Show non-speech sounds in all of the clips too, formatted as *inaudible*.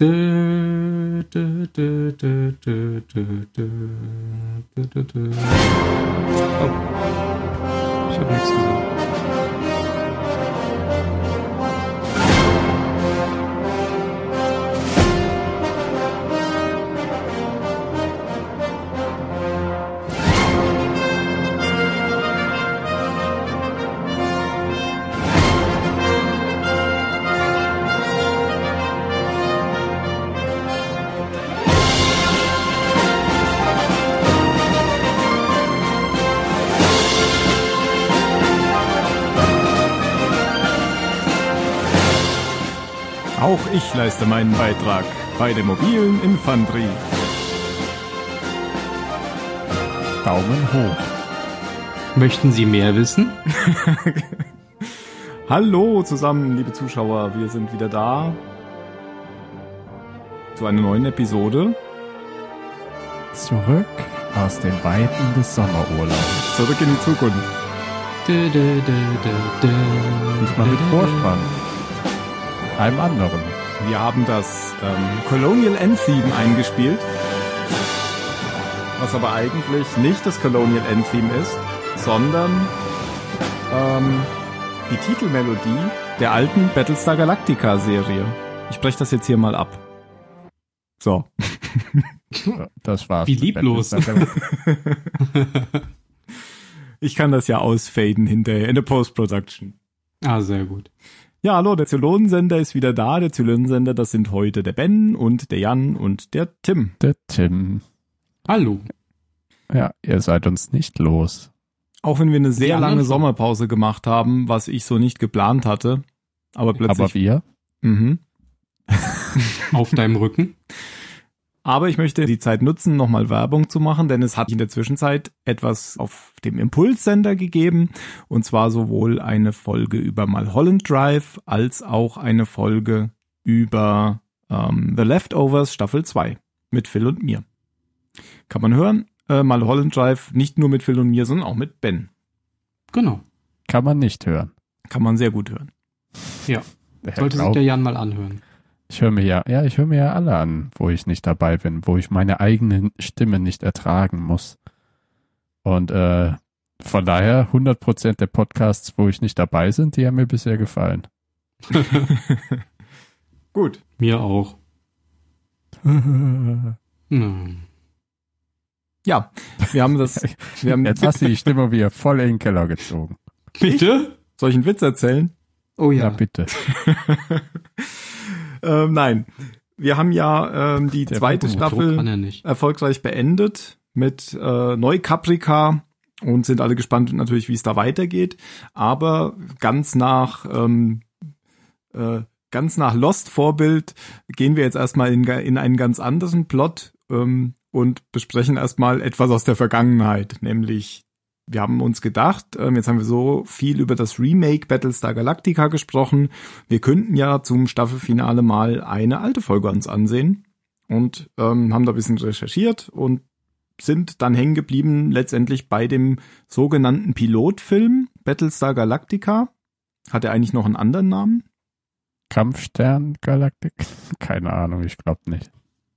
Dö, dö, dö, dö, dö, dö, dö, dö, dö. Oh. Ich habe nichts gesagt. Leiste meinen Beitrag bei der mobilen Infanterie. Daumen hoch. Möchten Sie mehr wissen? *laughs* Hallo zusammen, liebe Zuschauer, wir sind wieder da zu einer neuen Episode. Zurück aus den Weiten des Sommerurlaubs. Zurück in die Zukunft. Dö, dö, dö, dö. Diesmal mit. Vorspann. Einem anderen. Wir haben das ähm, Colonial End Theme eingespielt, was aber eigentlich nicht das Colonial End Theme ist, sondern ähm, die Titelmelodie der alten Battlestar Galactica Serie. Ich breche das jetzt hier mal ab. So. *laughs* Das war's. Wie lieblos. Ich kann das ja ausfaden hinterher in der Post-Production. Ah, sehr gut. Ja, hallo, der Zylonensender ist wieder da. Der Zylonensender, das sind heute der Ben und der Jan und der Tim. Der Tim. Hallo. Ja, ihr seid uns nicht los. Auch wenn wir eine sehr anderen lange schon. Sommerpause gemacht haben, was ich so nicht geplant hatte. Aber plötzlich. Aber wir? mhm. Auf deinem Rücken. *laughs* Aber ich möchte die Zeit nutzen, nochmal Werbung zu machen, denn es hat in der Zwischenzeit etwas auf dem Impulssender gegeben. Und zwar sowohl eine Folge über Malholland Drive als auch eine Folge über ähm, The Leftovers Staffel 2 mit Phil und mir. Kann man hören. Äh, Malholland Drive nicht nur mit Phil und mir, sondern auch mit Ben. Genau. Kann man nicht hören. Kann man sehr gut hören. Ja. Sollte sich der Jan mal anhören. Ich höre mir ja, ja, ich höre mir ja alle an, wo ich nicht dabei bin, wo ich meine eigene Stimme nicht ertragen muss. Und äh, von daher 100% der Podcasts, wo ich nicht dabei sind, die haben mir bisher gefallen. *laughs* Gut. Mir auch. *laughs* Hm. Ja, wir haben das. *laughs* Wir haben Jetzt hast du die Stimme wieder voll in den Keller gezogen. Bitte? Soll ich einen Witz erzählen? Oh Ja, ja. bitte. Ähm, nein. Wir haben ja ähm, die Der zweite Staffel er erfolgreich beendet mit äh, Neukaprika und sind alle gespannt natürlich, wie es da weitergeht. Aber ganz nach ähm, äh, ganz nach Lost Vorbild gehen wir jetzt erstmal in, in einen ganz anderen Plot ähm, und besprechen erstmal etwas aus der Vergangenheit, nämlich wir haben uns gedacht, ähm, jetzt haben wir so viel über das Remake Battlestar Galactica gesprochen. Wir könnten ja zum Staffelfinale mal eine alte Folge uns ansehen und ähm, haben da ein bisschen recherchiert und sind dann hängen geblieben letztendlich bei dem sogenannten Pilotfilm Battlestar Galactica. Hat er eigentlich noch einen anderen Namen? Kampfstern Galaktik? *laughs* Keine Ahnung, ich glaube nicht.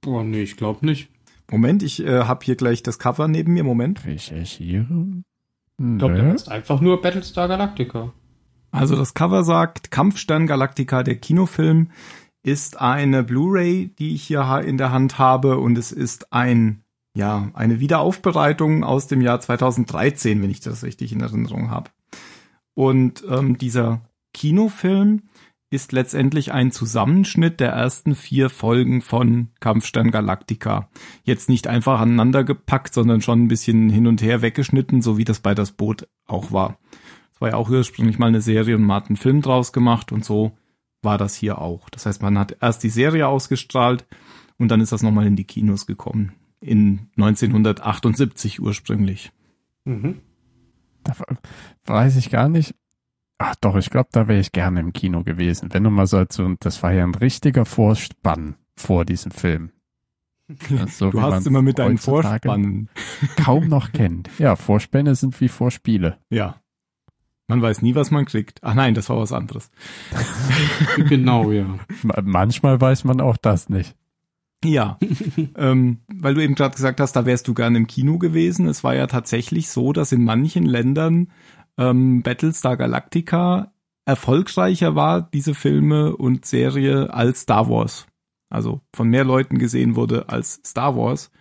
Oh nee, ich glaube nicht. Moment, ich äh, habe hier gleich das Cover neben mir. Moment. Recherchieren? Ich glaube, der ist einfach nur Battlestar Galactica. Also das Cover sagt, Kampfstern Galactica, der Kinofilm, ist eine Blu-ray, die ich hier in der Hand habe und es ist ein, ja, eine Wiederaufbereitung aus dem Jahr 2013, wenn ich das richtig in Erinnerung habe. Und ähm, dieser Kinofilm ist letztendlich ein Zusammenschnitt der ersten vier Folgen von Kampfstern Galactica. Jetzt nicht einfach aneinander gepackt, sondern schon ein bisschen hin und her weggeschnitten, so wie das bei das Boot auch war. Es war ja auch ursprünglich mal eine Serie und man hat einen Film draus gemacht und so war das hier auch. Das heißt, man hat erst die Serie ausgestrahlt und dann ist das nochmal in die Kinos gekommen. In 1978 ursprünglich. Mhm. Da weiß ich gar nicht. Ach doch, ich glaube, da wäre ich gerne im Kino gewesen. Wenn du mal so, so das war ja ein richtiger Vorspann vor diesem Film. *laughs* So, wie Du hast immer mit deinen Vorspannen. *laughs* kaum noch kennt. Ja, Vorspänne sind wie Vorspiele. Ja. Man weiß nie, was man kriegt. Ach nein, das war was anderes. *laughs* genau, ja. Manchmal weiß man auch das nicht. Ja, ähm, weil du eben gerade gesagt hast, da wärst du gern im Kino gewesen. Es war ja tatsächlich so, dass in manchen Ländern ähm, Battlestar Galactica erfolgreicher war, diese Filme und Serie, als Star Wars. Also von mehr Leuten gesehen wurde als Star Wars.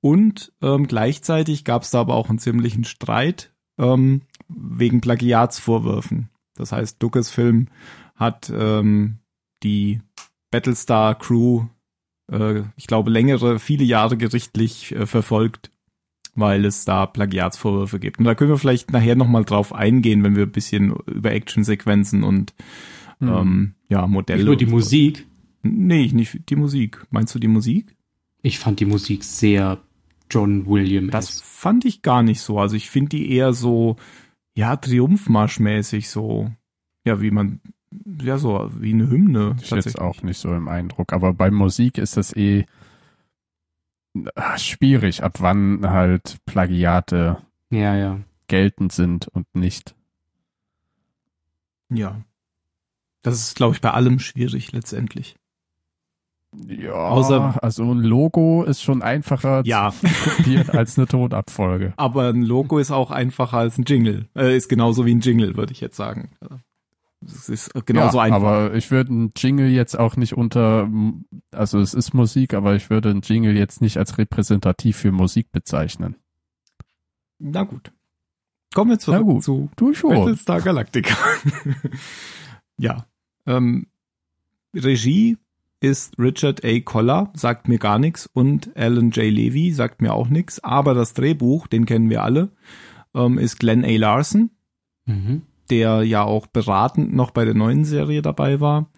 Und ähm, gleichzeitig gab es da aber auch einen ziemlichen Streit ähm, wegen Plagiatsvorwürfen. Das heißt, Lucasfilm hat ähm, die Battlestar Crew äh, ich glaube, längere, viele Jahre gerichtlich äh, verfolgt, weil es da Plagiatsvorwürfe gibt. Und da können wir vielleicht nachher nochmal drauf eingehen, wenn wir ein bisschen über Actionsequenzen und hm. ähm, ja, Modelle. Nicht nur die Musik? Nee, nicht die Musik. Meinst du die Musik? Ich fand die Musik sehr John Williams. Das fand ich gar nicht so. Also ich finde die eher so, ja, Triumphmarschmäßig so. Ja, wie man ja so wie eine Hymne. Ich jetzt auch nicht so im Eindruck, aber bei Musik ist das eh ah, schwierig, ab wann halt Plagiate ja, ja. geltend sind und nicht. Ja. Das ist, glaube ich, bei allem schwierig letztendlich. Ja, Außer, also ein Logo ist schon einfacher ja. zu kopieren als eine *laughs* Tonabfolge. Aber ein Logo ist auch einfacher als ein Jingle. Äh, ist genauso wie ein Jingle, würde ich jetzt sagen. Es ist genauso ja, einfach. Aber ich würde einen Jingle jetzt auch nicht unter, also es ist Musik, aber ich würde einen Jingle jetzt nicht als repräsentativ für Musik bezeichnen. Na gut. Kommen wir zurück gut, zu du schon. Battlestar Galactica. *laughs* ja. Ähm, Regie ist Richard A. Collar, sagt mir gar nichts, und Alan J. Levy sagt mir auch nichts, aber das Drehbuch, den kennen wir alle, ähm, ist Glenn A. Larson. Mhm der ja auch beratend noch bei der neuen Serie dabei war.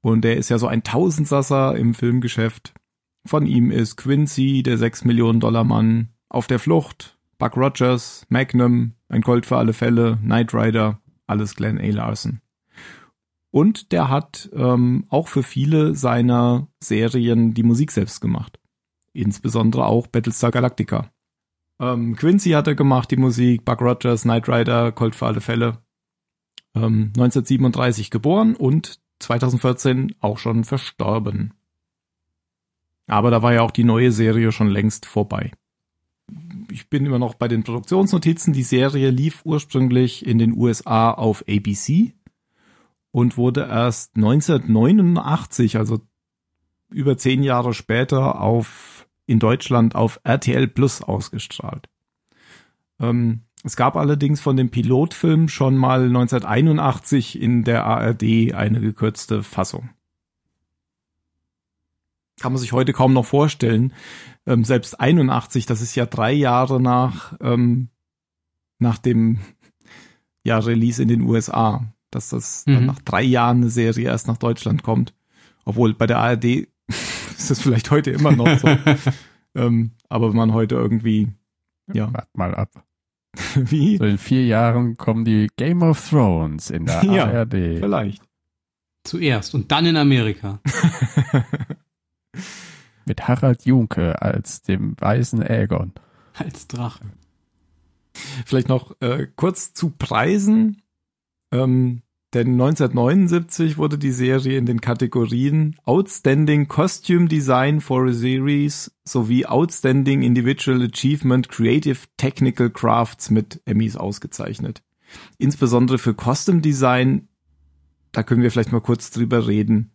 Und der ist ja so ein Tausendsasser im Filmgeschäft. Von ihm ist Quincy, der 6 Millionen Dollar Mann, auf der Flucht, Buck Rogers, Magnum, ein Gold für alle Fälle, Knight Rider, alles Glenn A. Larson. Und der hat ähm, auch für viele seiner Serien die Musik selbst gemacht. Insbesondere auch Battlestar Galactica. Ähm, Quincy hat er gemacht, die Musik, Buck Rogers, Knight Rider, Colt für alle Fälle ähm, 1937 geboren und 2014 auch schon verstorben. Aber da war ja auch die neue Serie schon längst vorbei. Ich bin immer noch bei den Produktionsnotizen. Die Serie lief ursprünglich in den USA auf ABC und wurde erst 1989, also über zehn Jahre später, auf in Deutschland auf RTL Plus ausgestrahlt. Ähm, es gab allerdings von dem Pilotfilm schon mal 1981 in der ARD eine gekürzte Fassung. Kann man sich heute kaum noch vorstellen. Ähm, selbst 81, das ist ja drei Jahre nach, ähm, nach dem ja, Release in den USA, dass das mhm. nach drei Jahren eine Serie erst nach Deutschland kommt. Obwohl bei der ARD *laughs* ist das vielleicht heute immer noch so. *laughs* ähm, aber wenn man heute irgendwie, ja. Wart mal ab. *laughs* Wie? So in vier Jahren kommen die Game of Thrones in der *laughs* ja, ARD. Vielleicht. Zuerst und dann in Amerika. *laughs* Mit Harald Junke als dem weißen Aegon. Als Drache. Vielleicht noch äh, kurz zu Preisen. Ähm, denn 1979 wurde die Serie in den Kategorien Outstanding Costume Design for a Series sowie Outstanding Individual Achievement Creative Technical Crafts mit Emmys ausgezeichnet. Insbesondere für Costume Design, da können wir vielleicht mal kurz drüber reden.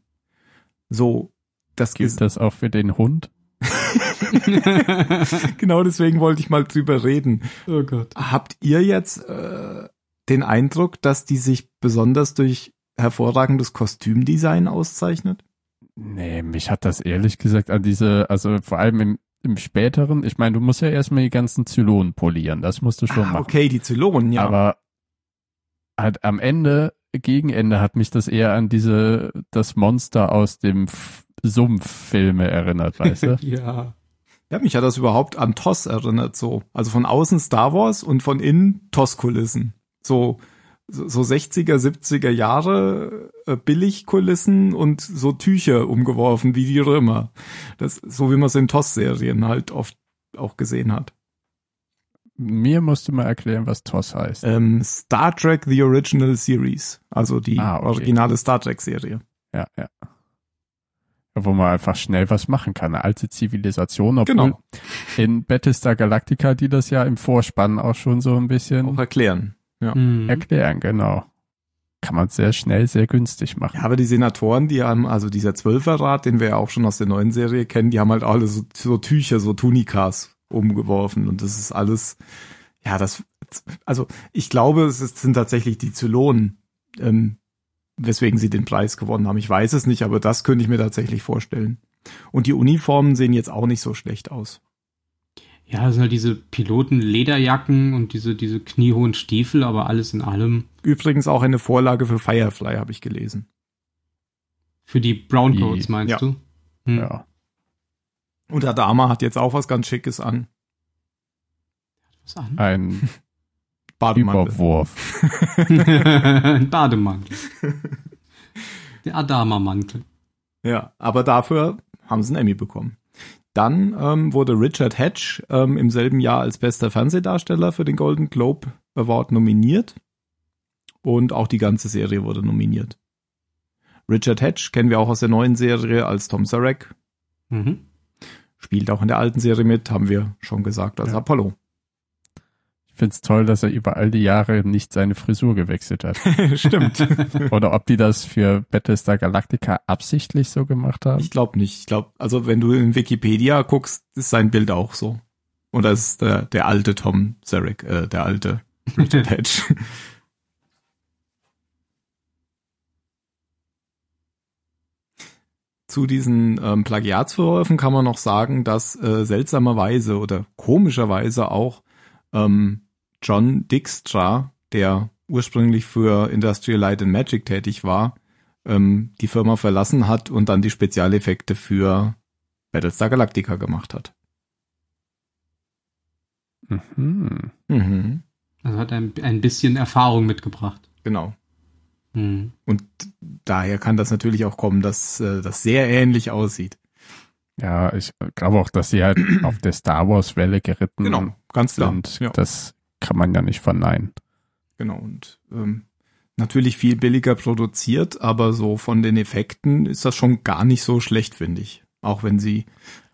So, das gibt das auch für den Hund. *laughs* genau deswegen wollte ich mal drüber reden. Oh Gott. Habt ihr jetzt äh, den Eindruck, dass die sich besonders durch hervorragendes Kostümdesign auszeichnet? Nee, mich hat das ehrlich gesagt an diese, also vor allem im, im späteren, ich meine, du musst ja erstmal die ganzen Zylonen polieren, das musst du schon ah, machen. Okay, die Zylonen, ja. Aber halt am Ende, gegen Ende hat mich das eher an diese, das Monster aus dem Sumpf-Filme erinnert, weißt du? *laughs* ja. Ja, mich hat das überhaupt an TOS erinnert, so. Also von außen Star Wars und von innen TOS-Kulissen so so 60er, 70er Jahre äh, Billigkulissen und so Tücher umgeworfen wie die Römer. Das so wie man es in TOS-Serien halt oft auch gesehen hat. Mir musst du mal erklären, was TOS heißt. Ähm, Star Trek The Original Series, also die Ah, okay. originale Star Trek Serie. Ja, ja. Wo man einfach schnell was machen kann. Eine alte Zivilisation, obwohl Genau. in Battlestar Galactica, die das ja im Vorspann auch schon so ein bisschen Auch erklären. Mhm. erklären, genau. Kann man sehr schnell, sehr günstig machen. Ja, aber die Senatoren, die haben, also dieser Zwölferrat, den wir ja auch schon aus der neuen Serie kennen, die haben halt alle so, so Tücher, so Tunikas umgeworfen und das ist alles, ja, das, also ich glaube, es ist- sind tatsächlich die Zylonen, ähm, weswegen sie den Preis gewonnen haben. Ich weiß es nicht, aber das könnte ich mir tatsächlich vorstellen. Und die Uniformen sehen jetzt auch nicht so schlecht aus. Ja, das sind halt diese Piloten-Lederjacken und diese, diese kniehohen Stiefel, aber alles in allem Übrigens auch eine Vorlage für Firefly, habe ich gelesen. für die Browncoats, Die- meinst ja. du? Hm. Ja. Und Adama hat jetzt auch was ganz Schickes an. Was an? Ein *laughs* Bademantel. Überwurf. Ein *laughs* Bademantel. *laughs* Der Adama-Mantel. Ja, aber dafür haben sie einen Emmy bekommen. Dann ähm, wurde Richard Hatch ähm, im selben Jahr als bester Fernsehdarsteller für den Golden Globe Award nominiert. Und auch die ganze Serie wurde nominiert. Richard Hatch kennen wir auch aus der neuen Serie als Tom Sarek. Mhm. Spielt auch in der alten Serie mit, haben wir schon gesagt, als Ja. Apollo. Ich find's toll, dass er über all die Jahre nicht seine Frisur gewechselt hat. *laughs* Stimmt. *laughs* Oder ob die das für Battlestar Galactica absichtlich so gemacht haben. Ich glaube nicht. Ich glaube, also wenn du in Wikipedia guckst, ist sein Bild auch so. Und das ist der, der alte Tom Sarek, äh, der alte Richard *laughs* Hatch. Zu diesen ähm, Plagiatsvorwürfen kann man noch sagen, dass äh, seltsamerweise oder komischerweise auch ähm, John Dijkstra, der ursprünglich für Industrial Light and Magic tätig war, ähm, die Firma verlassen hat und dann die Spezialeffekte für Battlestar Galactica gemacht hat. Mhm. Mhm. Also hat ein, ein bisschen Erfahrung mitgebracht. Genau. Mhm. Und daher kann das natürlich auch kommen, dass äh, das sehr ähnlich aussieht. Ja, ich glaube auch, dass sie halt auf der Star Wars Welle geritten Genau, ganz klar. sind. Ja, Das kann man ja nicht verneinen. genau. Und ähm, natürlich viel billiger produziert, aber so von den Effekten ist das schon gar nicht so schlecht, finde ich. Auch wenn sie,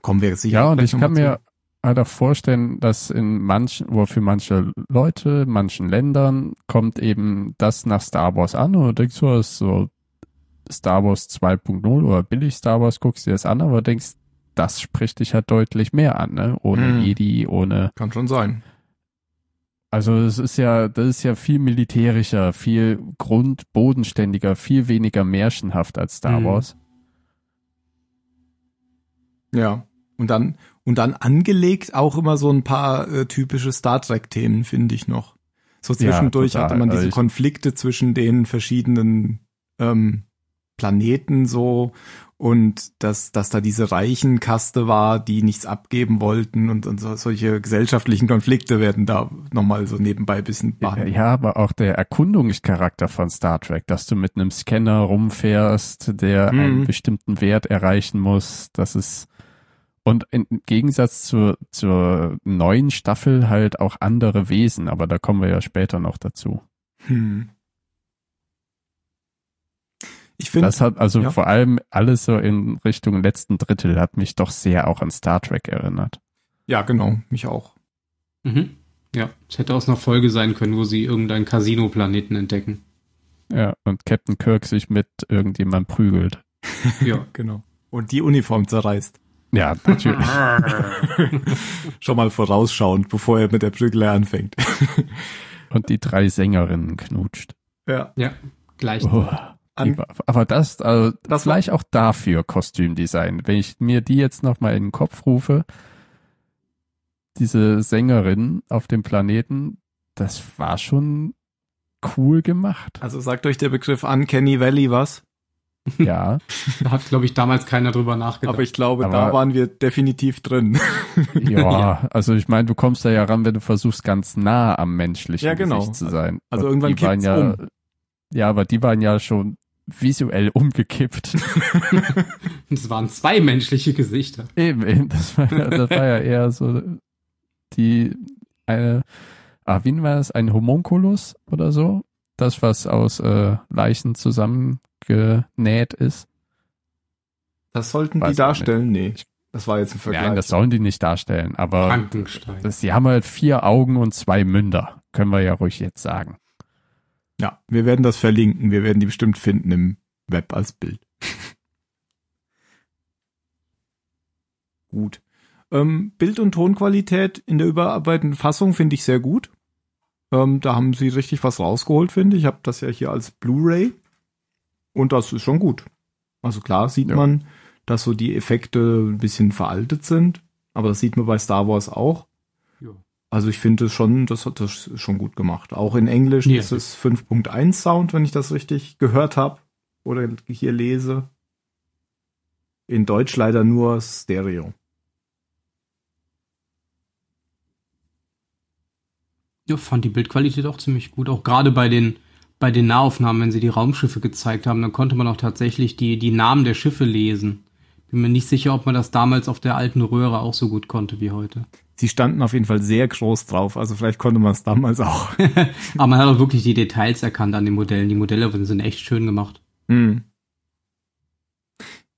kommen wir sicher Ja, und ich kann mal mir halt auch vorstellen, dass in manchen, oder für manche Leute, manchen Ländern kommt eben das nach Star Wars an du denkst, du hast so Star Wars 2.0 oder billig Star Wars, guckst dir das an, aber denkst, das spricht dich halt deutlich mehr an, ne? Ohne Mhm. Jedi, ohne, Kann schon sein. Also es ist ja, das ist ja viel militärischer, viel grundbodenständiger, viel weniger märchenhaft als Star Mhm. Wars. Ja. Und dann, und dann angelegt auch immer so ein paar äh, typische Star Trek-Themen, finde ich noch. So Ja, zwischendurch total. hatte man diese Also Konflikte zwischen den verschiedenen ähm, Planeten so und dass, dass da diese reichen Kaste war, die nichts abgeben wollten und, und so, solche gesellschaftlichen Konflikte werden da nochmal so nebenbei ein bisschen behandelt. Ja, aber auch der Erkundungscharakter von Star Trek, dass du mit einem Scanner rumfährst, der Mhm. einen bestimmten Wert erreichen muss, das ist und im Gegensatz zur, zur neuen Staffel halt auch andere Wesen, aber da kommen wir ja später noch dazu. Hm. Ich finde, Das hat also ja. vor allem alles so in Richtung letzten Drittel hat mich doch sehr auch an Star Trek erinnert. ja genau, mich auch. Mhm. Ja, es hätte aus einer Folge sein können, wo sie irgendeinen Casino-Planeten entdecken. Ja, und Captain Kirk sich mit irgendjemandem prügelt. *laughs* Ja. Genau. Und die Uniform zerreißt. Ja, natürlich. *laughs* Schon mal vorausschauend, bevor er mit der Prügelei anfängt. und die drei Sängerinnen knutscht. Ja. ja, gleich. Oh, An- aber das, also Das vielleicht auch dafür Kostümdesign. Wenn ich mir die jetzt nochmal in den Kopf rufe, diese Sängerin auf dem Planeten, das war schon cool gemacht. Also sagt euch der Begriff Uncanny Valley was? *laughs* Ja, Da hat, glaube ich, damals keiner drüber nachgedacht. Aber ich glaube, Aber- da waren wir definitiv drin. *laughs* ja, also ich meine, du kommst da ja ran, wenn du versuchst, ganz nah am menschlichen Ja, genau. Gesicht zu sein. Also Und irgendwann die waren ja, um. ja, aber die waren ja schon visuell umgekippt. *laughs* es waren zwei menschliche Gesichter. Eben, eben, das war, ja, das war ja eher so die eine, ah, wie war das, ein Homunculus oder so? Das, was aus äh, Leichen zusammengenäht ist. Das sollten Weiß die darstellen? Nee. Das war jetzt ein Vergleich. Nein, das sollen die nicht darstellen, aber Frankenstein. das, sie haben halt vier Augen und zwei Münder. Können wir ja ruhig jetzt sagen. Ja, wir werden das verlinken. Wir werden die bestimmt finden im Web als Bild. *laughs* gut. Ähm, Bild- und Tonqualität in der überarbeiteten Fassung finde ich sehr gut. Ähm, da haben sie richtig was rausgeholt, finde ich. Ich habe das ja hier als Blu-ray und das ist schon gut. Also klar sieht Ja. man, dass so die Effekte ein bisschen veraltet sind, aber das sieht man bei Star Wars auch. Also ich finde schon, das hat das schon gut gemacht. Auch in Englisch Ja. ist es 5.1 Sound, wenn ich das richtig gehört habe oder hier lese. In Deutsch leider nur Stereo. Ja, fand die Bildqualität auch ziemlich gut. Auch gerade bei den, bei den Nahaufnahmen, wenn sie die Raumschiffe gezeigt haben, dann konnte man auch tatsächlich die, die Namen der Schiffe lesen. Bin mir nicht sicher, ob man das damals auf der alten Röhre auch so gut konnte wie heute. Sie standen auf jeden Fall sehr groß drauf, also vielleicht konnte man es damals auch. *laughs* Aber man hat auch wirklich die Details erkannt an den Modellen. Die Modelle sind echt schön gemacht. Hm.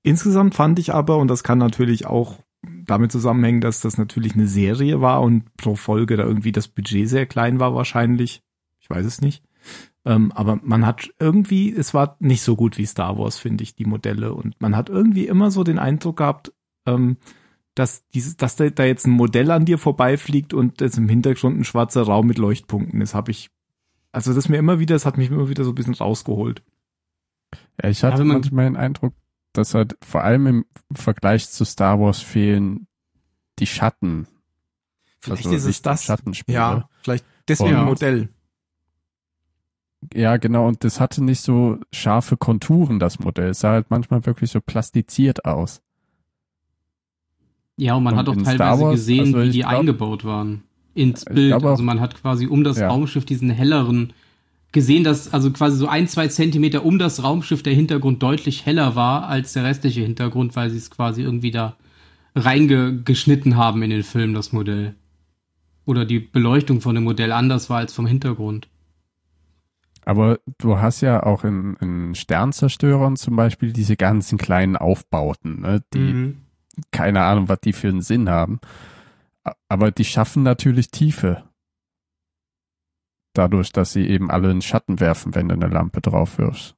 Insgesamt fand ich aber, und das kann natürlich auch damit zusammenhängen, dass das natürlich eine Serie war und pro Folge da irgendwie das Budget sehr klein war wahrscheinlich. Ich weiß es nicht. Ähm, aber man hat irgendwie, es war nicht so gut wie Star Wars, finde ich, die Modelle. Und man hat irgendwie immer so den Eindruck gehabt, ähm, dass dieses, dass da, da jetzt ein Modell an dir vorbeifliegt und jetzt im Hintergrund ein schwarzer Raum mit Leuchtpunkten ist, habe ich, also das mir immer wieder, das hat mich immer wieder so ein bisschen rausgeholt. Ja, ich hatte wenn man- manchmal den Eindruck, dass halt vor allem im Vergleich zu Star Wars fehlen die Schatten. Vielleicht also ist es das. Schattenspiele. Ja, vielleicht deswegen Und- ein Modell. Ja, genau. Und das hatte nicht so scharfe Konturen, das Modell. Es sah halt manchmal wirklich so plastiziert aus. Ja, und man Und hat auch teilweise Wars, gesehen, also wie die glaub- eingebaut waren ins Bild. glaub also man hat quasi um das Ja. Raumschiff diesen helleren gesehen, dass also quasi so ein, zwei Zentimeter um das Raumschiff der Hintergrund deutlich heller war als der restliche Hintergrund, weil sie es quasi irgendwie da reingeschnitten haben in den Film, das Modell. Oder die Beleuchtung von dem Modell anders war als vom Hintergrund. Aber du hast ja auch in, in Sternzerstörern zum Beispiel diese ganzen kleinen Aufbauten, ne, die Mhm. Keine Ahnung, was die für einen Sinn haben. Aber die schaffen natürlich Tiefe. Dadurch, dass sie eben alle einen Schatten werfen, wenn du eine Lampe drauf wirfst.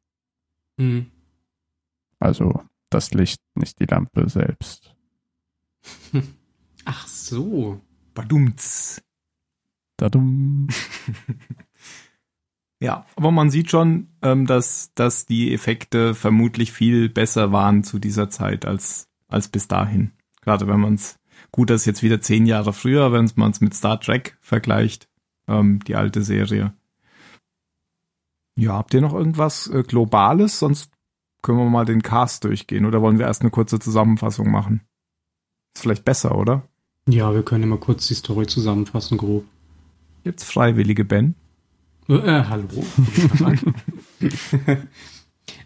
Mhm. Also das Licht, nicht die Lampe selbst. *laughs* Ach so. Badumts. Dadum. *laughs* Ja, aber man sieht schon, ähm, dass, dass die Effekte vermutlich viel besser waren zu dieser Zeit als, als bis dahin. Gerade wenn man es, gut, das ist jetzt wieder zehn Jahre früher, wenn man es mit Star Trek vergleicht, ähm, die alte Serie. Ja, habt ihr noch irgendwas äh, Globales? Sonst können wir mal den Cast durchgehen oder wollen wir erst eine kurze Zusammenfassung machen? Ist vielleicht besser, oder? Ja, wir können mal kurz die Story zusammenfassen, grob. Gibt's Freiwillige, Ben? Äh, äh, hallo. *laughs*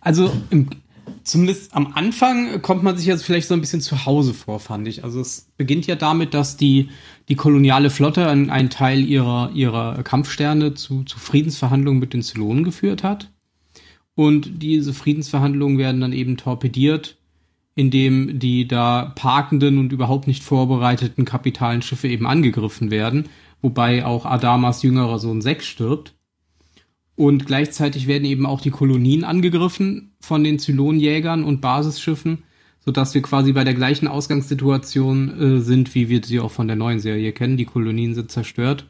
also im, zumindest am Anfang kommt man sich jetzt vielleicht so ein bisschen zu Hause vor, fand ich. Also es beginnt ja damit, dass die, die koloniale Flotte einen, Teil ihrer, ihrer Kampfsterne zu, zu Friedensverhandlungen mit den Zylonen geführt hat. Und diese Friedensverhandlungen werden dann eben torpediert, indem die da parkenden und überhaupt nicht vorbereiteten kapitalen Schiffe eben angegriffen werden, wobei auch Adamas jüngerer Sohn Sex stirbt. Und gleichzeitig werden eben auch die Kolonien angegriffen von den Zylonjägern und Basisschiffen, sodass wir quasi bei der gleichen Ausgangssituation äh, sind, wie wir sie auch von der neuen Serie kennen. Die Kolonien sind zerstört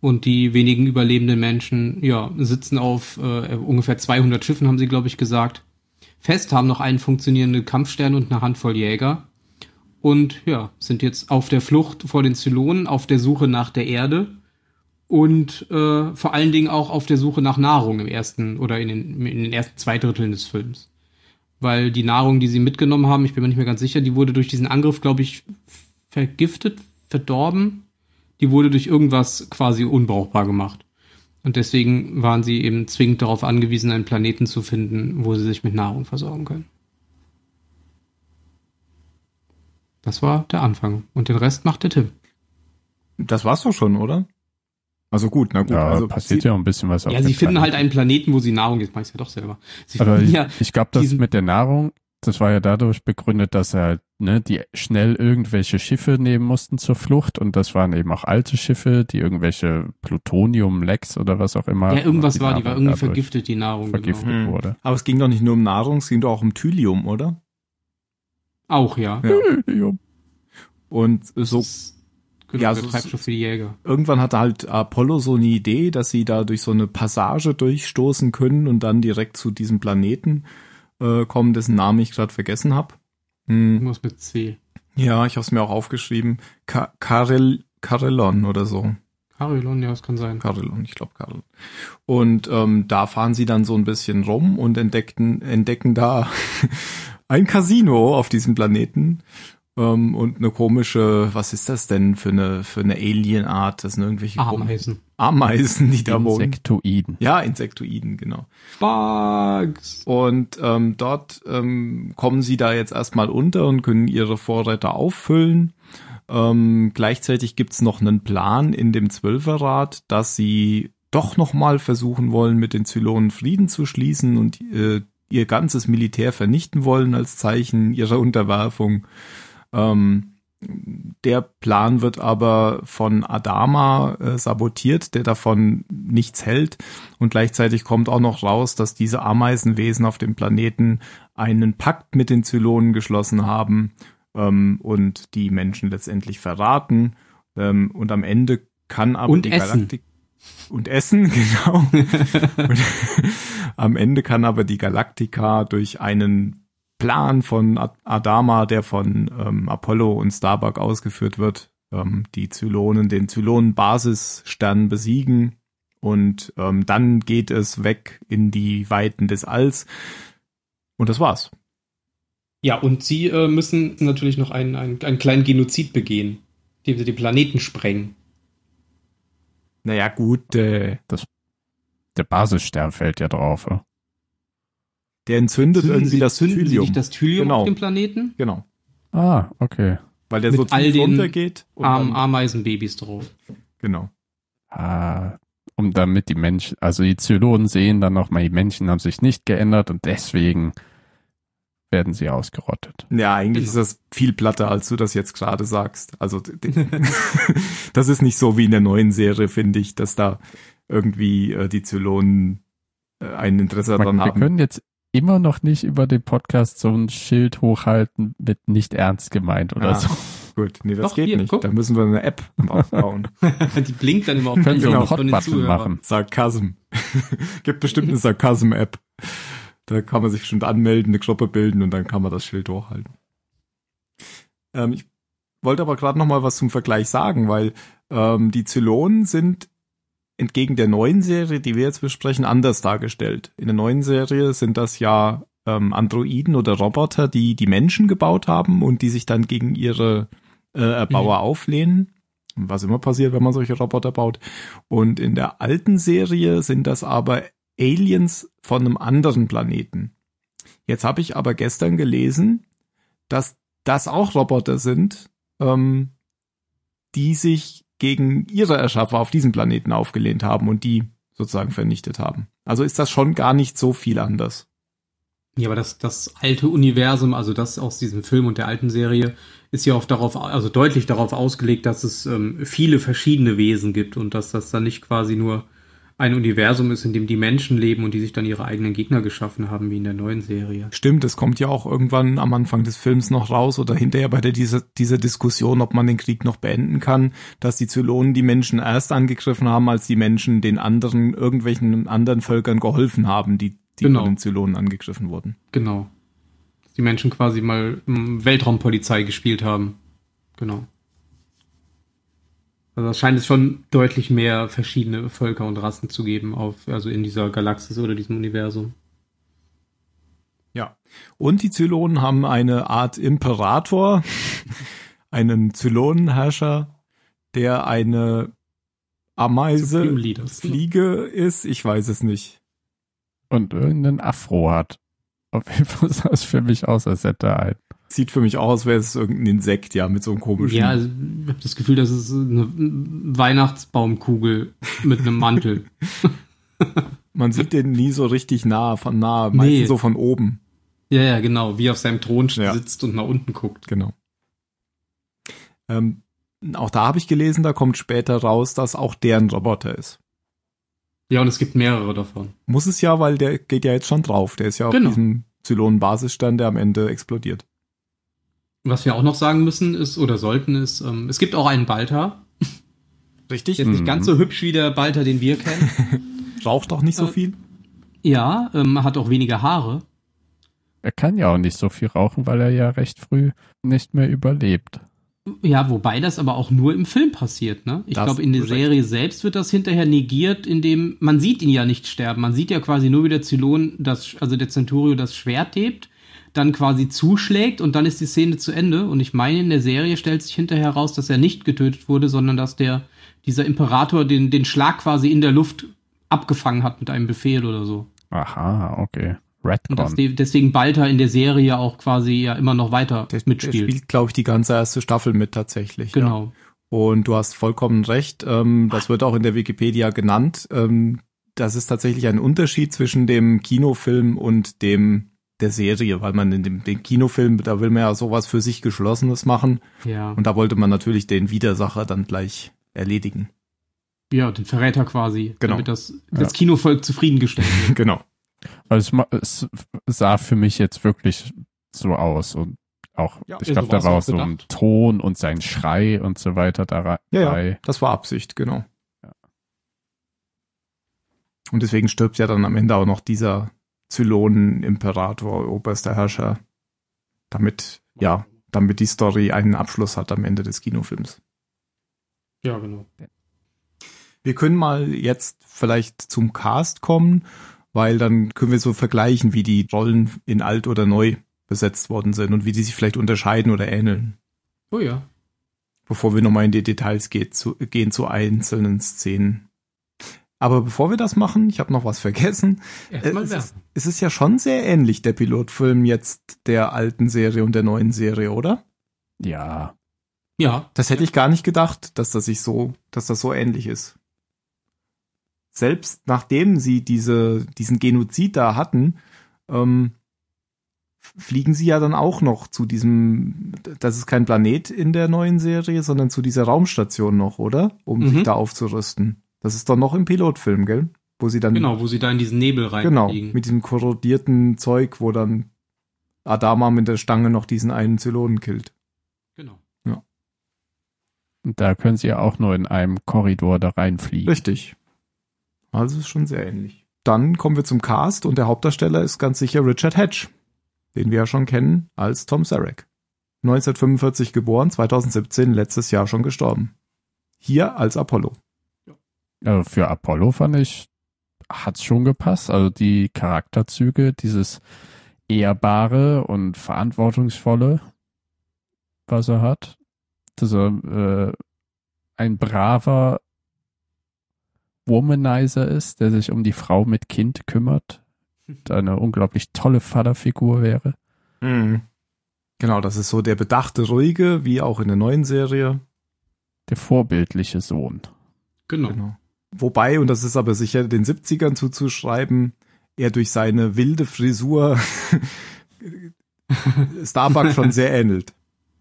und die wenigen überlebenden Menschen, ja, sitzen auf äh, ungefähr 200 Schiffen, haben sie, glaube ich, gesagt, fest, haben noch einen funktionierenden Kampfstern und eine Handvoll Jäger und ja, sind jetzt auf der Flucht vor den Zylonen, auf der Suche nach der Erde und äh, vor allen Dingen auch auf der Suche nach Nahrung im ersten oder in den, in den ersten zwei Dritteln des Films. Weil die Nahrung, die sie mitgenommen haben, ich bin mir nicht mehr ganz sicher, die wurde durch diesen Angriff, glaube ich, vergiftet, verdorben. Die wurde durch irgendwas quasi unbrauchbar gemacht. Und deswegen waren sie eben zwingend darauf angewiesen, einen Planeten zu finden, wo sie sich mit Nahrung versorgen können. Das war der Anfang. Und den Rest macht der Tim. Das war's doch schon, oder? Also gut, na gut. Ja, also passiert sie, ja auch ein bisschen was auf Ja, sie finden halt Planeten. einen Planeten, wo sie Nahrung, jetzt mach ich ja doch selber. Sie Aber ich, ja, ich glaube, das mit der Nahrung, das war ja dadurch begründet, dass er halt, ne, die schnell irgendwelche Schiffe nehmen mussten zur Flucht und das waren eben auch alte Schiffe, die irgendwelche Plutonium, Lecks oder was auch immer. ja, irgendwas die war, die war Nahrung irgendwie vergiftet, die Nahrung. vergiftet Genau. Wurde. aber es ging doch nicht nur um Nahrung, es ging doch auch um Thylium, oder? Auch, ja. Ja. Und so genau, Ja, der so- Treibstoff für die Jäger. irgendwann hatte halt Apollo so eine Idee, dass sie da durch so eine Passage durchstoßen können und dann direkt zu diesem Planeten äh, kommen, dessen Namen ich gerade vergessen habe. Hm, Irgendwas mit C. ja, ich habe es mir auch aufgeschrieben. Ka Karel Karelon oder so. Carillon, ja, das kann sein. Karelon, ich glaube Karel. Und ähm, da fahren sie dann so ein bisschen rum und entdeckten, entdecken da *laughs* ein Casino auf diesem Planeten ähm, und eine komische, was ist das denn für eine für eine Alienart? Das sind irgendwelche Ameisen. Ameisen, die da wohnen. Insektoiden. Ja, Insektoiden, genau. Bugs. Und ähm, dort ähm, kommen sie da jetzt erstmal unter und können ihre Vorräte auffüllen. Ähm, gleichzeitig gibt's noch einen Plan in dem Zwölferrat, dass sie doch nochmal versuchen wollen, mit den Zylonen Frieden zu schließen und äh, ihr ganzes Militär vernichten wollen als Zeichen ihrer Unterwerfung. Ähm, der Plan wird aber von Adama äh, sabotiert, der davon nichts hält. Und gleichzeitig kommt auch noch raus, dass diese Ameisenwesen auf dem Planeten einen Pakt mit den Zylonen geschlossen haben ähm, und die Menschen letztendlich verraten. Ähm, und am Ende kann aber Und die essen. Galaktik und essen, *laughs* genau. *laughs* und am Ende kann aber die Galaktika durch einen Plan von Ad- Adama, der von ähm, Apollo und Starbuck ausgeführt wird, ähm, die Zylonen, den Zylonen-Basisstern besiegen und ähm, dann geht es weg in die Weiten des Alls und das war's. Ja, und sie äh, müssen natürlich noch einen, einen, einen kleinen Genozid begehen, indem sie den Planeten sprengen. Naja, gut, äh, Der Basisstern fällt ja drauf. ja. Der entzündet Zünden irgendwie sie, das zünden sie Thylium. nicht das Thylium Genau. auf dem Planeten? Genau, Ah, okay. weil der Mit so tief all den runtergeht. und dann- Ameisenbabys drauf. Genau. Ah, um damit die Menschen, also die Zylonen sehen dann nochmal, die Menschen haben sich nicht geändert und deswegen werden sie ausgerottet. Ja, eigentlich Genau. ist das viel platter, als du das jetzt gerade sagst. Also *laughs* das ist nicht so wie in der neuen Serie, finde ich, dass da irgendwie äh, die Zylonen äh, ein Interesse daran Wir haben. können jetzt immer noch nicht über den Podcast so ein Schild hochhalten mit nicht ernst gemeint oder Ah. so. Gut, nee, das Doch, geht hier, nicht. guck. Da müssen wir eine App aufbauen. *laughs* die blinkt dann immer auf *laughs* Können wir einen Hotbutton Zuhörern. machen. Sarkasm. *laughs* Gibt bestimmt eine Sarkasm-App. Da kann man sich bestimmt anmelden, eine Gruppe bilden und dann kann man das Schild hochhalten. Ähm, ich wollte aber gerade noch mal was zum Vergleich sagen, weil ähm, die Zylonen sind entgegen der neuen Serie, die wir jetzt besprechen, anders dargestellt. In der neuen Serie sind das ja ähm, Androiden oder Roboter, die die Menschen gebaut haben und die sich dann gegen ihre äh, Erbauer auflehnen. Was immer passiert, wenn man solche Roboter baut. Und in der alten Serie sind das aber Aliens von einem anderen Planeten. Jetzt habe ich aber gestern gelesen, dass das auch Roboter sind, ähm, die sich gegen ihre Erschaffer auf diesem Planeten aufgelehnt haben und die sozusagen vernichtet haben. Also ist das schon gar nicht so viel anders. Ja, aber das, das alte Universum, also das aus diesem Film und der alten Serie, ist ja auch darauf, also deutlich darauf ausgelegt, dass es ähm, viele verschiedene Wesen gibt und dass das dann nicht quasi nur ein Universum ist, in dem die Menschen leben und die sich dann ihre eigenen Gegner geschaffen haben, wie in der neuen Serie. Stimmt, es kommt ja auch irgendwann am Anfang des Films noch raus oder hinterher bei der, dieser, dieser Diskussion, ob man den Krieg noch beenden kann, dass die Zylonen die Menschen erst angegriffen haben, als die Menschen den anderen, irgendwelchen anderen Völkern geholfen haben, die, die Genau. von den Zylonen angegriffen wurden. Genau. Dass die Menschen quasi mal ähm, Weltraumpolizei gespielt haben. Genau. Also es scheint es schon deutlich mehr verschiedene Völker und Rassen zu geben auf, also in dieser Galaxis oder diesem Universum. Ja. Und die Zylonen haben eine Art Imperator, *laughs* einen Zylonenherrscher, der eine Ameise, ne? Fliege ist, ich weiß es nicht. Und irgendeinen Afro hat. Auf jeden Fall sah es für mich aus, als hätte er ein. Sieht für mich aus, als wäre es irgendein Insekt, ja, mit so einem komischen. Ja, also, ich habe das Gefühl, das ist eine Weihnachtsbaumkugel mit einem Mantel. *laughs* Man sieht den nie so richtig nah, von nah, meistens Nee. so von oben. ja, ja, genau, wie auf seinem Thron Ja. sitzt und nach unten guckt. Genau. Ähm, auch da habe ich gelesen, da kommt später raus, dass auch der ein Roboter ist. Ja, und es gibt mehrere davon. Muss es ja, weil der geht ja jetzt schon drauf. Der ist ja auf Genau. diesem Zylonen-Basisstern, der am Ende explodiert. Was wir auch noch sagen müssen ist, oder sollten, ist, ähm, es gibt auch einen Balta. Richtig? Jetzt nicht Mhm. ganz so hübsch wie der Balta, den wir kennen. *laughs* Raucht auch nicht so Äh, viel. ja, ähm, hat auch weniger Haare. Er kann ja auch nicht so viel rauchen, weil er ja recht früh nicht mehr überlebt. Ja, wobei das aber auch nur im Film passiert, ne? Ich glaube, in der. Serie selbst wird das hinterher negiert, indem man sieht ihn ja nicht sterben. Man sieht ja quasi nur, wie der Zylon, das, also der Centurio das Schwert hebt, dann quasi zuschlägt und dann ist die Szene zu Ende. Und ich meine, in der Serie stellt sich hinterher raus, dass er nicht getötet wurde, sondern dass der, dieser Imperator den, den Schlag quasi in der Luft abgefangen hat mit einem Befehl oder so. Aha, okay. Und dass Redcon. de deswegen Balta in der Serie auch quasi ja immer noch weiter Der, der mitspielt. spielt, glaube ich, die ganze erste Staffel mit tatsächlich. Ja. genau. Und du hast vollkommen recht. Ähm, das wird auch in der Wikipedia genannt. Ähm, das ist tatsächlich ein Unterschied zwischen dem Kinofilm und dem der Serie, weil man in dem, dem Kinofilm, da will man ja sowas für sich Geschlossenes machen. Ja. Und da wollte man natürlich den Widersacher dann gleich erledigen. Ja, den Verräter quasi, Genau. damit das, das Kinovolk zufriedengestellt *laughs* wird. genau. Also es, sah für mich jetzt wirklich so aus und auch, Ja, ich so glaube, da war's war auch so ein. Ton und sein Schrei und so weiter dabei. Ja, ja, das war Absicht, genau. Und deswegen stirbt ja dann am Ende auch noch dieser Zylonen-Imperator, oberster Herrscher, damit, ja, damit die Story einen Abschluss hat am Ende des Kinofilms. Ja, genau. Wir können mal jetzt vielleicht zum Cast kommen, weil dann können wir so vergleichen, wie die Rollen in alt oder neu besetzt worden sind und wie die sich vielleicht unterscheiden oder ähneln, Oh ja. bevor wir nochmal in die Details geht, zu, gehen zu einzelnen Szenen. Aber bevor wir das machen, ich habe noch was vergessen. Erstmal es, ist, es ist ja schon sehr ähnlich, der Pilotfilm jetzt der alten Serie und der neuen Serie, oder? Ja, Ja. Das hätte ich gar nicht gedacht, dass das sich so, dass das so ähnlich ist. Selbst nachdem sie diese, diesen Genozid da hatten, ähm, fliegen sie ja dann auch noch zu diesem, das ist kein Planet in der neuen Serie, sondern zu dieser Raumstation noch, oder? Um Mhm. sich da aufzurüsten. Das ist doch noch im Pilotfilm, gell? Wo sie dann, Genau, wo sie da in diesen Nebel genau, reinfliegen. mit diesem korrodierten Zeug, wo dann Adama mit der Stange noch diesen einen Zylonen killt. Genau. und da können sie ja auch nur in einem Korridor da reinfliegen. Richtig. Also ist schon sehr ähnlich. Dann kommen wir zum Cast und der Hauptdarsteller ist ganz sicher Richard Hatch, den wir ja schon kennen als Tom Sarek. 1945 geboren, 2017 letztes Jahr schon gestorben. Hier als Apollo. Also für Apollo fand ich, hat's schon gepasst. Also die Charakterzüge, dieses ehrbare und verantwortungsvolle, was er hat. Dass er äh, ein braver Womanizer ist, der sich um die Frau mit Kind kümmert. *laughs* Eine unglaublich tolle Vaterfigur wäre. Genau, das ist so der bedachte, ruhige, wie auch in der neuen Serie. Der vorbildliche Sohn. Genau. Genau. Wobei, und das ist aber sicher den 70ern zuzuschreiben, er durch seine wilde Frisur *laughs* Starbuck schon sehr ähnelt.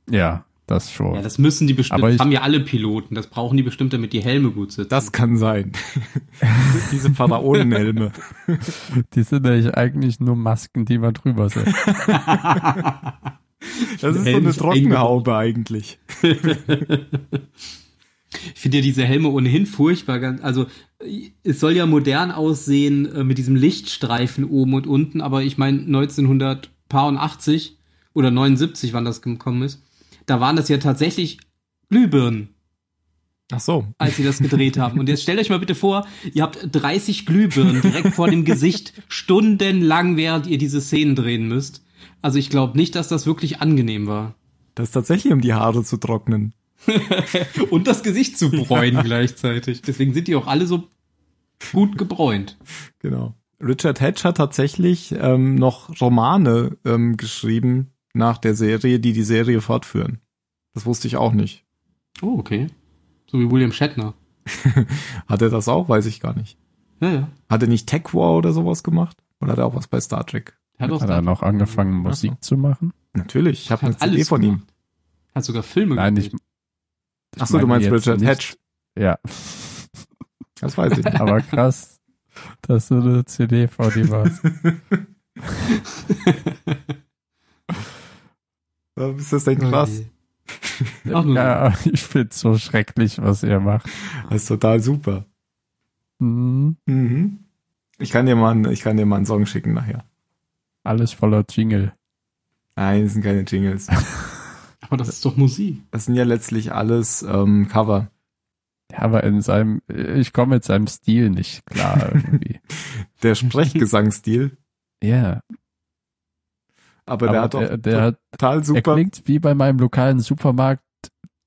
Ja, das schon. Ja, das müssen die bestimmt, ich- haben ja alle Piloten. Das brauchen die bestimmt, damit die Helme gut sitzen. Das kann sein. *laughs* Diese Pharaonenhelme. Die sind nämlich eigentlich nur Masken, die man drüber setzt. Das ist so eine Trockenhaube eigentlich. *laughs* Ich finde ja diese Helme ohnehin furchtbar. Also es soll ja modern aussehen äh, mit diesem Lichtstreifen oben und unten, aber ich meine 1980 oder 79, wann das gekommen ist, da waren das ja tatsächlich Glühbirnen, Ach so. als sie das gedreht haben. Und jetzt stellt euch mal bitte vor, ihr habt 30 Glühbirnen direkt vor dem Gesicht, stundenlang, während ihr diese Szenen drehen müsst. Also ich glaube nicht, dass das wirklich angenehm war. Das ist tatsächlich, um die Haare zu trocknen. *laughs* Und das Gesicht zu bräunen *laughs* gleichzeitig. Deswegen sind die auch alle so gut gebräunt. Genau. Richard Hatch hat tatsächlich ähm, noch Romane ähm, geschrieben, nach der Serie, die die Serie fortführen. Das wusste ich auch nicht. Oh, okay. So wie William Shatner. *laughs* Hat er das auch? Weiß ich gar nicht. Ja, ja. Hat er nicht Tech War oder sowas gemacht? Oder hat er auch was bei Star Trek? Er hat, auch Hat er noch angefangen, Musik zu machen? Natürlich, ich habe eine CD alles von ihm. gemacht. Hat sogar Filme Nein, ich. Ach so, du meinst Richard nicht- Hatch. Ja, *laughs* Das weiß ich. aber krass, dass du eine CD von ihm hast. ist das denn krass? Ach, nur Ja, ich find's so schrecklich, was ihr macht. Das ist total super. Mhm. Mhm. Ich kann dir mal, einen- ich kann dir mal einen Song schicken nachher. Alles voller Jingle. Nein, das sind keine Jingles. *laughs* Aber das ist doch Musik. Das sind ja letztlich alles ähm, Cover. Ja, aber in seinem, ich komme mit seinem Stil nicht klar *laughs* irgendwie. Der Sprechgesangsstil, Ja, aber, der aber hat doch der, der, hat, total er super. klingt wie bei meinem lokalen Supermarkt,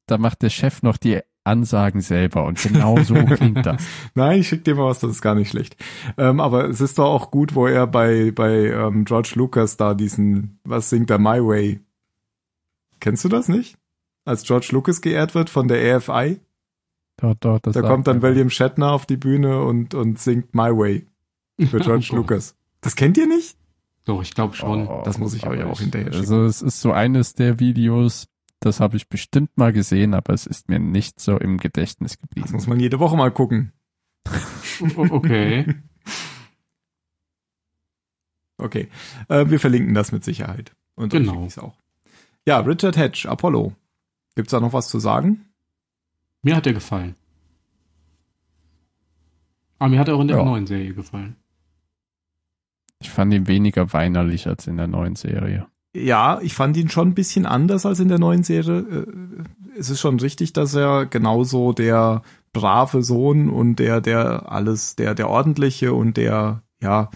da macht der Chef noch die Ansagen selber und genau so *laughs* klingt das. Nein, ich schick dir mal was, das ist gar nicht schlecht. Ähm, aber es ist doch auch gut, wo er bei, bei ähm, George Lucas da diesen, was singt er, My Way. Kennst du das nicht? Als George Lucas geehrt wird von der AFI, Doch, doch, das da kommt dann. William Shatner auf die Bühne und, und singt My Way für George. *laughs* Lucas. Das kennt ihr nicht? Doch, ich glaube schon. Oh, Das muss ich euch auch hinterher schicken. Also es ist so eines der Videos, das habe ich bestimmt mal gesehen, aber es ist mir nicht so im Gedächtnis Das geblieben. muss man jede Woche mal gucken. Okay. *laughs* Okay. Äh, wir verlinken das mit Sicherheit. Und dann Genau. auch. Ja, Richard Hatch, Apollo. Gibt's da noch was zu sagen? Mir hat er gefallen. Aber mir hat er auch in der Ja. neuen Serie gefallen. Ich fand ihn weniger weinerlich als in der neuen Serie. Ja, ich fand ihn schon ein bisschen anders als in der neuen Serie. Äh, Es ist schon richtig, dass er genauso der brave Sohn und der, der alles, der, der ordentliche und der, ja,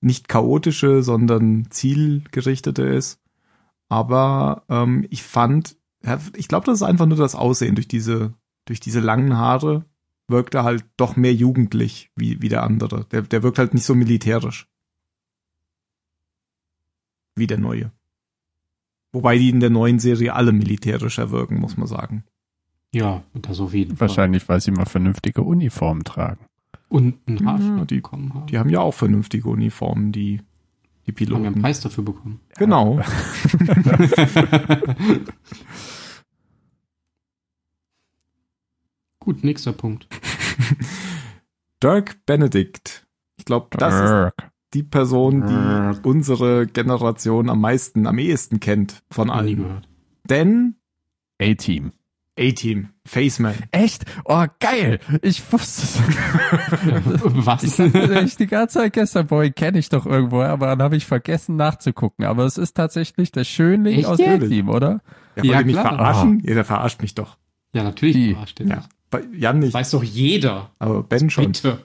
nicht chaotische, sondern zielgerichtete ist. Aber ähm, ich fand, ja, ich glaube, das ist einfach nur das Aussehen. Durch diese, durch diese langen Haare wirkt er halt doch mehr jugendlich wie, wie der andere. Der, der wirkt halt nicht so militärisch. Wie der neue. Wobei die in der neuen Serie alle militärischer wirken, muss man sagen. Ja, und das auf jeden Fall. Wahrscheinlich, weil sie mal vernünftige Uniformen tragen. Und einen Ja, Haarschnitt die- bekommen haben. Die haben ja auch vernünftige Uniformen, die, die Die haben einen Piloten. Preis dafür bekommen. Genau. *laughs* Gut, nächster Punkt. *laughs* Dirk Benedict. Ich glaube, das ist Dirk. die Person, die Dirk. unsere Generation am meisten, am ehesten kennt von allen. gehört. Denn A-Team. A-Team, Faceman. Echt? Oh, geil. Ich wusste es. *laughs* Was? Ich dachte echt die ganze Zeit gestern, boy, kenne ich doch irgendwo, aber dann habe ich vergessen nachzugucken. Aber es ist tatsächlich der Schönling Echt aus jetzt? A-Team, oder? Ja, Ja, wollt ihr mich klar. verarschen? Jeder verarscht mich doch. Ja, natürlich. Die. verarscht er Ja. Jan nicht, Weiß doch jeder. aber Ben schon. Bitte.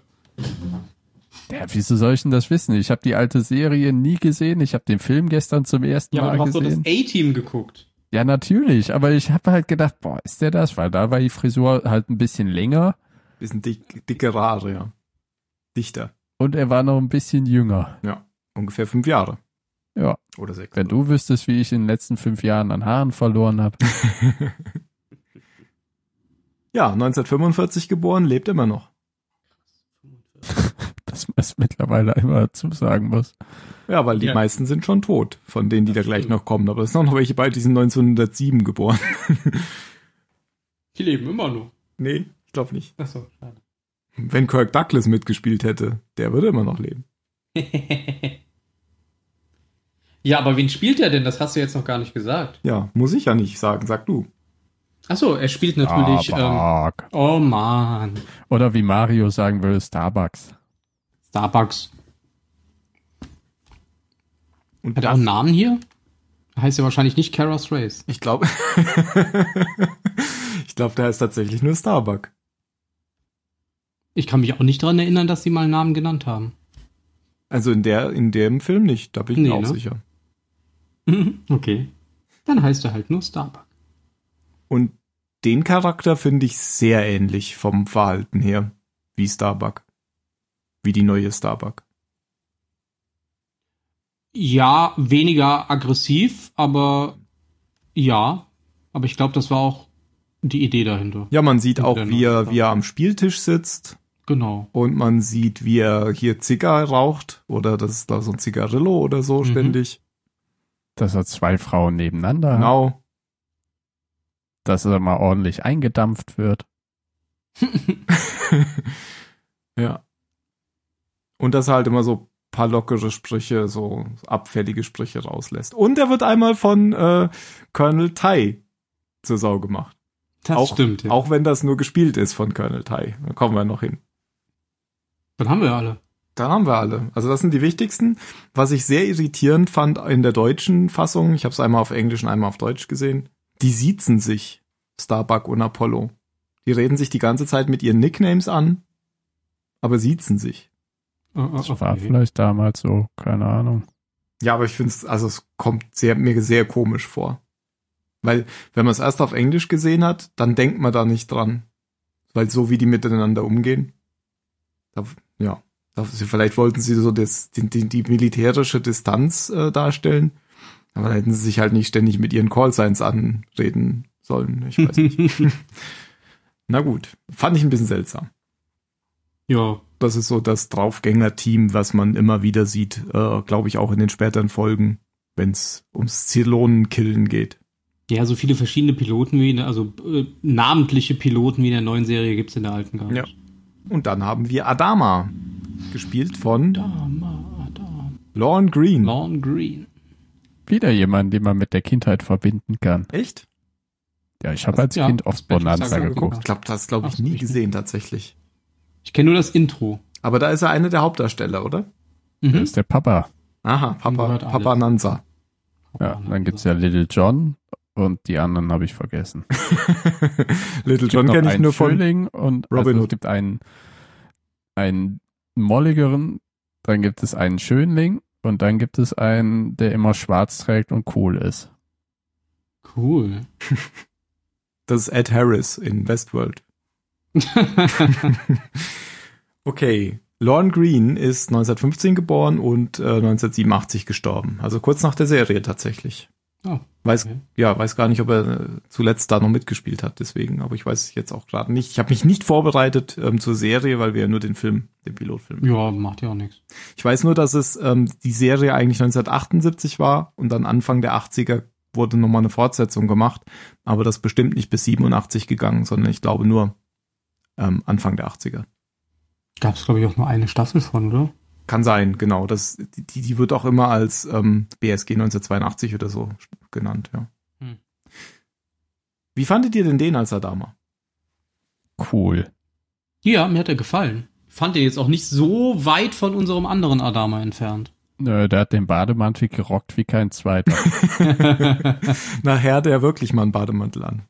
Ja, wieso soll ich denn das wissen? Ich habe die alte Serie nie gesehen. Ich habe den Film gestern zum ersten Ja, aber Mal du hast doch das gesehen. A-Team geguckt. Ja, natürlich. Aber ich habe halt gedacht, boah, ist der das? Weil da war die Frisur halt ein bisschen länger Bisschen dick, dicke Haare, ja. Dichter. und er war noch ein bisschen jünger. Ungefähr fünf Jahre. Ja. Oder sechs. Wenn du wüsstest, wie ich in den letzten fünf Jahren an Haaren verloren habe. *laughs* Ja, 1945 geboren, lebt immer noch. dass man es mittlerweile immer dazu sagen muss. Ja, weil die Ja. meisten sind schon tot, von denen, die Das da gleich stimmt. noch kommen. Aber es sind auch noch welche bei, die sind 1907 geboren. Die leben immer noch. nee, ich glaube nicht. Achso, schade. Wenn Kirk Douglas mitgespielt hätte, der würde immer noch leben. *laughs* ja, aber wen spielt er denn? Das hast du jetzt noch gar nicht gesagt. Ja, muss ich ja nicht sagen, sag du. Achso, er spielt natürlich. Ähm, Starbucks. oh man. Oder wie Mario sagen würde, Starbucks. Starbucks. Und Hat er auch einen Namen hier? Heißt ja wahrscheinlich nicht Kara's Race. Ich glaube, *laughs* ich glaube, der ist tatsächlich nur Starbuck. Ich kann mich auch nicht dran erinnern, dass sie mal einen Namen genannt haben. Also in der, in dem Film nicht, da bin ich Nee, mir auch ne? sicher. okay. Dann heißt er halt nur Starbuck. Und den Charakter finde ich sehr ähnlich vom Verhalten her, wie Starbuck. Wie die neue Starbuck. Ja, weniger aggressiv, aber ja. Aber ich glaube, das war auch die Idee dahinter. Ja, man sieht auch, wie er, wie er am Spieltisch sitzt Genau. und man sieht, wie er hier Zigarre raucht oder das ist da so ein Zigarillo oder so Mhm. ständig. Dass er zwei Frauen nebeneinander hat, Genau. dass er mal ordentlich eingedampft wird. *laughs* ja. Und dass er halt immer so paar lockere Sprüche, so abfällige Sprüche rauslässt. Und er wird einmal von äh, Colonel Tai zur Sau gemacht. Das auch, stimmt. Ja. Auch wenn das nur gespielt ist von Colonel Tai. Da kommen wir noch hin. Dann haben wir alle. Da haben wir alle. Also das sind die wichtigsten. Was ich sehr irritierend fand in der deutschen Fassung, ich habe es einmal auf Englisch und einmal auf Deutsch gesehen, die siezen sich, Starbuck und Apollo. Die reden sich die ganze Zeit mit ihren Nicknames an, aber siezen sich. Äh, Das äh, war vielleicht damals so, keine Ahnung. Ja, aber ich finde es, also es kommt sehr, mir sehr komisch vor. Weil, wenn man es erst auf Englisch gesehen hat, dann denkt man da nicht dran. Weil so wie die miteinander umgehen. Da, ja. Da, vielleicht wollten sie so das, die, die, die militärische Distanz äh, darstellen. Aber dann hätten sie sich halt nicht ständig mit ihren Callsigns anreden sollen. Ich weiß nicht. *laughs* Na gut. Fand ich ein bisschen seltsam. ja, Das ist so das Draufgänger-Team, was man immer wieder sieht, äh, glaube ich auch in den späteren Folgen, wenn es ums Zylonenkillen geht. ja, so viele verschiedene Piloten wie, in der- also äh, namentliche Piloten wie in der neuen Serie gibt's in der alten gar Ja. nicht. Und dann haben wir Adama, gespielt von Da, ma, da. Lorne Green. Lawn Green. Wieder jemand, den man mit der Kindheit verbinden kann. Echt? Ja, ich habe als ja, Kind oft Bonanza geguckt. Ich glaube, das glaube ich nie ich gesehen tatsächlich. Ich kenne nur das Intro. Aber da ist er einer der Hauptdarsteller, oder? Das Mhm. ist der Papa. Aha, Papa. Papa Nanza. Ja, dann gibt's ja Little John und die anderen habe ich vergessen. *laughs* Little John kenne ich nur von. Schönling und Robin also Hood. es gibt einen, einen molligeren, dann gibt es einen Schönling und dann gibt es einen, der immer schwarz trägt und cool ist. Cool. *laughs* Das ist Ed Harris in Westworld. *laughs* Okay. Lorne Green ist 1915 geboren und äh, 1987 gestorben. Also kurz nach der Serie tatsächlich. Oh, Weiß, okay. ja, weiß gar nicht, ob er äh, zuletzt da noch mitgespielt hat, deswegen, aber ich weiß es jetzt auch gerade nicht. Ich habe mich nicht vorbereitet ähm, zur Serie, weil wir ja nur den Film, den Pilotfilm. Ja, macht ja auch nichts. Ich weiß nur, dass es ähm, die Serie eigentlich 1978 war und dann Anfang der 80er wurde nochmal eine Fortsetzung gemacht, aber das bestimmt nicht bis 87 gegangen, sondern ich glaube nur ähm, Anfang der 80er. Gab's glaube ich auch nur eine Staffel von, oder? Kann sein, genau. Das, die, die wird auch immer als ähm, BSG 1982 oder so genannt, ja. Hm. Wie fandet ihr denn den als Adama? Cool. Ja, mir hat er gefallen. Fand er jetzt auch nicht so weit von unserem anderen Adama entfernt. Nö, der hat den Bademantel gerockt wie kein zweiter. Nachher hat er wirklich mal einen Bademantel an.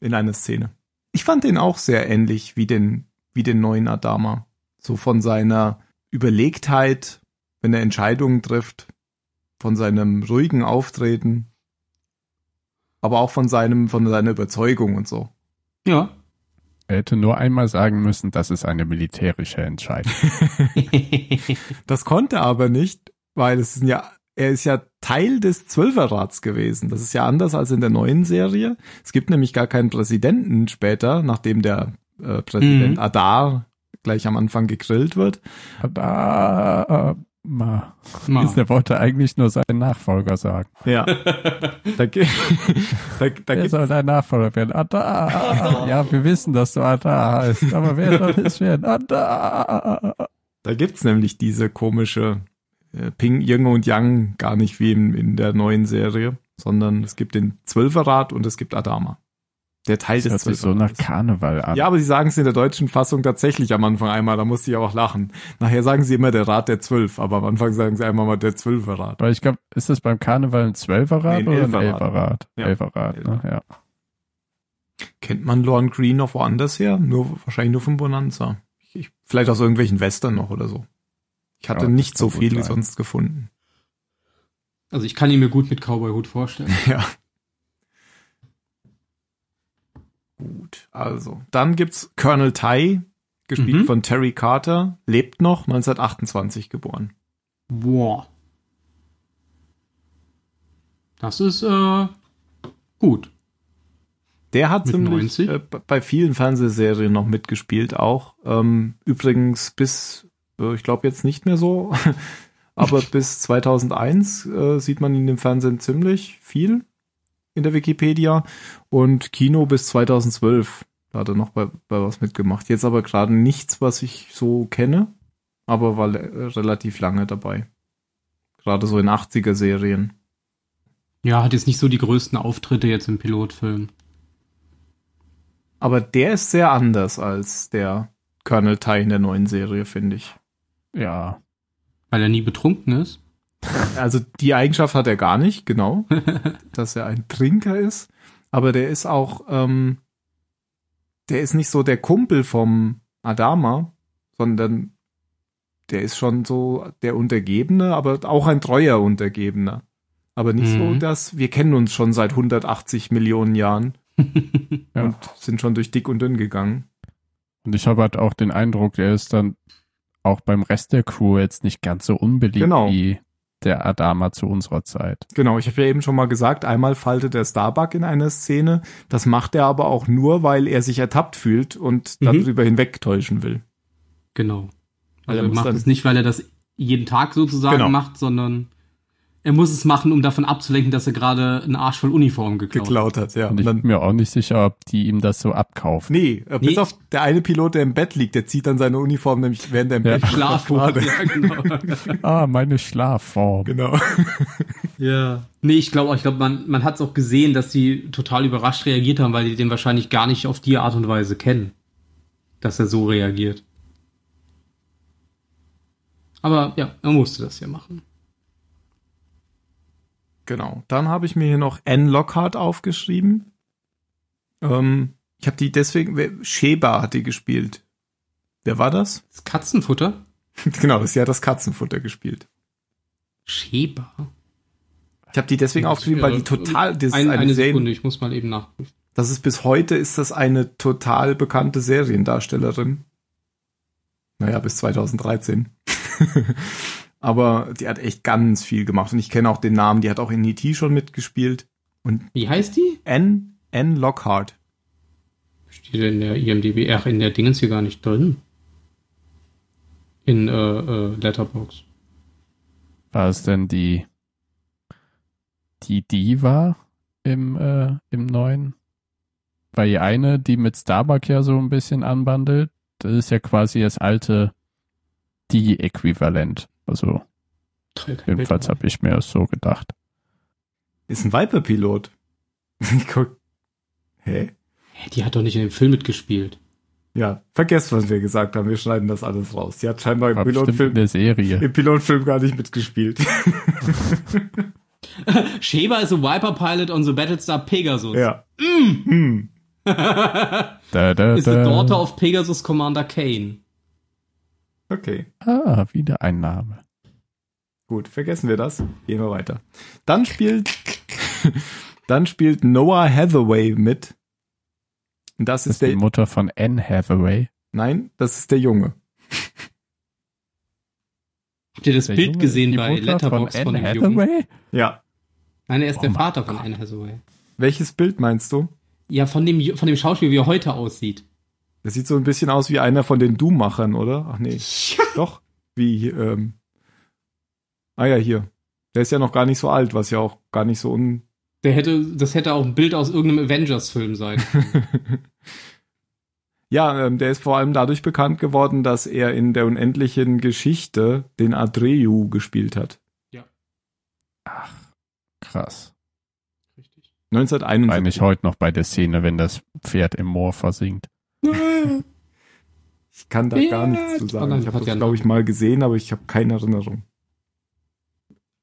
In einer Szene. Ich fand den auch sehr ähnlich wie den, wie den neuen Adama. So von seiner Überlegtheit, wenn er Entscheidungen trifft, von seinem ruhigen Auftreten, aber auch von seinem, von seiner Überzeugung und so. ja. er hätte nur einmal sagen müssen, das ist eine militärische Entscheidung. *laughs* *laughs* Das konnte er aber nicht, weil es ist ja, er ist ja Teil des Zwölferrats gewesen. Das ist ja anders als in der neuen Serie. Es gibt nämlich gar keinen Präsidenten später, nachdem der äh, Präsident Mhm. Adar gleich am Anfang gegrillt wird. Da, ma. Mal. Der wollte eigentlich nur seinen Nachfolger sagen. Ja. *laughs* da, da, da Wer soll dein Nachfolger werden? Ada. Ja, wir wissen, dass du Ada heißt, aber wer soll es werden? Ada. da gibt's nämlich diese komische äh, Ping, Yin und Yang gar nicht wie in, in der neuen Serie, sondern es gibt den Zwölferrat und es gibt Adama. Der Teil Das des hört sich so nach. Karneval an. Ja, aber sie sagen es in der deutschen Fassung tatsächlich am Anfang einmal, da musste ich auch lachen. Nachher sagen sie immer der Rat der Zwölf, aber am Anfang sagen sie einmal mal der Zwölferrat. Weil ich glaube, ist das beim Karneval ein Zwölferrad Nee, ein oder ein Elferrad. Elferrad? Ja. Elferrad, ne? ja. Kennt man Lorne Green noch woanders her? Nur, wahrscheinlich nur von Bonanza. Ich, vielleicht aus irgendwelchen Western noch oder so. Ich hatte Ja, nicht so viel wie sonst gefunden. Also ich kann ihn mir gut mit Cowboy-Hut vorstellen. *laughs* Ja. Gut, also. Dann gibt's Colonel Tai, gespielt Mhm. von Terry Carter, lebt noch, 1928 geboren. Boah. Das ist äh, gut. Der hat Mit ziemlich 90? äh, bei vielen Fernsehserien noch mitgespielt, auch. Ähm, übrigens bis, ich glaube jetzt nicht mehr so, *laughs* aber *laughs* bis 2001 äh, sieht man ihn im Fernsehen ziemlich viel in der Wikipedia und Kino bis 2012. Da hat er noch bei, bei was mitgemacht. Jetzt aber gerade nichts, was ich so kenne, aber war relativ lange dabei. Gerade so in 80er Serien. Ja, hat jetzt nicht so die größten Auftritte jetzt im Pilotfilm. Aber der ist sehr anders als der Colonel Tai in der neuen Serie, finde ich. Ja. Weil er nie betrunken ist. Also die Eigenschaft hat er gar nicht, genau, *laughs* dass er ein Trinker ist. Aber der ist auch, ähm, der ist nicht so der Kumpel vom Adama, sondern der ist schon so der Untergebene, aber auch ein treuer Untergebener. Aber nicht so, Mhm. dass wir kennen uns schon seit 180 Millionen Jahren Ja. *laughs* und sind schon durch dick und dünn gegangen. Und ich habe halt auch den Eindruck, er ist dann auch beim Rest der Crew jetzt nicht ganz so unbeliebt Genau. wie der Adama zu unserer Zeit. Genau, ich habe ja eben schon mal gesagt, einmal faltet der Starbuck in einer Szene. Das macht er aber auch nur, weil er sich ertappt fühlt und Mhm. darüber hinwegtäuschen will. Genau. Weil Also er er macht es nicht, weil er das jeden Tag sozusagen Genau. macht, sondern er muss es machen, um davon abzulenken, dass er gerade einen Arsch voll Uniform geklaut, hat. Geklaut hat, ja. Und ich dann, bin mir auch nicht sicher, ob die ihm das so abkaufen. nee, äh, bis Nee. auf der eine Pilot, der im Bett liegt, der zieht dann seine Uniform nämlich während er im Ja. Bett. Schlafbuch. Gerade. Ja, genau. *laughs* Ah, meine Schlafform. Genau. *laughs* ja. Nee, ich glaube, ich glaube, man, man hat es auch gesehen, dass die total überrascht reagiert haben, weil die den wahrscheinlich gar nicht auf die Art und Weise kennen, dass er so reagiert. Aber ja, er musste das ja machen. Genau. Dann habe ich mir hier noch Anne Lockhart aufgeschrieben. Ähm, ich habe die deswegen, Sheba hat die gespielt. Wer war das? Das Katzenfutter? *laughs* genau, sie hat das Katzenfutter gespielt. Schäber. Ich habe die deswegen aufgeschrieben, weil die total, das ist Ein, eine, eine Serie, Sekunde, ich muss mal eben nachprüfen. das ist bis heute ist das eine total bekannte Seriendarstellerin. Naja, bis 2013. *laughs* Aber die hat echt ganz viel gemacht und ich kenne auch den Namen, die hat auch in E.T. schon mitgespielt. Und Wie heißt die? Anne, Anne Lockhart. Steht in der IMDb, ach, in der Dingens hier gar nicht drin. In äh, äh, Letterbox. War es denn die, die Diva im, äh, im neuen? Weil die eine, die mit Starbuck ja so ein bisschen anbandelt, das ist ja quasi das alte Die-Äquivalent. Also jedenfalls habe ich mir so gedacht. Ist ein Viper-Pilot. Ich *laughs* guck. Hä? Die hat doch nicht in dem Film mitgespielt. Ja, vergesst, was wir gesagt haben. Wir schneiden das alles raus. Die hat scheinbar im Pilotfilm, der Serie. im Pilotfilm gar nicht mitgespielt. *laughs* Sheba is a Viper pilot on the Battlestar Pegasus. ja. Hm. *laughs* Da, da, Is the da. daughter of Pegasus Commander Kane. Okay. Ah, wieder ein Name. Gut, vergessen wir das. Gehen wir weiter. Dann spielt, *laughs* dann spielt Noah Hathaway mit. Das Das ist ist die der, Mutter von Anne Hathaway. nein, das ist der Junge. Habt ihr das Der Bild Junge gesehen bei Mutter Letterbox von von, Anne dem Jungen? Hathaway? Ja. Nein, er ist Oh der Vater von Gott. Anne Hathaway. Welches Bild meinst du? Ja, von dem, von dem Schauspiel, wie er heute aussieht. Das sieht so ein bisschen aus wie einer von den Doom-Machern, oder? Ach nee. Doch. Wie, ähm. Ah ja, hier. Der ist ja noch gar nicht so alt, was ja auch gar nicht so un. Der hätte, das hätte auch ein Bild aus irgendeinem Avengers-Film sein. *laughs* ja, ähm, der ist vor allem dadurch bekannt geworden, dass er in der unendlichen Geschichte den Adreu gespielt hat. Ach, krass. Richtig. 1971. Meine ich heute noch bei der Szene, wenn das Pferd im Moor versinkt. *laughs* Ich kann da gar nichts zu Oh sagen. nein, Ich habe das, glaube ich, mal gesehen, aber ich habe keine Erinnerung.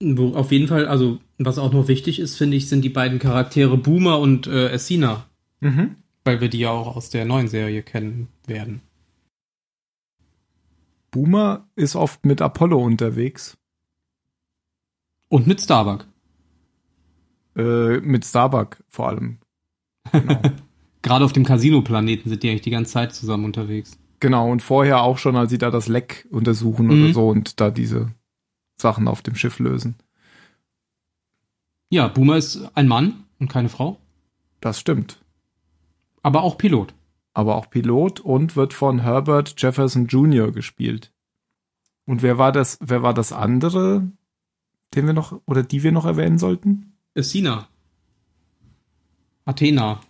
Wo auf jeden Fall, also, was auch noch wichtig ist, finde ich, sind die beiden Charaktere Boomer und äh, Essina. Mhm. Weil wir die ja auch aus der neuen Serie kennen werden. Boomer ist oft mit Apollo unterwegs. Und mit Starbuck. Äh, mit Starbuck vor allem. Genau. *laughs* Gerade auf dem Casino-Planeten sind die eigentlich die ganze Zeit zusammen unterwegs. Genau, und vorher auch schon, als sie da das Leck untersuchen Mhm. oder so und da diese Sachen auf dem Schiff lösen. Ja, Boomer ist ein Mann und keine Frau, Das stimmt. aber auch Pilot. Aber auch Pilot und wird von Herbert Jefferson Jr. gespielt. Und wer war das, wer war das andere, den wir noch, oder die wir noch erwähnen sollten? Ist Sina. Athena.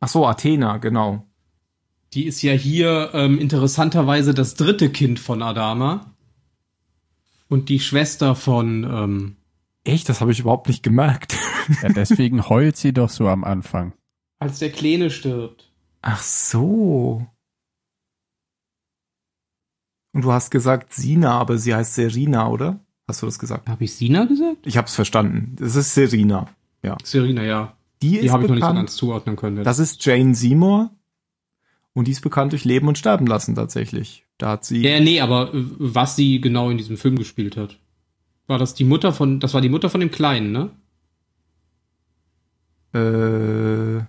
Ach so, Athena, genau. Die ist ja hier ähm, interessanterweise das dritte Kind von Adama. Und die Schwester von, ähm, Echt? Das habe ich überhaupt nicht gemerkt. Ja, deswegen heult sie doch so am Anfang. als der Kleine stirbt. Ach so. Und du hast gesagt Sina, aber sie heißt Serena, oder? Hast du das gesagt? Habe ich Sina gesagt? Ich habe es verstanden. Es ist Serena. Serena, ja. Die, Die ist habe ich noch nicht so ganz zuordnen können. das ist Jane Seymour. Und die ist bekannt durch Leben und Sterben lassen tatsächlich. Da hat sie. ja, nee, aber äh, was sie genau in diesem Film gespielt hat. War das die Mutter von, das war die Mutter von dem Kleinen, ne? Äh,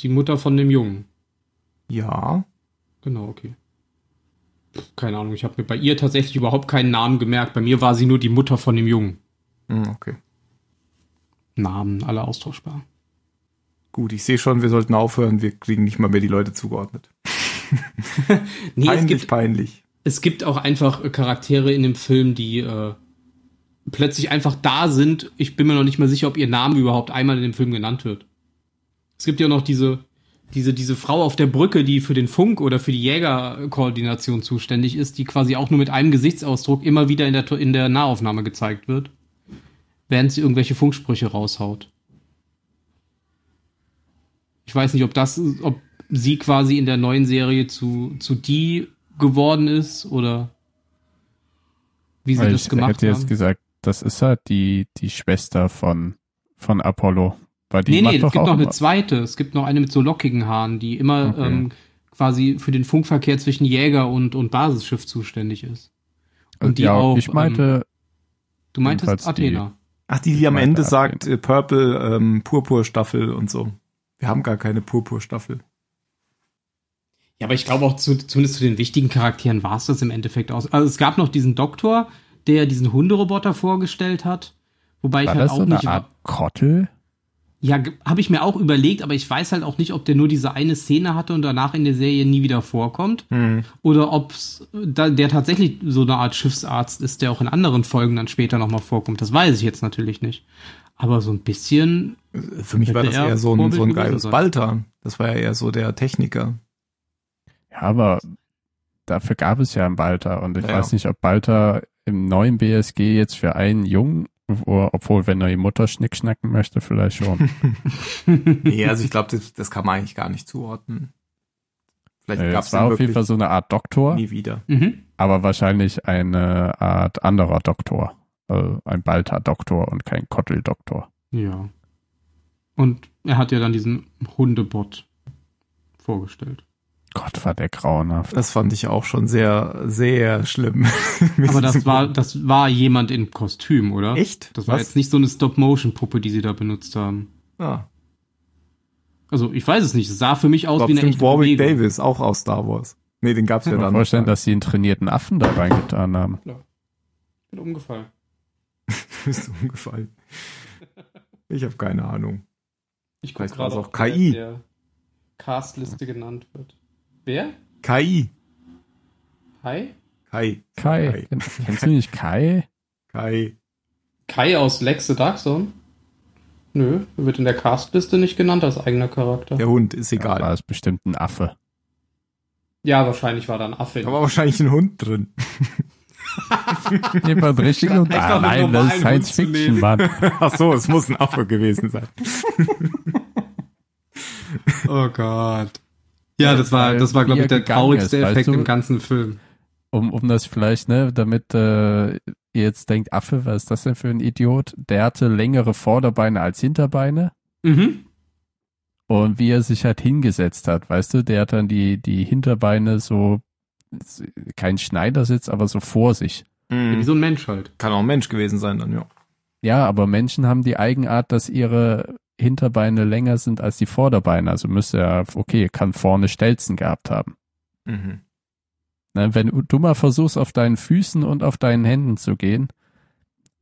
Die Mutter von dem Jungen. ja. Genau, okay. Keine Ahnung, ich habe mir bei ihr tatsächlich überhaupt keinen Namen gemerkt. Bei mir war sie nur die Mutter von dem Jungen. Hm, okay. Namen, alle austauschbar. Gut, ich sehe schon, wir sollten aufhören. Wir kriegen nicht mal mehr die Leute zugeordnet. *laughs* Nee, es peinlich, gibt, peinlich. es gibt auch einfach Charaktere in dem Film, die äh, plötzlich einfach da sind. Ich bin mir noch nicht mal sicher, ob ihr Name überhaupt einmal in dem Film genannt wird. Es gibt ja noch diese, diese, diese Frau auf der Brücke, die für den Funk oder für die Jägerkoordination zuständig ist, die quasi auch nur mit einem Gesichtsausdruck immer wieder in der, in der Nahaufnahme gezeigt wird, während sie irgendwelche Funksprüche raushaut. Ich weiß nicht, ob das, ob sie quasi in der neuen Serie zu, zu die geworden ist oder wie sie Weil das ich gemacht hätte jetzt gesagt, das ist halt die, die Schwester von, von Apollo. Weil die Nee, nee, es gibt noch eine zweite. Es gibt noch eine mit so lockigen Haaren, die immer Okay. ähm, quasi für den Funkverkehr zwischen Jäger und, und Basisschiff zuständig ist. Und die ja, auch. ich meinte, du meintest jedenfalls die- Athena. Ach, die, die am Ende Athena. sagt, äh, Purple, ähm, Purpurstaffel und so. Wir haben gar keine Purpurstaffel. Ja, aber ich glaube auch zu, zumindest zu den wichtigen Charakteren war es das im Endeffekt aus. Also es gab noch diesen Doktor, der diesen Hunderoboter vorgestellt hat. Wobei war ich halt das auch so eine nicht. Art Krottel? Ja, habe ich mir auch überlegt, aber ich weiß halt auch nicht, ob der nur diese eine Szene hatte und danach in der Serie nie wieder vorkommt. Hm. Oder ob da, der tatsächlich so eine Art Schiffsarzt ist, der auch in anderen Folgen dann später nochmal vorkommt. Das weiß ich jetzt natürlich nicht. Aber so ein bisschen, Für mich war das er eher so ein, so ein sein. Balter. Das war ja eher so der Techniker. Ja, aber dafür gab es ja einen Balter und ich Ja. weiß nicht, ob Balter im neuen BSG jetzt für einen Jungen, wo- obwohl wenn er die Mutter schnickschnacken möchte, vielleicht schon. *laughs* Nee, also ich glaube, das, das kann man eigentlich gar nicht zuordnen. Vielleicht Äh, gab es es war auf jeden Fall so eine Art Doktor, nie wieder. mhm. aber wahrscheinlich eine Art anderer Doktor. Also ein Balter-Doktor und kein Kottel-Doktor. ja. Und er hat ja dann diesen Hundebot vorgestellt. Gott, war der grauenhaft. Das fand ich auch schon sehr, sehr schlimm. *laughs* Aber das war, das war jemand in Kostüm, oder? Echt? Das war Was? jetzt nicht so eine Stop-Motion-Puppe, die sie da benutzt haben. Ah, Also ich weiß es nicht. Es sah für mich aus war wie eine echte Warwick Bewegung. Davis, auch aus Star Wars. Nee, den gab's ja Ich kann mir dann. vorstellen, dass sie einen trainierten Affen da reingetan haben. Ich bin umgefallen. *laughs* ist umgefallen. Ich habe keine Ahnung. Ich Vielleicht guck war's gerade, auch KI. Der Castliste genannt wird. Wer? KI. Hi? Kai. Kai. Kennst du nicht Kai? Kai. Kai aus Lex the Dark Zone? Nö, wird in der Castliste nicht genannt als eigener Charakter. Der Hund ist egal. war es bestimmt ein Affe. Ja, wahrscheinlich war da ein Affe. Da war wahrscheinlich ein Hund drin. *laughs* Jemand richtig und mit nein, das ist Science Fiction. Mann. Ach so, es muss ein Affe gewesen sein. *laughs* Oh Gott. Ja, das war, das war, glaube ich, er der traurigste ist, weißt Effekt du? im ganzen Film. Um, um das vielleicht, ne, damit äh, ihr jetzt denkt, Affe, was ist das denn für ein Idiot? Der hatte längere Vorderbeine als Hinterbeine. Mhm. Und wie er sich halt hingesetzt hat, weißt du, der hat dann die, die Hinterbeine so, kein Schneidersitz, aber so vor sich. Ja, wie so ein Mensch halt. Kann auch ein Mensch gewesen sein dann, ja. Ja, aber Menschen haben die Eigenart, dass ihre Hinterbeine länger sind als die Vorderbeine. Also müsste er, okay, kann vorne Stelzen gehabt haben. Mhm. Ne, wenn du mal versuchst, auf deinen Füßen und auf deinen Händen zu gehen,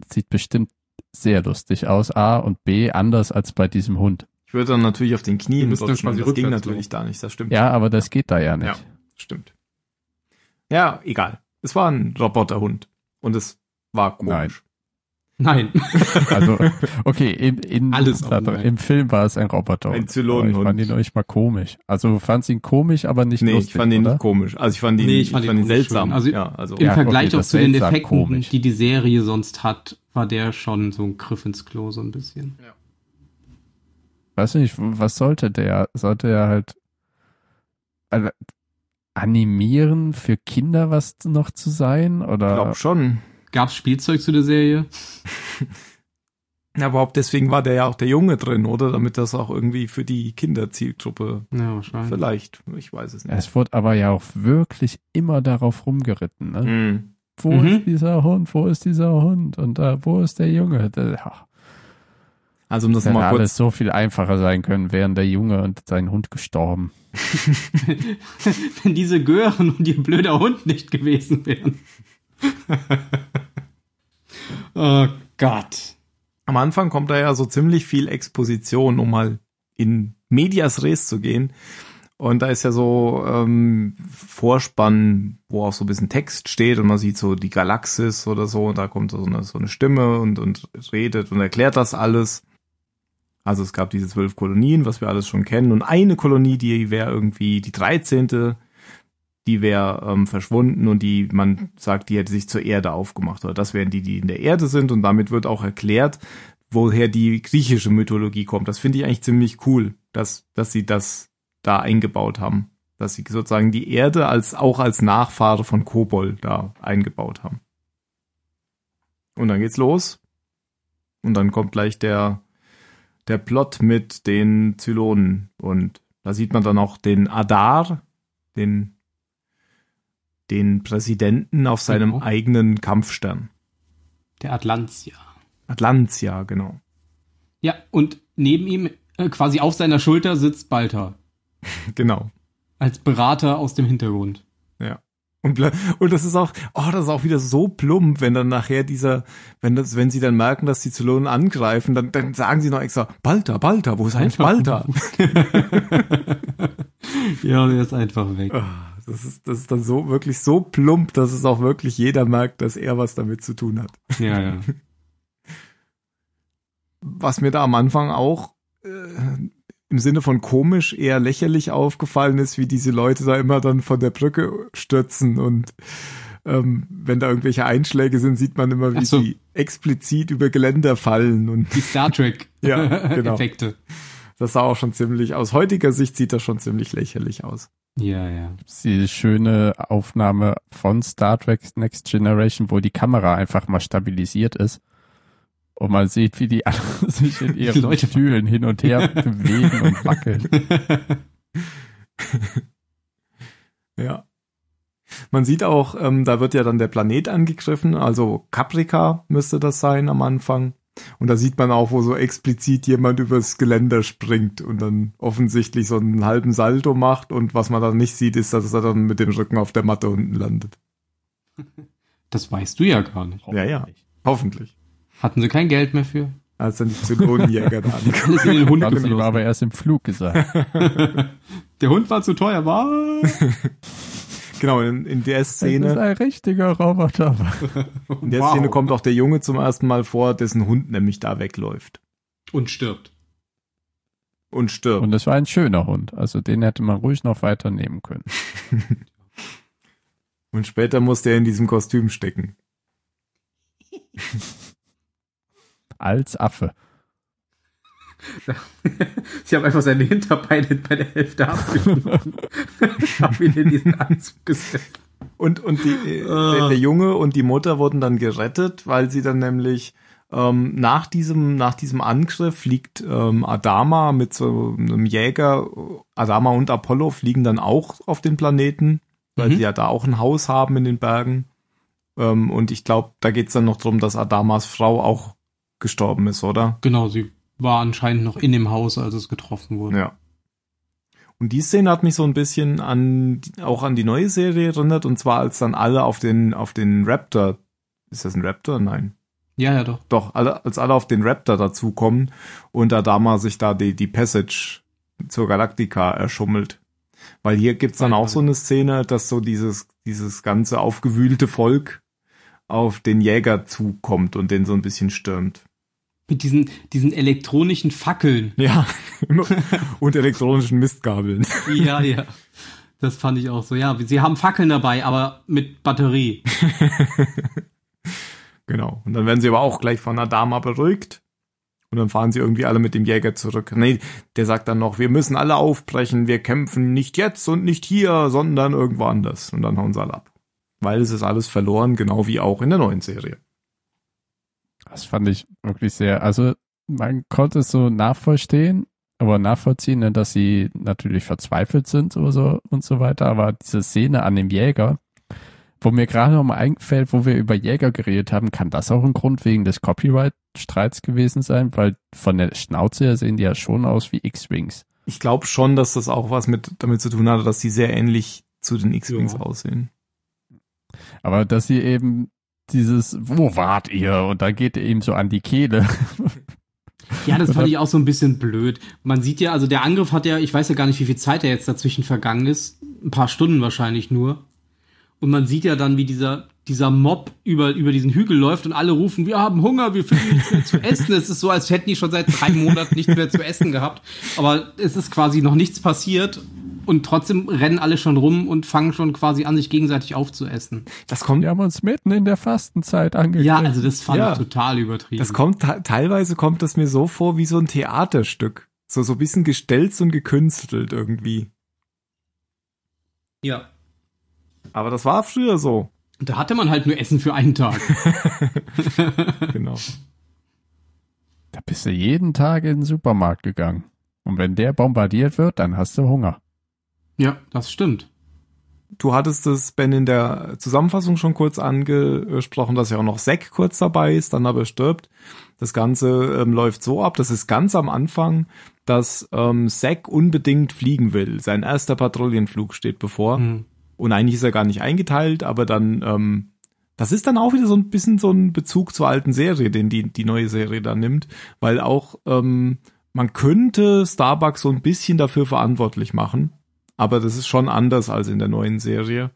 sieht bestimmt sehr lustig aus, A und B anders als bei diesem Hund. Ich würde dann natürlich auf den Knien quasi Das ging natürlich da nicht, das stimmt. Ja, aber das geht da ja nicht. Ja. Stimmt. Ja, egal. Es war ein Roboterhund. Und es war komisch. Nein. *laughs* Also, okay, in, in, Alles da, im Film war es ein Roboter. Ein Zylonenhund. Ich fand ihn euch mal komisch. Also, du fandst ihn komisch, aber nicht Nee, lustig, ich fand ihn oder? nicht komisch. Also ich fand ihn, Nee, ich fand ihn, seltsam. unschön. Also- ja, also Im Ja, Vergleich okay, auch zu den seltsam Effekten, komisch. die die Serie sonst hat, war der schon so ein Griff ins Klo so ein bisschen. Weiß nicht, was sollte der? Sollte er halt also, animieren für Kinder was noch zu sein? ich Oder? glaube schon. Gab's Spielzeug zu der Serie? Ja, überhaupt deswegen war der ja auch der Junge drin, oder? Damit das auch irgendwie für die Kinderzielgruppe Ja, wahrscheinlich. vielleicht, ich weiß es nicht. Es wurde aber ja auch wirklich immer darauf rumgeritten. Ne? Hm. Wo Mhm. ist dieser Hund? Wo ist dieser Hund? Und äh, wo ist der Junge? Ach, Also um das hätte mal alles kurz, so viel einfacher sein können, wären der Junge und sein Hund gestorben. *laughs* Wenn diese Gören und ihr blöder Hund nicht gewesen wären. *laughs* oh Gott. am Anfang kommt da ja so ziemlich viel Exposition, um mal in Medias Res zu gehen. Und da ist ja so ähm, Vorspann, wo auch so ein bisschen Text steht und man sieht so die Galaxis oder so. Und da kommt so eine, so eine Stimme und, und redet und erklärt das alles. Also es gab diese zwölf Kolonien, was wir alles schon kennen. Und eine Kolonie, die wäre irgendwie die dreizehnte, die wäre ähm, verschwunden und die, man sagt, die hätte sich zur Erde aufgemacht. Oder das wären die, die in der Erde sind. Und damit wird auch erklärt, woher die griechische Mythologie kommt. Das finde ich eigentlich ziemlich cool, dass, dass sie das da eingebaut haben. Dass sie sozusagen die Erde als auch als Nachfahre von Kobol da eingebaut haben. Und dann geht's los. Und dann kommt gleich der, der Plot mit den Zylonen. Und da sieht man dann auch den Adar, den, den Präsidenten auf seinem Genau. eigenen Kampfstern. Der Atlantia. Atlantia, genau. Ja, und neben ihm, äh, quasi auf seiner Schulter, sitzt Balta. *laughs* Genau. Als Berater aus dem Hintergrund. Und, und das ist auch, oh, das ist auch wieder so plump, wenn dann nachher dieser, wenn das, wenn sie dann merken, dass die Zylonen angreifen, dann, dann sagen sie noch extra, Balta, Balta, wo ist eigentlich Balta? *laughs* *laughs* Ja, der ist einfach weg. Ah, Das ist, das ist dann so, wirklich so plump, dass es auch wirklich jeder merkt, dass er was damit zu tun hat. Ja, ja. *laughs* Was mir da am Anfang auch, äh, im Sinne von komisch eher lächerlich aufgefallen ist, wie diese Leute da immer dann von der Brücke stürzen und ähm, wenn da irgendwelche Einschläge sind, sieht man immer, wie so. sie explizit über Geländer fallen und Die Star Trek *laughs* Ja, genau. Effekte. das sah auch schon ziemlich, aus heutiger Sicht sieht das schon ziemlich lächerlich aus. Ja, ja. Die schöne Aufnahme von Star Trek Next Generation, wo die Kamera einfach mal stabilisiert ist. Und man sieht, wie die alle *laughs* sich in ihren Leute- Stühlen hin und her bewegen und wackeln. *laughs* Ja. Man sieht auch, ähm, da wird ja dann der Planet angegriffen, also Caprica müsste das sein am Anfang. Und da sieht man auch, wo so explizit jemand übers Geländer springt und dann offensichtlich so einen halben Salto macht und was man dann nicht sieht, ist, dass er dann mit dem Rücken auf der Matte unten landet. Das weißt du ja gar nicht. Ja, ja. Hoffentlich. Hatten sie kein Geld mehr für? Als dann die Zylonenjäger da *laughs* in den Hund Das sie ihm aber erst im Flug gesagt. *laughs* Der Hund war zu teuer, was? *laughs* Genau, in, in der Das ist Szene, ein richtiger Roboter. in der Wow. Szene kommt auch der Junge zum ersten Mal vor, dessen Hund nämlich da wegläuft Und stirbt. und stirbt. Und es war ein schöner Hund. Also den hätte man ruhig noch weiter nehmen können. Und später musste er in diesem Kostüm stecken. Als Affe. *laughs* Sie haben einfach seine Hinterbeine bei der Hälfte abgeschnitten. *laughs* Hab ihn in diesen Anzug gesetzt. Und, und die, äh, Ah. der, der Junge und die Mutter wurden dann gerettet, weil sie dann nämlich ähm, nach diesem nach diesem Angriff fliegt ähm, Adama mit so einem Jäger, Adama und Apollo fliegen dann auch auf den Planeten, weil Mhm. sie ja da auch ein Haus haben in den Bergen. Ähm, und ich glaube, da geht's dann noch drum, dass Adamas Frau auch gestorben ist, oder? Genau, sie war anscheinend noch in dem Haus, als es getroffen wurde. Ja. Und die Szene hat mich so ein bisschen an auch an die neue Serie erinnert und zwar als dann alle auf den auf den Raptor ist das ein Raptor? Nein. Ja, ja, doch. Doch, alle, als alle auf den Raptor dazukommen und Adama sich da die, die Passage zur Galactica erschummelt. Weil hier gibt's dann auch so eine Szene, dass so dieses, dieses ganze aufgewühlte Volk auf den Jäger zukommt und den so ein bisschen stürmt. Mit diesen, diesen elektronischen Fackeln. *laughs* Ja, und elektronischen Mistgabeln. *laughs* Ja, ja. Das fand ich auch so. Ja, sie haben Fackeln dabei, aber mit Batterie. *laughs* genau. Und dann werden sie aber auch gleich von Adama beruhigt. Und dann fahren sie irgendwie alle mit dem Jäger zurück. Nee, der sagt dann noch, wir müssen alle aufbrechen, wir kämpfen nicht jetzt und nicht hier, sondern irgendwo anders. Und dann hauen sie alle ab. Weil es ist alles verloren, genau wie auch in der neuen Serie. Das fand ich wirklich sehr, also man konnte es so nachvollziehen, aber nachvollziehen, ne, dass sie natürlich verzweifelt sind oder so und so weiter. Aber diese Szene an dem Jäger, wo mir gerade noch mal einfällt, wo wir über Jäger geredet haben, kann das auch ein Grund wegen des Copyright-Streits gewesen sein? Weil von der Schnauze her sehen die ja schon aus wie X-Wings. Ich glaube schon, dass das auch was mit damit zu tun hatte, dass die sehr ähnlich zu den X-Wings Ja. aussehen. Aber dass sie eben dieses, wo wart ihr? Und dann geht er ihm so an die Kehle. *laughs* Ja, das fand ich auch so ein bisschen blöd. Man sieht ja, also der Angriff hat ja, ich weiß ja gar nicht, wie viel Zeit da jetzt dazwischen vergangen ist. Ein paar Stunden wahrscheinlich nur. Und man sieht ja dann, wie dieser, dieser Mob über, über diesen Hügel läuft und alle rufen, wir haben Hunger, wir finden nichts mehr zu essen. Es ist so, als hätten die schon seit drei Monaten nichts mehr zu essen gehabt. Aber es ist quasi noch nichts passiert. Und trotzdem rennen alle schon rum und fangen schon quasi an, sich gegenseitig aufzuessen. Das kommt, Wir haben uns mitten in der Fastenzeit angekündigt. Ja, also das fand Ja. ich total übertrieben. das kommt te- teilweise kommt das mir so vor wie so ein Theaterstück. So, so ein bisschen gestelzt und gekünstelt irgendwie. ja. Aber das war früher so. Da hatte man halt nur Essen für einen Tag. *laughs* *laughs* Genau. Da bist du jeden Tag in den Supermarkt gegangen. Und wenn der bombardiert wird, dann hast du Hunger. Ja, das stimmt. Du hattest es, Ben, in der Zusammenfassung schon kurz angesprochen, dass ja auch noch Zack kurz dabei ist, dann aber stirbt. Das Ganze ähm, läuft so ab, das ist ganz am Anfang, dass ähm, Zack unbedingt fliegen will. Sein erster Patrouillenflug steht bevor. Hm. Und eigentlich ist er gar nicht eingeteilt, aber dann, ähm, das ist dann auch wieder so ein bisschen so ein Bezug zur alten Serie, den die, die neue Serie da nimmt, weil auch ähm, man könnte Starbucks so ein bisschen dafür verantwortlich machen, aber das ist schon anders als in der neuen Serie,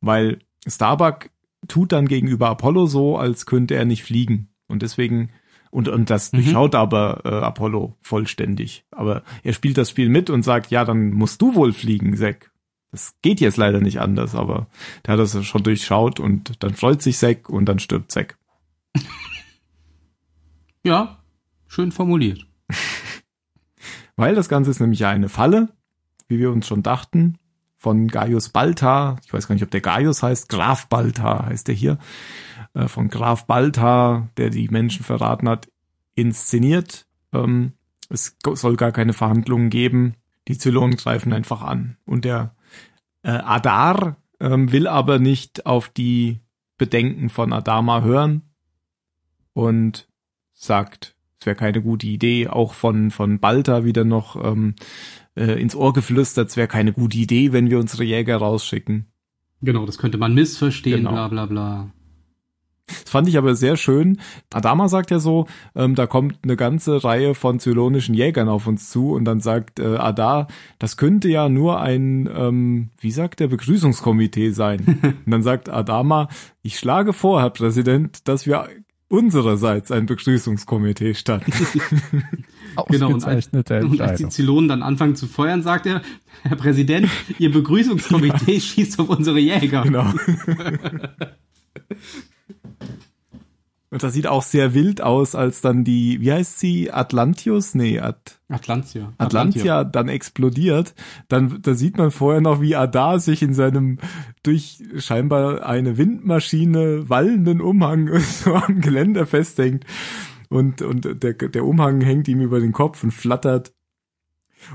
weil Starbuck tut dann gegenüber Apollo so, als könnte er nicht fliegen und deswegen und, und das Mhm. durchschaut aber äh, Apollo vollständig. Aber er spielt das Spiel mit und sagt, ja, dann musst du wohl fliegen, Zack. Das geht jetzt leider nicht anders, aber der hat das schon durchschaut und dann freut sich Zack und dann stirbt Zack. *laughs* Ja, schön formuliert. Weil das Ganze ist nämlich ja eine Falle, wie wir uns schon dachten, von Gaius Baltar. Ich weiß gar nicht, ob der Gaius heißt. Graf Baltar heißt er hier. Äh, von Graf Baltar, der die Menschen verraten hat, inszeniert. Ähm, es soll gar keine Verhandlungen geben. Die Zylonen greifen einfach an. Und der äh, Adar ähm, will aber nicht auf die Bedenken von Adama hören und sagt, es wäre keine gute Idee, auch von, von Balta wieder noch ähm, äh, ins Ohr geflüstert, es wäre keine gute Idee, wenn wir unsere Jäger rausschicken. Genau, das könnte man missverstehen, Genau. bla bla bla. Das fand ich aber sehr schön. Adama sagt ja so, ähm, da kommt eine ganze Reihe von zylonischen Jägern auf uns zu und dann sagt äh, Adar, das könnte ja nur ein, ähm, wie sagt der, Begrüßungskomitee sein. *laughs* und dann sagt Adama, ich schlage vor, Herr Präsident, dass wir unsererseits ein Begrüßungskomitee statten. *laughs* Genau, und als, und als die. Zylonen dann anfangen zu feuern, sagt er, Herr Präsident, Ihr Begrüßungskomitee *laughs* schießt auf unsere Jäger. Genau. *laughs* Und das sieht auch sehr wild aus, als dann die, wie heißt sie, Atlantius? Nee, At Atlantia. Atlantia dann explodiert. Dann, da sieht man vorher noch, wie Adar sich in seinem durch scheinbar eine Windmaschine wallenden Umhang *laughs* so am Geländer festhängt. Und, und der, der Umhang hängt ihm über den Kopf und flattert.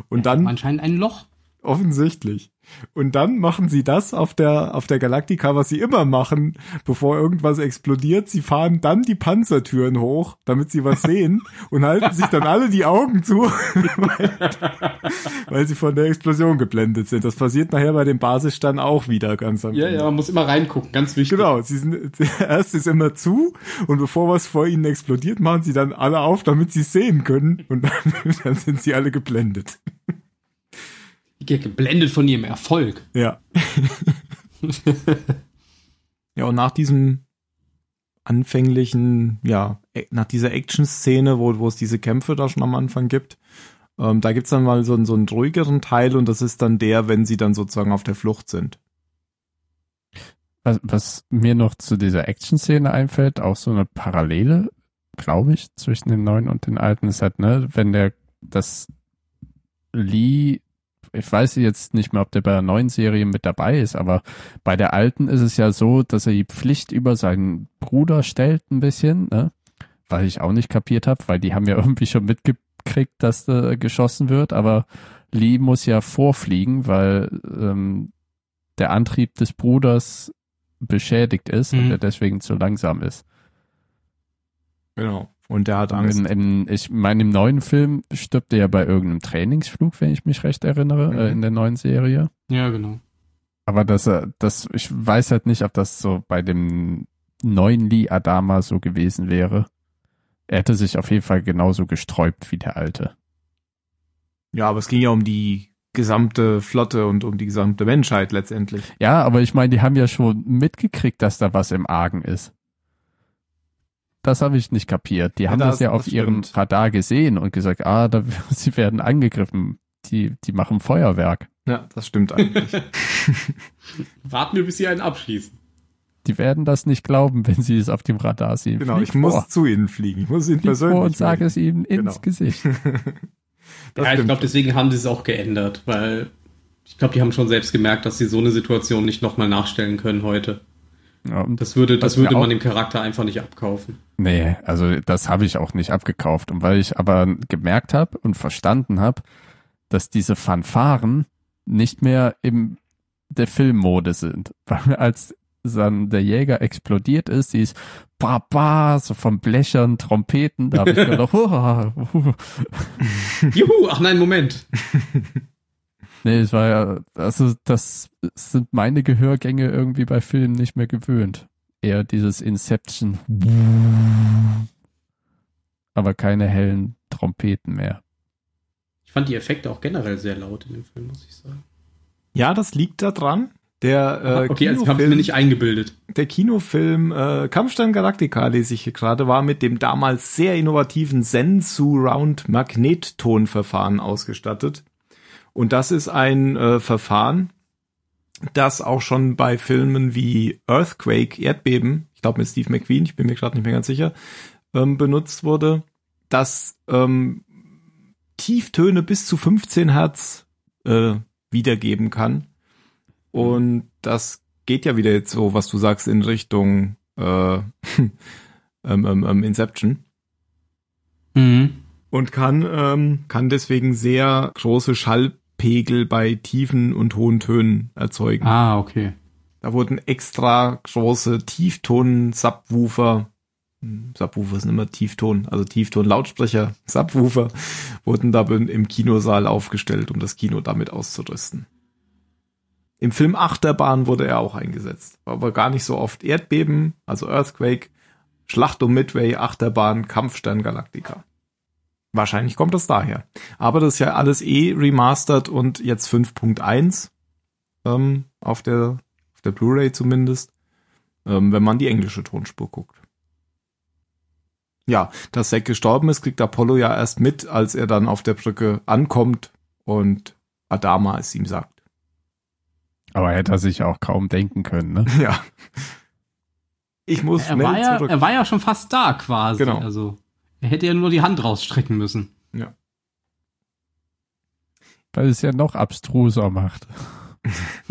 Und dann, Anscheinend ein Loch. Offensichtlich. Und dann machen sie das auf der, auf der Galactica, was sie immer machen, bevor irgendwas explodiert. Sie fahren dann die Panzertüren hoch, damit sie was sehen und halten sich dann alle die Augen zu, *laughs* weil, weil sie von der Explosion geblendet sind. Das passiert nachher bei dem Basisstand auch wieder ganz am Ja, Ende. ja, man muss immer reingucken, ganz wichtig. Genau, sie sind, *laughs* erst ist immer zu und bevor was vor ihnen explodiert, machen sie dann alle auf, damit sie es sehen können und dann, *laughs* dann sind sie alle geblendet. Geblendet von ihrem Erfolg. Ja. *laughs* ja, und nach diesem anfänglichen, ja, e- nach dieser Action-Szene, wo, wo es diese Kämpfe da schon am Anfang gibt, ähm, da gibt's dann mal so, einen- so einen ruhigeren Teil und das ist dann der, wenn sie dann sozusagen auf der Flucht sind. Was, was mir noch zu dieser Action-Szene einfällt, auch so eine Parallele, glaube ich, zwischen dem neuen und den alten ist halt, ne, wenn der das Lee, ich weiß jetzt nicht mehr, ob der bei der neuen Serie mit dabei ist, aber bei der alten ist es ja so, dass er die Pflicht über seinen Bruder stellt ein bisschen, ne? Weil ich auch nicht kapiert habe, weil die haben ja *laughs* irgendwie schon mitgekriegt, dass äh, geschossen wird, aber Lee muss ja vorfliegen, weil ähm, der Antrieb des Bruders beschädigt ist und Mhm. er deswegen zu langsam ist. Genau. Und der hat Angst. Im, im, ich meine, im neuen Film stirbt er ja bei irgendeinem Trainingsflug, wenn ich mich recht erinnere, Mhm. äh, in der neuen Serie. Ja, genau. Aber das, äh, das, ich weiß halt nicht, ob das so bei dem neuen Lee Adama so gewesen wäre. Er hätte sich auf jeden Fall genauso gesträubt wie der alte. Ja, aber es ging ja um die gesamte Flotte und um die gesamte Menschheit letztendlich. Ja, aber ich meine, die haben ja schon mitgekriegt, dass da was im Argen ist. Das habe ich nicht kapiert. Die Ja, haben das- das, ja auf das ihrem stimmt. Radar gesehen und gesagt, ah, da, *laughs* sie werden angegriffen. Die, die machen Feuerwerk. Ja, das stimmt eigentlich. *laughs* Warten wir, bis sie einen abschießen. Die werden das nicht glauben, wenn sie es auf dem Radar sehen. genau, Flieg ich muss vor. zu ihnen fliegen. Ich muss ihnen Flieg persönlich vor und sage es ihnen ins Genau. Gesicht. *laughs* Das ja, ich glaube, deswegen haben sie es auch geändert, weil ich glaube, die haben schon selbst gemerkt, dass sie so eine Situation nicht nochmal nachstellen können heute. Ja, Das würde, das würde man dem Charakter einfach nicht abkaufen. Nee, also das habe ich auch nicht abgekauft. Und weil ich aber gemerkt habe und verstanden habe, dass diese Fanfaren nicht mehr im der Filmmode sind. *laughs* Weil als dann der Jäger explodiert ist, die ist ba, ba, so von Blechern, Trompeten, da habe ich *laughs* gedacht. Juhu, ach nein, Moment. *laughs* nee, es war ja, also das sind meine Gehörgänge irgendwie bei Filmen nicht mehr gewöhnt. Eher dieses Inception, aber keine hellen Trompeten mehr. Ich fand die Effekte auch generell sehr laut in dem Film, muss ich sagen. Ja, das liegt da dran. Der, äh, okay, also ich habe Kinofilm- mir nicht eingebildet. der Kinofilm äh, Kampfstein Galactica, lese ich hier gerade, war mit dem damals sehr innovativen Sensu-Round Magnettonverfahren ausgestattet. Und das ist ein äh, Verfahren, das auch schon bei Filmen wie Earthquake, Erdbeben, ich glaube mit Steve McQueen, ich bin mir gerade nicht mehr ganz sicher, ähm, benutzt wurde, das ähm, Tieftöne bis zu 15 Hertz äh, wiedergeben kann. Und das geht ja wieder jetzt so, was du sagst, in Richtung äh, *laughs* ähm, ähm, ähm, Inception. Mhm. Und kann, ähm, kann deswegen sehr große Schallpegel bei tiefen und hohen Tönen erzeugen. Ah, okay. Da wurden extra große Tiefton-Subwoofer, hm, Subwoofer sind immer Tiefton, also Tiefton-Lautsprecher, *laughs* Subwoofer, wurden da im Kinosaal aufgestellt, um das Kino damit auszurüsten. Im Film Achterbahn wurde er auch eingesetzt. Aber gar nicht so oft Erdbeben, also Earthquake, Schlacht um Midway, Achterbahn, Kampfstern Galactica. Wahrscheinlich kommt das daher. Aber das ist ja alles eh remastered und jetzt 5.1 ähm, auf der auf der Blu-ray zumindest, ähm, wenn man die englische Tonspur guckt. Ja, dass Zack gestorben ist, kriegt Apollo ja erst mit, als er dann auf der Brücke ankommt und Adama es ihm sagt. Aber hätte er sich auch kaum denken können, ne? *laughs* Ja. Ich muss Er schnell war, ja, zurück. er war ja schon fast da quasi. Genau. Also, er hätte ja nur die Hand rausstrecken müssen. Weil es ja noch abstruser macht. *laughs*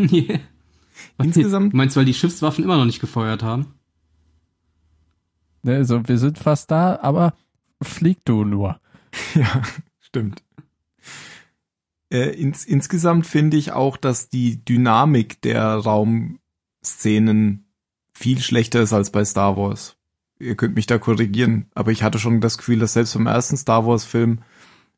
Insgesamt- Du meinst, weil die Schiffswaffen immer noch nicht gefeuert haben? Ne, so, wir sind fast da, aber flieg du nur. *laughs* Ja, stimmt. Äh, ins, insgesamt finde ich auch, dass die Dynamik der Raumszenen viel schlechter ist als bei Star Wars. Ihr könnt mich da korrigieren, aber ich hatte schon das Gefühl, dass selbst beim ersten Star Wars Film,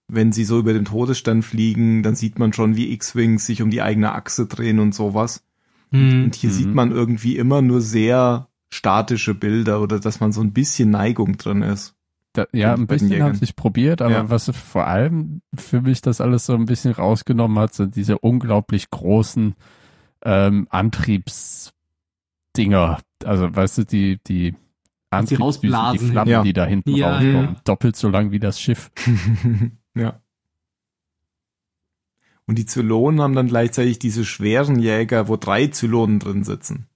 wenn sie so über den Todesstern fliegen, dann sieht man schon, wie X-Wings sich um die eigene Achse drehen und sowas. Hm. Und hier Mhm. sieht man irgendwie immer nur sehr statische Bilder oder dass man so ein bisschen Neigung drin ist. Da, ja, ein bisschen haben sich probiert, aber Ja. was vor allem für mich das alles so ein bisschen rausgenommen hat, sind diese unglaublich großen ähm, Antriebsdinger. Also, weißt du, die, die Was sie Antriebsdüsen, die rausblasen. Flammen, Ja. die da hinten Ja, rauskommen. ja. Doppelt so lang wie das Schiff. *laughs* ja. Und die Zylonen haben dann gleichzeitig diese schweren Jäger, wo drei Zylonen drin sitzen.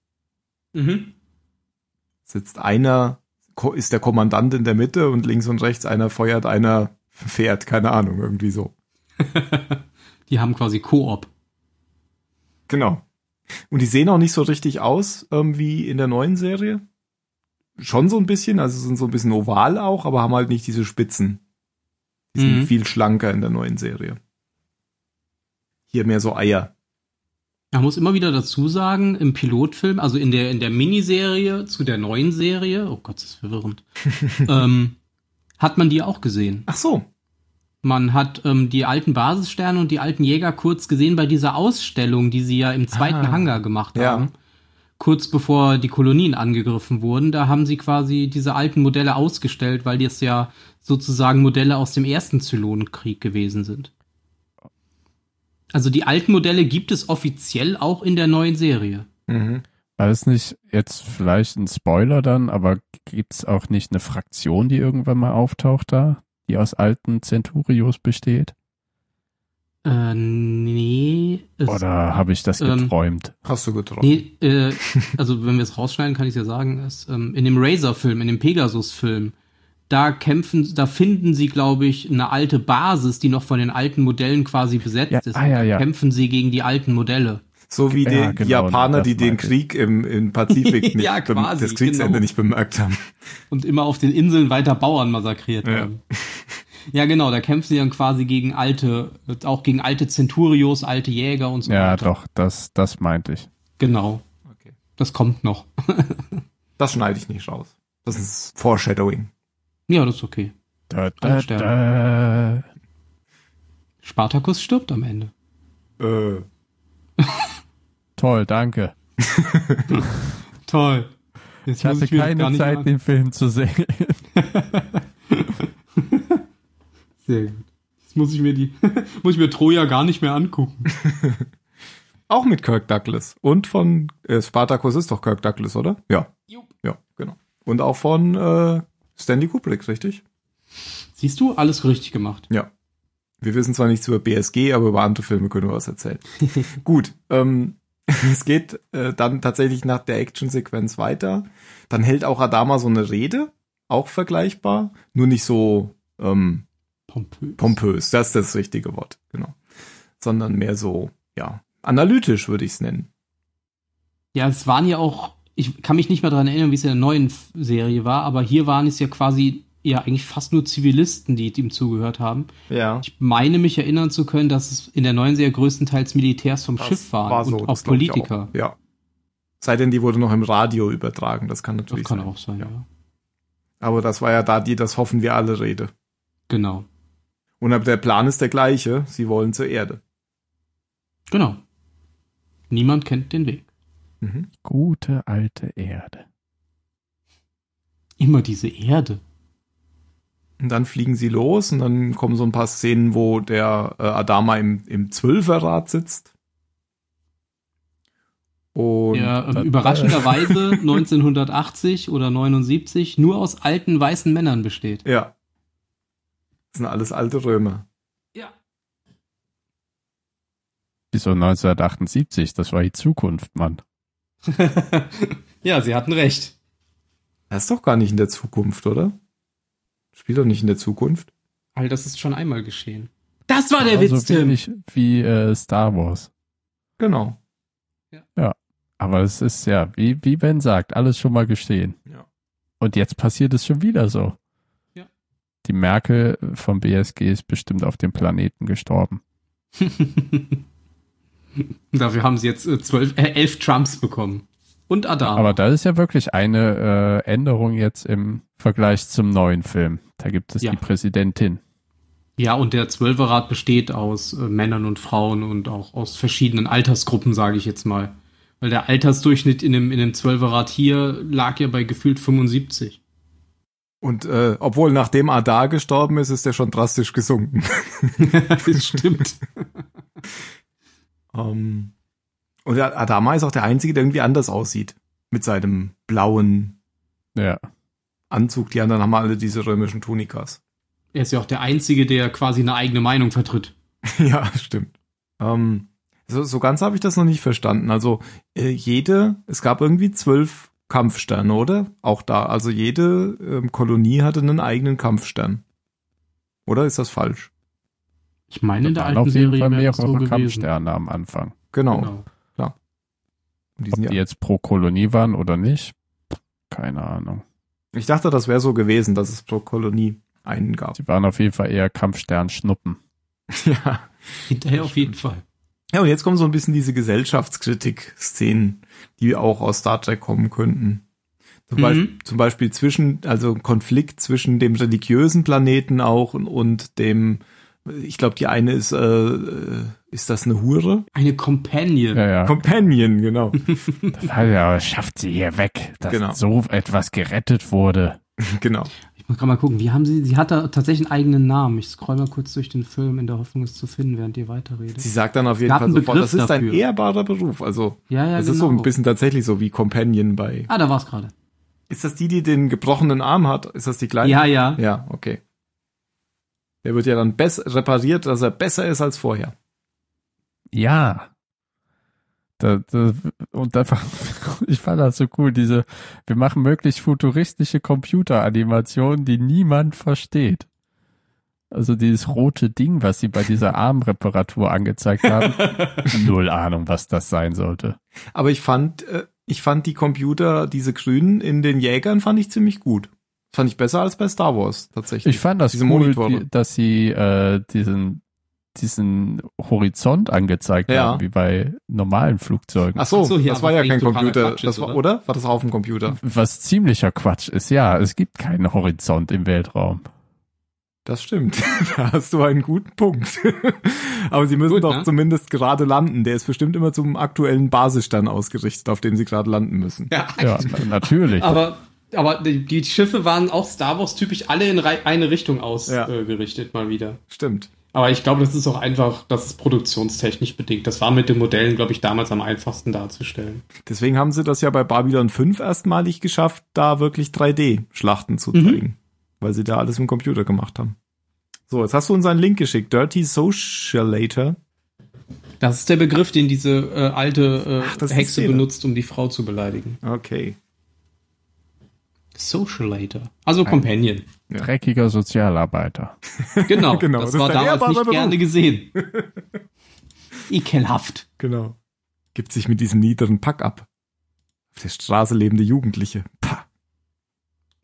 Mhm. Sitzt einer, ist der Kommandant in der Mitte und links und rechts einer feuert, einer fährt, keine Ahnung, irgendwie so. *laughs* Die haben quasi Koop. Genau. Und die sehen auch nicht so richtig aus ähm, wie in der neuen Serie. Schon so ein bisschen, also sind so ein bisschen oval auch, aber haben halt nicht diese Spitzen. Die sind Mhm. viel schlanker in der neuen Serie. Hier mehr so Eier. Man muss immer wieder dazu sagen, im Pilotfilm, also in der, in der Miniserie zu der neuen Serie, oh Gott, das ist verwirrend, *laughs* ähm, hat man die auch gesehen. Ach so. Man hat ähm, die alten Basissterne und die alten Jäger kurz gesehen bei dieser Ausstellung, die sie ja im zweiten Ah. Hangar gemacht Ja. haben. Kurz bevor die Kolonien angegriffen wurden, da haben sie quasi diese alten Modelle ausgestellt, weil das ja sozusagen Modelle aus dem ersten Zylonenkrieg gewesen sind. Also die alten Modelle gibt es offiziell auch in der neuen Serie. Mhm. War das nicht jetzt vielleicht ein Spoiler dann, aber gibt's auch nicht eine Fraktion, die irgendwann mal auftaucht da, die aus alten Centurios besteht? Äh, nee. es- Oder habe ich das ähm, geträumt? Hast du getroffen. Nee, äh, also wenn wir es rausschneiden, kann ich ja sagen, ist, ähm, in dem Razor-Film, in dem Pegasus-Film, da kämpfen, da finden sie, glaube ich, eine alte Basis, die noch von den alten Modellen quasi besetzt Ja, ist. ah, ja, ja. kämpfen sie gegen die alten Modelle. So wie Ja, die genau, Japaner, die den. Krieg im, im Pazifik *laughs* nicht Ja, quasi, das Kriegsende genau. nicht bemerkt haben. Und immer auf den Inseln weiter Bauern massakriert Ja. haben. Ja, genau, da kämpfen sie dann quasi gegen alte, auch gegen alte Centurios, alte Jäger und so Ja, weiter. doch, das, das meinte ich. Genau. Okay. Das kommt noch. *laughs* Das schneide ich nicht raus. Das ist Foreshadowing. Ja, das ist okay. Da, da, da. Spartacus stirbt am Ende. Äh, *laughs* Toll, danke. *laughs* Toll. Jetzt Ich hatte gar keine Zeit, den Film zu sehen. Sehr gut. Jetzt muss ich mir die, *laughs* muss ich mir Troja gar nicht mehr angucken. *laughs* auch mit Kirk Douglas. Und von äh, Spartacus ist doch Kirk Douglas, oder? Ja. Jupp. Ja, genau. Und auch von äh, Stanley Kubrick, richtig? Siehst du, alles richtig gemacht. Ja. Wir wissen zwar nichts über BSG, aber über andere Filme können wir was erzählen. *laughs* Gut, ähm, es geht äh, dann tatsächlich nach der Actionsequenz weiter. Dann hält auch Adama so eine Rede, auch vergleichbar, nur nicht so ähm, Pompös. pompös, das ist das richtige Wort, genau. Sondern mehr so, ja, analytisch würde ich es nennen. Ja, es waren ja auch, ich kann mich nicht mehr daran erinnern, wie es in der neuen Serie war, aber hier waren es ja quasi ja eigentlich fast nur Zivilisten, die ihm zugehört haben. Ja. Ich meine mich erinnern zu können, dass es in der neuen Serie größtenteils Militärs vom Schiff waren und auch das glaub ich Politiker. Auch. Ja. Sei denn, die wurde noch im Radio übertragen, das kann Das natürlich kann sein. auch sein, ja. Ja. Aber das war ja da die, das hoffen wir alle Rede. Genau. Und aber der Plan ist der gleiche, sie wollen zur Erde. Genau. Niemand kennt den Weg. Mhm. Gute alte Erde. Immer diese Erde. Und dann fliegen sie los und dann kommen so ein paar Szenen, wo der äh, Adama im, im Zwölferrad sitzt. Und ja, ähm, dann- überraschenderweise *laughs* 1980 oder 79 nur aus alten weißen Männern besteht. ja. Das sind alles alte Römer. Ja. Wieso 1978? Das war die Zukunft, Mann. *laughs* ja, sie hatten recht. Das ist doch gar nicht in der Zukunft, oder? Spielt doch nicht in der Zukunft. All das ist schon einmal geschehen. Das war der Genauso Witz, Tim. wenig wie äh, Star Wars. Genau. Aber es ist ja, wie, wie Ben sagt, alles schon mal geschehen. Ja. Und jetzt passiert es schon wieder so. Die Merkel vom BSG ist bestimmt auf dem Planeten gestorben. *laughs* Dafür haben sie jetzt äh, zwölf, äh, elf Trumps bekommen. Und Adam. Aber das ist ja wirklich eine äh, Änderung jetzt im Vergleich zum neuen Film. Da gibt es Ja. die Präsidentin. Ja, und der Zwölferrat besteht aus äh, Männern und Frauen und auch aus verschiedenen Altersgruppen, sage ich jetzt mal. Weil der Altersdurchschnitt in dem, in dem Zwölferrat hier lag ja bei gefühlt 75. Und äh, obwohl nachdem Adar gestorben ist, ist er schon drastisch gesunken. *laughs* das stimmt. *laughs* Ähm, und der Adama ist auch der Einzige, der irgendwie anders aussieht. Mit seinem blauen Ja. Anzug. Die anderen haben alle diese römischen Tunikas. Er ist ja auch der Einzige, der quasi eine eigene Meinung vertritt. *laughs* ja, stimmt. Ähm, so, so ganz habe ich das noch nicht verstanden. Also äh, jede, es gab irgendwie zwölf Kampfsterne, oder? Auch da. Also jede ähm, Kolonie hatte einen eigenen Kampfstern. Oder ist das falsch? Ich meine, in Da der waren alten auf jeden Serie Fall mehrere so gewesen. Kampfsterne am Anfang. Genau. Genau. Und die Ob sind die ja, jetzt pro Kolonie waren oder nicht, keine Ahnung. ich dachte, das wäre so gewesen, dass es pro Kolonie einen gab. Sie waren auf jeden Fall eher Kampfsternschnuppen. *laughs* ja. Hinterher auf jeden Fall. Ja, und jetzt kommen so ein bisschen diese Gesellschaftskritik-Szenen, die auch aus Star Trek kommen könnten. Zum, Mhm. Beispiel, zum Beispiel zwischen, also ein Konflikt zwischen dem religiösen Planeten auch und, und dem, ich glaube, die eine ist, äh, äh, ist das eine Hure? Eine Companion. Ja, ja. Companion, genau. *laughs* ja schafft sie hier weg, dass Genau. so etwas gerettet wurde. genau. Ich muss gerade mal gucken, wie haben sie, sie hat da tatsächlich einen eigenen Namen. Ich scroll mal kurz durch den Film in der Hoffnung, es zu finden, während ihr weiterredet. Sie sagt dann auf jeden Fall sofort, Begriff das ist ein dafür. ehrbarer Beruf. Also, Ja, ja, das genau. ist so ein bisschen tatsächlich so wie Companion bei. Ah, da war's gerade. Ist das die, die den gebrochenen Arm hat? Ist das die kleine? Ja, ja. Ja, okay. Der wird ja dann repariert, dass er besser ist als vorher. Ja. Da, da, und einfach, *laughs* ich fand das so cool, diese, wir machen möglichst futuristische Computeranimationen, die niemand versteht. Also dieses rote Ding, was sie bei dieser Armreparatur angezeigt haben, *laughs* null Ahnung, was das sein sollte. Aber ich fand, äh, ich fand die Computer, diese grünen in den Jägern fand ich ziemlich gut. Fand ich besser als bei Star Wars, tatsächlich. Ich fand das Diese cool, die, dass sie äh, diesen diesen Horizont angezeigt Ja. haben, wie bei normalen Flugzeugen. Ach so, Ach so, ja, das war was ja kein Computer. Quatsch das ist, war, oder? oder? War das auf dem Computer? Was ziemlicher Quatsch ist, ja, es gibt keinen Horizont im Weltraum. Das stimmt. *laughs* da hast du einen guten Punkt. *laughs* Aber sie müssen Gut, doch ne? zumindest gerade landen. Der ist bestimmt immer zum aktuellen Basisstern ausgerichtet, auf dem sie gerade landen müssen. Ja, Ja, natürlich. aber, aber die, Schiffe waren auch Star Wars typisch alle in eine Richtung Ja. ausgerichtet mal wieder. Stimmt. Aber ich glaube, das ist auch einfach, das ist produktionstechnisch bedingt. Das war mit den Modellen, glaube ich, damals am einfachsten darzustellen. Deswegen haben sie das ja bei Babylon 5 erstmalig geschafft, da wirklich 3D-Schlachten zu Mhm. zeigen. Weil sie da alles im Computer gemacht haben. So, jetzt hast du uns einen Link geschickt. Dirty Socialator. Das ist der Begriff, den diese äh, alte Ach, äh, die Hexe benutzt, um die Frau zu beleidigen. Okay. Socialator. Also Companion. Dreckiger Sozialarbeiter. *laughs* Genau, Genau, das, das war damals nicht Beruf. gerne gesehen. *laughs* Ekelhaft. Genau. Gibt sich mit diesem niederen Pack ab. Auf der Straße lebende Jugendliche. Pah.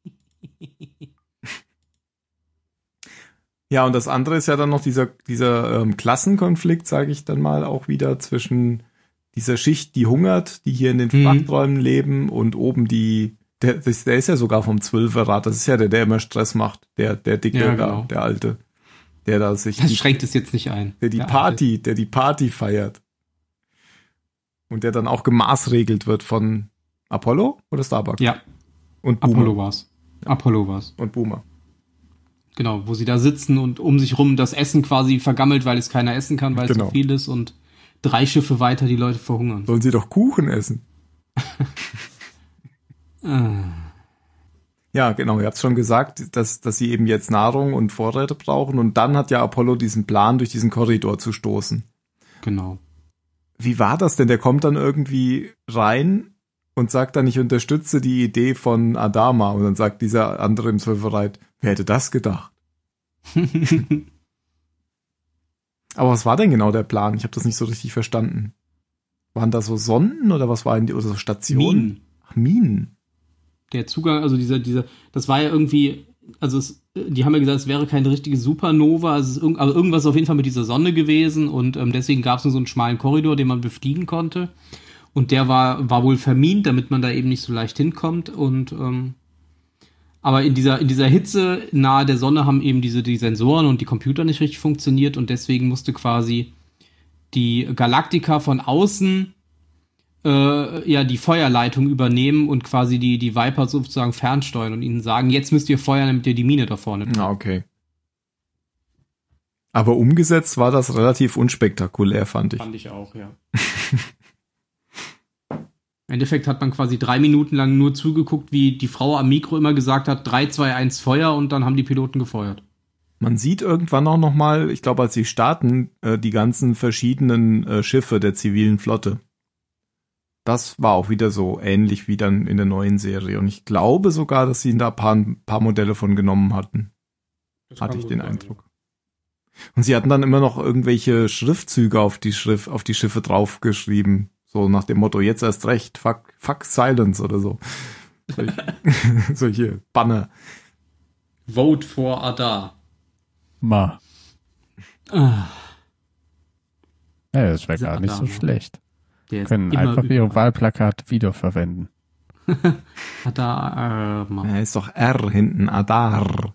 *laughs* Ja, und das andere ist ja dann noch dieser, dieser ähm, Klassenkonflikt, sage ich dann mal, auch wieder zwischen dieser Schicht, die hungert, die hier in den Mhm. Frachträumen leben und oben die, der, der ist ja sogar vom Zwölferrat, das ist ja der, der immer Stress macht, der, der Dicke, Ja, da, genau. der Alte, der da sich Das die- schränkt es jetzt nicht ein. der die Der Party, der die Party feiert. Und der dann auch gemaßregelt wird von Apollo oder Starbuck? Alte. Ja, Und Boomer. Apollo war's. Apollo war's. Und Boomer. Genau, wo sie da sitzen und um sich rum das Essen quasi vergammelt, weil es keiner essen kann, weil es Genau. zu viel ist und drei Schiffe weiter die Leute verhungern. Sollen sie doch Kuchen essen? *laughs* Ah. Ja, genau, ihr habt schon gesagt, dass, dass sie eben jetzt Nahrung und Vorräte brauchen. Und dann hat ja Apollo diesen Plan, durch diesen Korridor zu stoßen. Genau. Wie war das denn? Der kommt dann irgendwie rein und sagt dann, ich unterstütze die Idee von Adama. Und dann sagt dieser andere im Zwölferreit, wer hätte das gedacht? *laughs* Aber was war denn genau der Plan? Ich habe das nicht so richtig verstanden. Waren da so Sonden oder was waren die oder so Stationen? Minen. Ach, Minen. Der Zugang, also dieser, dieser, das war ja irgendwie also es, die haben ja gesagt, es wäre keine richtige Supernova, also, irg also irgendwas auf jeden Fall mit dieser Sonne gewesen und ähm, deswegen gab es nur so einen schmalen Korridor, den man befliegen konnte. Und der war, war wohl vermint, damit man da eben nicht so leicht hinkommt. Und ähm, aber in dieser, in dieser Hitze nahe der Sonne haben eben diese die Sensoren und die Computer nicht richtig funktioniert und deswegen musste quasi die Galaktika von außen äh, ja die Feuerleitung übernehmen und quasi die, die Viper sozusagen fernsteuern und ihnen sagen, jetzt müsst ihr feuern, damit ihr die Mine da vorne. Ah, okay. Aber umgesetzt war das relativ unspektakulär, fand ich. Fand ich auch, ja. Im Endeffekt hat man quasi drei Minuten lang nur zugeguckt, wie die Frau am Mikro immer gesagt hat, 3, 2, 1 Feuer und dann haben die Piloten gefeuert. Man sieht irgendwann auch noch mal, ich glaube, als sie starten, äh, die ganzen verschiedenen äh, Schiffe der zivilen Flotte. Das war auch wieder so ähnlich wie dann in der neuen Serie. Und ich glaube sogar, dass sie da ein paar, ein paar Modelle von genommen hatten. Das Hatte ich den sein, Eindruck. Und sie hatten dann immer noch irgendwelche Schriftzüge auf die Schrift, auf die Schiffe draufgeschrieben. So nach dem Motto, jetzt erst recht, fuck, fuck silence oder so. Solche, *laughs* solche Banner. Ja. Vote for Adar. Ma. Ah, Ja, das wäre gar nicht so Adama. schlecht. Der ist Können immer einfach ihre. Wahlplakate wiederverwenden. *laughs* Adar, äh, mal. Ja, ist doch R hinten, Adar.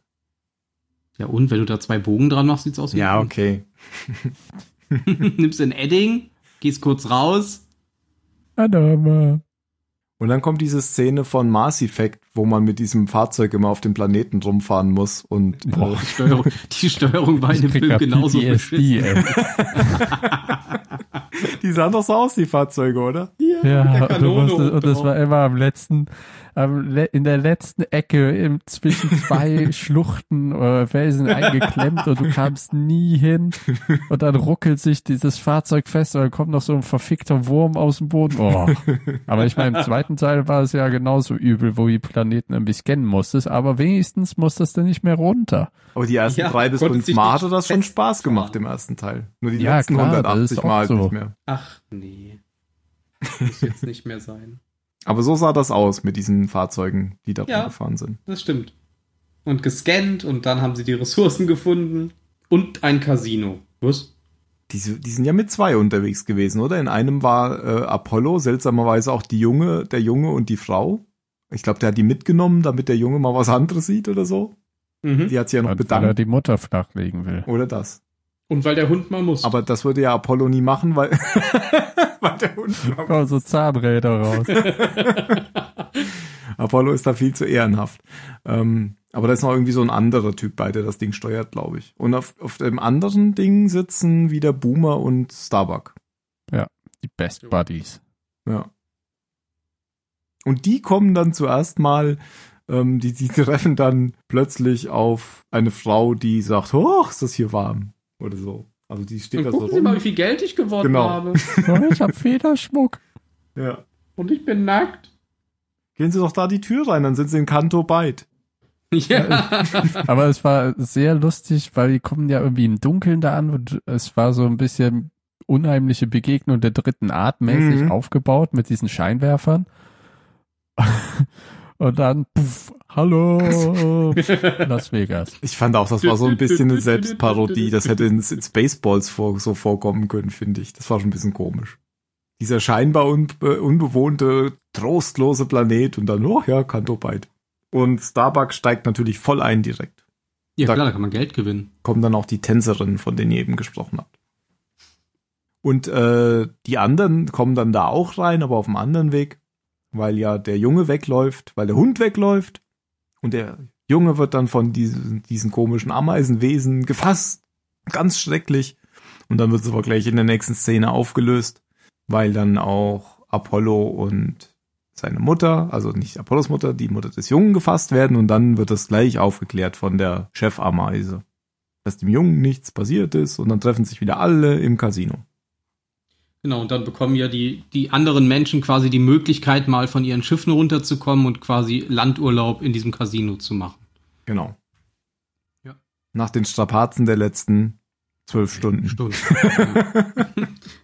Ja, und wenn du da zwei Bogen dran machst, sieht's aus wie Ja, okay. *laughs* Nimmst ein Edding, gehst kurz raus. Adama. Und dann kommt diese Szene von Mars Effect, wo man mit diesem Fahrzeug immer auf dem Planeten rumfahren muss und Boah. Die Steuerung, die Steuerung war in dem Film genauso PTSD, beschissen. *laughs* die sahen doch so aus, die Fahrzeuge, oder? Ja, der und, musstest, und das war immer am letzten, am, in der letzten Ecke im, zwischen zwei *laughs* Schluchten oder Felsen eingeklemmt und du kamst nie hin und dann ruckelt sich dieses Fahrzeug fest und dann kommt noch so ein verfickter Wurm aus dem Boden. Oh. Aber ich meine, im zweiten Teil war es ja genauso übel, wo die Planeten irgendwie scannen musstest, aber wenigstens musstest du nicht mehr runter. Aber die ersten Ja, drei bis fünf Mal hatte das schon Spaß gemacht im ersten Teil. Nur die Ja, letzten klar, das 180 ist Mal so. nicht mehr. Ach nee. Muss jetzt nicht mehr sein. *laughs* Aber so sah das aus mit diesen Fahrzeugen, die da Ja. rumgefahren sind. Das stimmt. Und gescannt und dann haben sie die Ressourcen gefunden und ein Casino. Was? Die, die sind ja mit zwei unterwegs gewesen, oder? In einem war äh, Apollo, seltsamerweise auch die Junge, der Junge und die Frau. Ich glaube, der hat die mitgenommen, damit der Junge mal was anderes sieht oder so. Mhm. Die hat sich ja noch Weil er bedankt. die Mutter flachlegen will. Oder das. Und weil der Hund mal muss. Aber das würde ja Apollo nie machen, weil, *laughs* weil der Hund. Kommen so Zahnräder raus. *laughs* Apollo ist da viel zu ehrenhaft. Ähm, aber da ist noch irgendwie so ein anderer Typ bei, der das Ding steuert, glaube ich. Und auf, auf dem anderen Ding sitzen wieder Boomer und Starbuck. Die Best Buddies. Ja. Und die kommen dann zuerst mal, ähm, die, die treffen dann plötzlich auf eine Frau, die sagt, oh, ist das hier warm. Oder so. Also die steht da so gucken Sie mal, wie rum. viel Geld ich gewonnen Genau. habe. *laughs* Ich hab Federschmuck. Ja. Und ich bin nackt. Gehen Sie doch da die Tür rein, dann sind Sie in Kanto Byte. Ja. Aber es war sehr lustig, weil die kommen ja irgendwie im Dunkeln da an und es war so ein bisschen unheimliche Begegnung der dritten Art mäßig Mhm. aufgebaut mit diesen Scheinwerfern. Und dann, puff, hallo, *laughs* Las Vegas. Ich fand auch, das war so ein bisschen eine Selbstparodie. Das hätte in, in Spaceballs vor, so vorkommen können, finde ich. Das war schon ein bisschen komisch. Dieser scheinbar unbe unbewohnte, trostlose Planet und dann, oh ja, Kanto Byte. Und Starbuck steigt natürlich voll ein direkt. ja, Da- klar, da kann man Geld gewinnen. Kommen dann auch die Tänzerinnen, von denen ihr eben gesprochen habt. Und äh, die anderen kommen dann da auch rein, aber auf einem anderen Weg, weil ja der Junge wegläuft, weil der Hund wegläuft und der Junge wird dann von diesen, diesen komischen Ameisenwesen gefasst. Ganz schrecklich. Und dann wird es aber gleich in der nächsten Szene aufgelöst, weil dann auch Apollo und seine Mutter, also nicht Apollos Mutter, die Mutter des Jungen gefasst werden und dann wird das gleich aufgeklärt von der Chefameise, dass dem Jungen nichts passiert ist und dann treffen sich wieder alle im Casino. Genau, und dann bekommen ja die, die anderen Menschen quasi die Möglichkeit, mal von ihren Schiffen runterzukommen und quasi Landurlaub in diesem Casino zu machen. Genau. Ja. Nach den Strapazen der letzten zwölf Stunden. Stunden.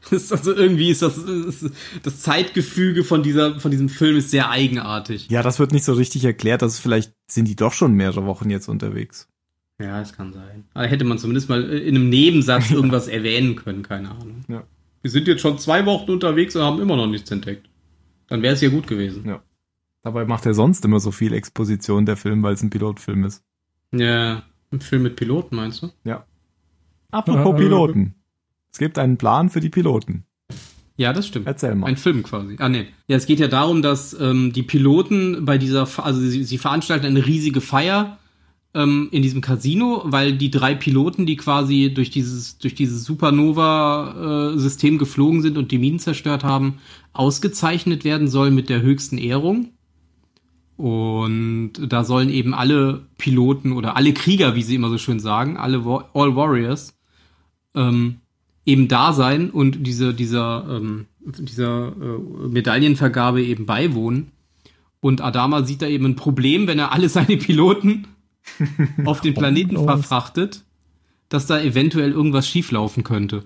das *laughs* ist also irgendwie ist das, ist das Zeitgefüge von dieser von diesem Film ist sehr eigenartig. Ja, das wird nicht so richtig erklärt, dass vielleicht sind die doch schon mehrere Wochen jetzt unterwegs. Ja, das kann sein. Aber hätte man zumindest mal in einem Nebensatz *laughs* irgendwas erwähnen können, keine Ahnung. Ja. Wir sind jetzt schon zwei Wochen unterwegs und haben immer noch nichts entdeckt. Dann wäre es ja gut gewesen. Ja. Dabei macht er sonst immer so viel Exposition, der Film, weil es ein Pilotfilm ist. Ja, ein Film mit Piloten, meinst du? Apropos Äh, Piloten. Es gibt einen Plan für die Piloten. Ja, das stimmt. Erzähl mal. Ein Film quasi. Ah, nee. Ja, es geht ja darum, dass ähm, die Piloten bei dieser, also sie, sie veranstalten eine riesige Feier ähm, in diesem Casino, weil die drei Piloten, die quasi durch dieses, durch dieses Supernova-System geflogen sind und die Minen zerstört haben, ausgezeichnet werden sollen mit der höchsten Ehrung. Und da sollen eben alle Piloten oder alle Krieger, wie sie immer so schön sagen, alle Wa- All Warriors, ähm, eben da sein und diese, dieser, ähm, dieser äh, Medaillenvergabe eben beiwohnen. Und Adama sieht da eben ein Problem, wenn er alle *laughs* seine Piloten auf den Planeten los. verfrachtet, dass da eventuell irgendwas schieflaufen könnte.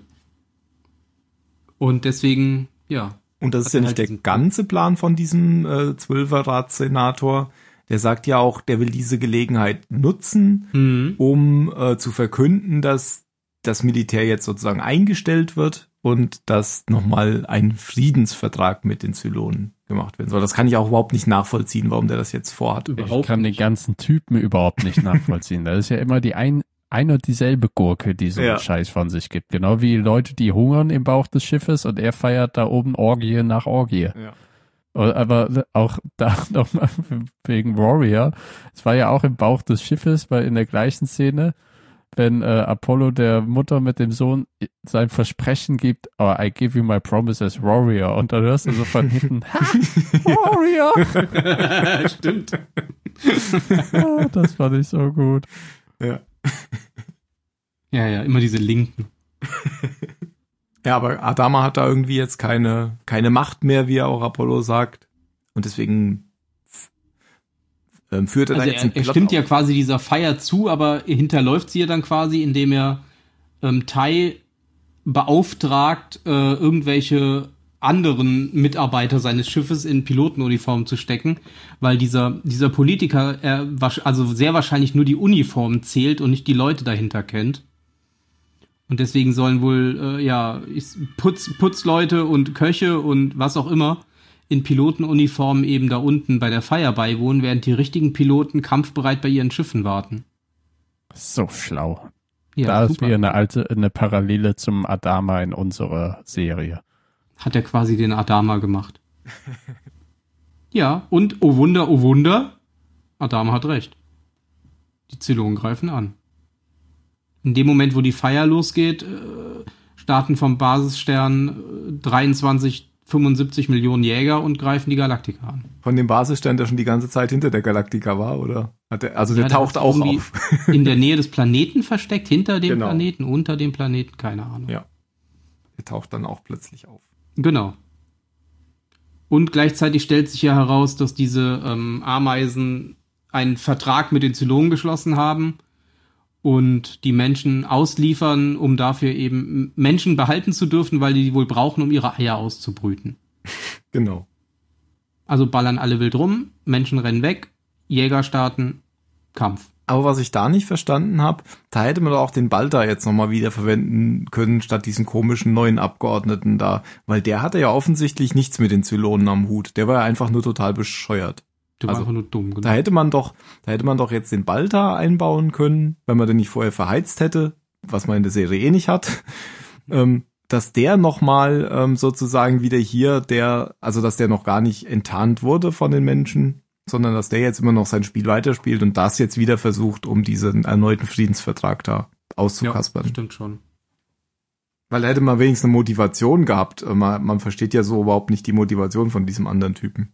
Und deswegen, ja. Und das ist ja nicht halt der ganze Plan von diesem äh, Zwölferrat-Senator. Der sagt ja auch, der will diese Gelegenheit nutzen, Hm. um äh, zu verkünden, dass das Militär jetzt sozusagen eingestellt wird und dass nochmal ein Friedensvertrag mit den Zylonen gemacht werden soll. Das kann ich auch überhaupt nicht nachvollziehen, warum der das jetzt vorhat. Ich kann den ganzen Typen überhaupt nicht nachvollziehen. Das ist ja immer die ein, ein und dieselbe Gurke, die so Ja. einen Scheiß von sich gibt. Genau wie Leute, die hungern im Bauch des Schiffes und er feiert da oben Orgie nach Orgie. Ja. Aber auch da *laughs* nochmal wegen Warrior. Es war ja auch im Bauch des Schiffes, weil in der gleichen Szene, wenn äh, Apollo der Mutter mit dem Sohn sein Versprechen gibt, oh, I give you my promise as Warrior. Und dann hörst du so von hinten, *laughs* ha, Warrior! *laughs* Stimmt. *laughs* Ah, das fand ich so gut. Ja. Ja, ja, immer diese Linken. Ja, aber Adama hat da irgendwie jetzt keine, keine Macht mehr, wie er auch Apollo sagt. Und deswegen ähm, führt er Also da jetzt er, einen er Plot stimmt auf. ja quasi dieser Feier zu, aber er hinterläuft sie ja dann quasi, indem er ähm, Tai beauftragt, äh, irgendwelche anderen Mitarbeiter seines Schiffes in Pilotenuniformen zu stecken, weil dieser, dieser Politiker er, wasch- also sehr wahrscheinlich nur die Uniform zählt und nicht die Leute dahinter kennt. Und deswegen sollen wohl, äh, ja, Putz, Putzleute und Köche und was auch immer in Pilotenuniformen eben da unten bei der Feier beiwohnen, während die richtigen Piloten kampfbereit bei ihren Schiffen warten. So schlau. Ja, da ist super. wieder eine alte, eine Parallele zum Adama in unserer Serie. Hat er quasi den Adama gemacht. *laughs* ja, und oh Wunder, oh Wunder, Adama hat recht. Die Zylonen greifen an. In dem Moment, wo die Feier losgeht, äh, starten vom Basisstern äh, 23, 75 Millionen Jäger und greifen die Galaktika an. Von dem Basisstern, der schon die ganze Zeit hinter der Galaktika war, oder? Hat der, also der Ja, der taucht auch auf. In der *laughs* Nähe des Planeten versteckt, hinter dem Genau. Planeten, unter dem Planeten, keine Ahnung. Ja. Der taucht dann auch plötzlich auf. Genau. Und gleichzeitig stellt sich ja heraus, dass diese ähm, Ameisen einen Vertrag mit den Zylonen geschlossen haben und die Menschen ausliefern, um dafür eben Menschen behalten zu dürfen, weil die die wohl brauchen, um ihre Eier auszubrüten. *laughs* Genau. Also ballern alle wild rum, Menschen rennen weg, Jäger starten, Kampf. Aber was ich da nicht verstanden habe, da hätte man doch auch den Balta jetzt nochmal wieder verwenden können, statt diesen komischen neuen Abgeordneten da. Weil der hatte ja offensichtlich nichts mit den Zylonen am Hut. Der war ja einfach nur total bescheuert. Warst Also, einfach nur dumm. Genau. Da hätte man doch, da hätte man doch jetzt den Balta einbauen können, wenn man den nicht vorher verheizt hätte, was man in der Serie eh nicht hat. ähm, dass der nochmal ähm, sozusagen wieder hier, der, also dass der noch gar nicht enttarnt wurde von den Menschen, sondern dass der jetzt immer noch sein Spiel weiterspielt und das jetzt wieder versucht, um diesen erneuten Friedensvertrag da auszukaspern. stimmt schon. Weil da hätte man wenigstens eine Motivation gehabt. Äh, Man, man versteht ja so überhaupt nicht die Motivation von diesem anderen Typen.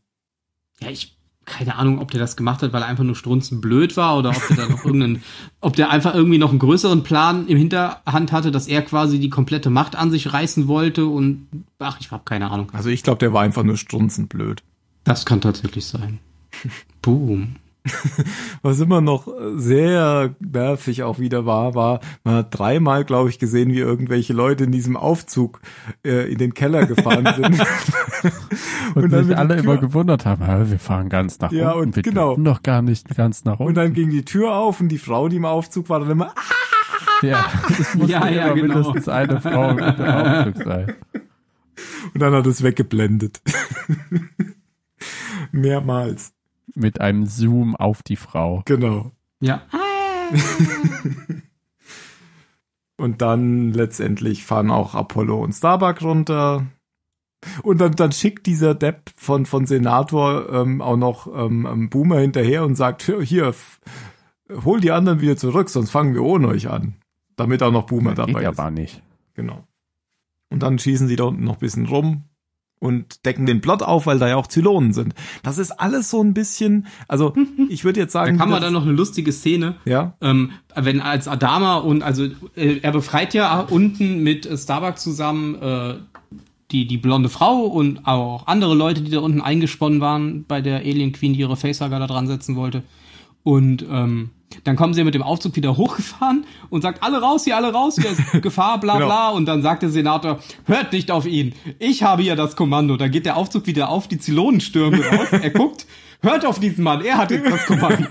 Ja, ich keine Ahnung, ob der das gemacht hat, weil er einfach nur strunzen blöd war oder ob der da noch *laughs* irgendeinen, ob der einfach irgendwie noch einen größeren Plan im Hinterhand hatte, dass er quasi die komplette Macht an sich reißen wollte und ach, ich habe keine Ahnung. Also ich glaube, der war einfach nur strunzend blöd. Das kann tatsächlich sein. *laughs* Boom. *laughs* Was immer noch sehr nervig auch wieder war, war, man hat dreimal, glaube ich, gesehen, wie irgendwelche Leute in diesem Aufzug äh, in den Keller gefahren *laughs* sind. Und, Und dann sich alle immer gewundert haben, "Hä, wir fahren ganz nach Ja, unten. und wir genau. dürfen doch gar nicht ganz nach Und unten. dann ging die Tür auf und die Frau, die im Aufzug war, dann immer, ah! ja, *laughs* es muss Ja, ja, genau. mindestens eine Frau im Aufzug sein. und dann hat es weggeblendet. Mehrmals. Mit einem Zoom auf die Frau. Genau. Ja. *laughs* Und dann letztendlich fahren auch Apollo und Starbuck runter. Und dann, dann schickt dieser Depp von, von Senator ähm, auch noch ähm, ähm, Boomer hinterher und sagt, hier, hol die anderen wieder zurück, sonst fangen wir ohne euch an. Damit auch noch Boomer Geht dabei ja ist. aber nicht. Genau. Und dann schießen sie da unten noch ein bisschen rum und decken den Plot auf, weil da ja auch Zylonen sind. Das ist alles so ein bisschen, also *laughs* ich würde jetzt Da sagen, kam man das- dann noch eine lustige Szene. ja, Ähm, wenn als Adama und also äh, er befreit ja unten mit äh, Starbuck zusammen äh, die die blonde Frau und auch andere Leute, die da unten eingesponnen waren bei der Alien Queen, die ihre Facehager da dran setzen wollte. Und ähm, dann kommen sie mit dem Aufzug wieder hochgefahren und sagt, alle raus hier, alle raus, hier ist *laughs* Gefahr, bla Genau. bla. Und dann sagt der Senator, hört nicht auf ihn, ich habe hier das Kommando. Dann geht der Aufzug wieder auf, die Zylonen stürmen raus. *laughs* Er guckt, hört auf diesen Mann, er hat jetzt das Kommando. *laughs*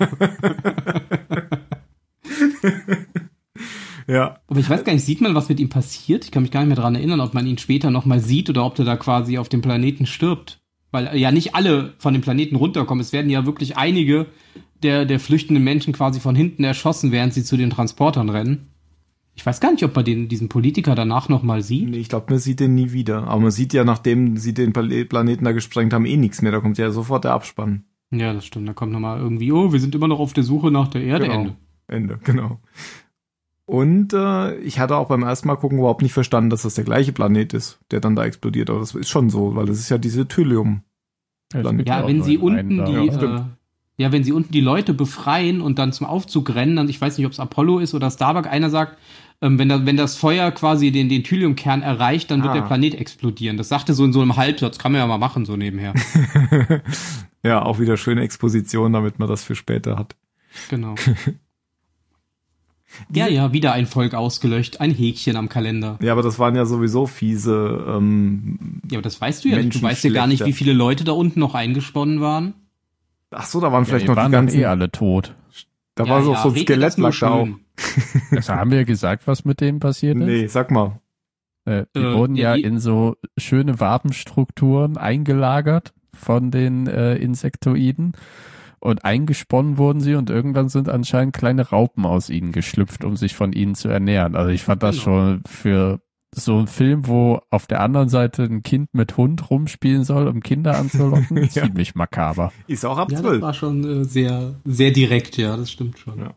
ja, Aber ich weiß gar nicht, sieht man, was mit ihm passiert? Ich kann mich gar nicht mehr daran erinnern, ob man ihn später nochmal sieht oder ob der da quasi auf dem Planeten stirbt. Weil ja nicht alle von dem Planeten runterkommen. Es werden ja wirklich einige der, der flüchtenden Menschen quasi von hinten erschossen, während sie zu den Transportern rennen. Ich weiß gar nicht, ob man den, diesen Politiker danach nochmal sieht. Nee, ich glaube, man sieht den nie wieder. Aber man sieht ja, nachdem sie den Pla- Planeten da gesprengt haben, eh nichts mehr. Da kommt ja sofort der Abspann. Ja, das stimmt. Da kommt nochmal irgendwie, oh, wir sind immer noch auf der Suche nach der Erde. Genau. Ende. Ende, genau. Und äh, ich hatte auch beim ersten Mal gucken überhaupt nicht verstanden, dass das der gleiche Planet ist, der dann da explodiert. Aber das ist schon so, weil das ist ja diese Thylium. Ja, auch wenn sie unten die, Ja, äh. Ja, wenn sie unten die Leute befreien und dann zum Aufzug rennen, dann ich weiß nicht, ob es Apollo ist oder Starbuck, einer sagt, ähm, wenn, da, wenn das Feuer quasi den, den Thyliumkern erreicht, dann wird Ah. der Planet explodieren. Das sagte so in so einem Halbsatz, kann man ja mal machen, so nebenher. *laughs* ja, auch wieder schöne Exposition, damit man das für später hat. genau. *laughs* Ja, ja, wieder ein Volk ausgelöscht, ein Häkchen am Kalender. Ja, aber das waren ja sowieso fiese. Ähm, Ja, aber das weißt du ja nicht. Du weißt ja gar nicht, wie viele Leute da unten noch eingesponnen waren. Ach so, da waren Ja, vielleicht die noch die waren dann ganzen. eh alle tot. da ja, war so, ja, so ein redet Skelett das nur lag da auch. *laughs* Also haben wir gesagt, was mit denen passiert ist? Nee, sag mal. Äh, die Äh, wurden ja, ja die- in so schöne Wabenstrukturen eingelagert von den äh, Insektoiden und eingesponnen wurden sie und irgendwann sind anscheinend kleine Raupen aus ihnen geschlüpft, um sich von ihnen zu ernähren. Also ich fand das Genau. schon für so ein Film, wo auf der anderen Seite ein Kind mit Hund rumspielen soll, um Kinder anzulocken, *laughs* Ja. ziemlich makaber. Ist auch ab Ja, das zwölf. war schon äh, sehr, sehr direkt, ja, das stimmt schon. Ja.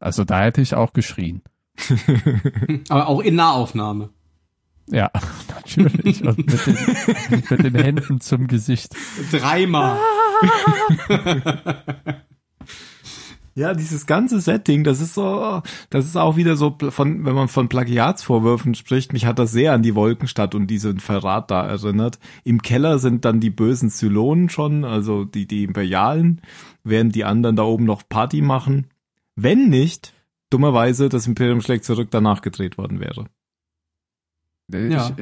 Also da hätte ich auch geschrien. *laughs* Aber auch in Nahaufnahme. Ja, *laughs* natürlich. Und mit den, mit den Händen zum Gesicht. Dreimal. Ja, dieses ganze Setting, das ist so, das ist auch wieder so von, wenn man von Plagiatsvorwürfen spricht, mich hat das sehr an die Wolkenstadt und diesen Verrat da erinnert. Im Keller sind dann die bösen Zylonen schon, also die, die Imperialen, während die anderen da oben noch Party machen. Wenn nicht, dummerweise, das Imperium schlägt zurück danach gedreht worden wäre. Ja.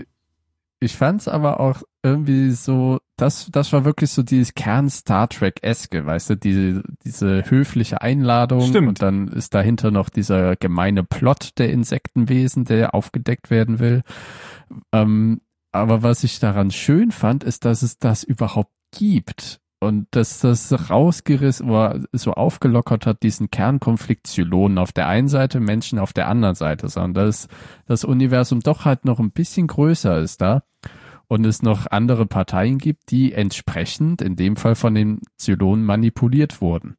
Ich, fand's aber auch irgendwie so, das, das war wirklich so dieses Kern Star Trek-eske, weißt du, diese, diese höfliche Einladung Stimmt. und dann ist dahinter noch dieser gemeine Plot der Insektenwesen, der aufgedeckt werden will. Ähm, aber was ich daran schön fand, ist, dass es das überhaupt gibt. Und dass das rausgerissen oder so aufgelockert hat, diesen Kernkonflikt Zylonen auf der einen Seite, Menschen auf der anderen Seite, sondern dass das Universum doch halt noch ein bisschen größer ist da und es noch andere Parteien gibt, die entsprechend in dem Fall von den Zylonen manipuliert wurden.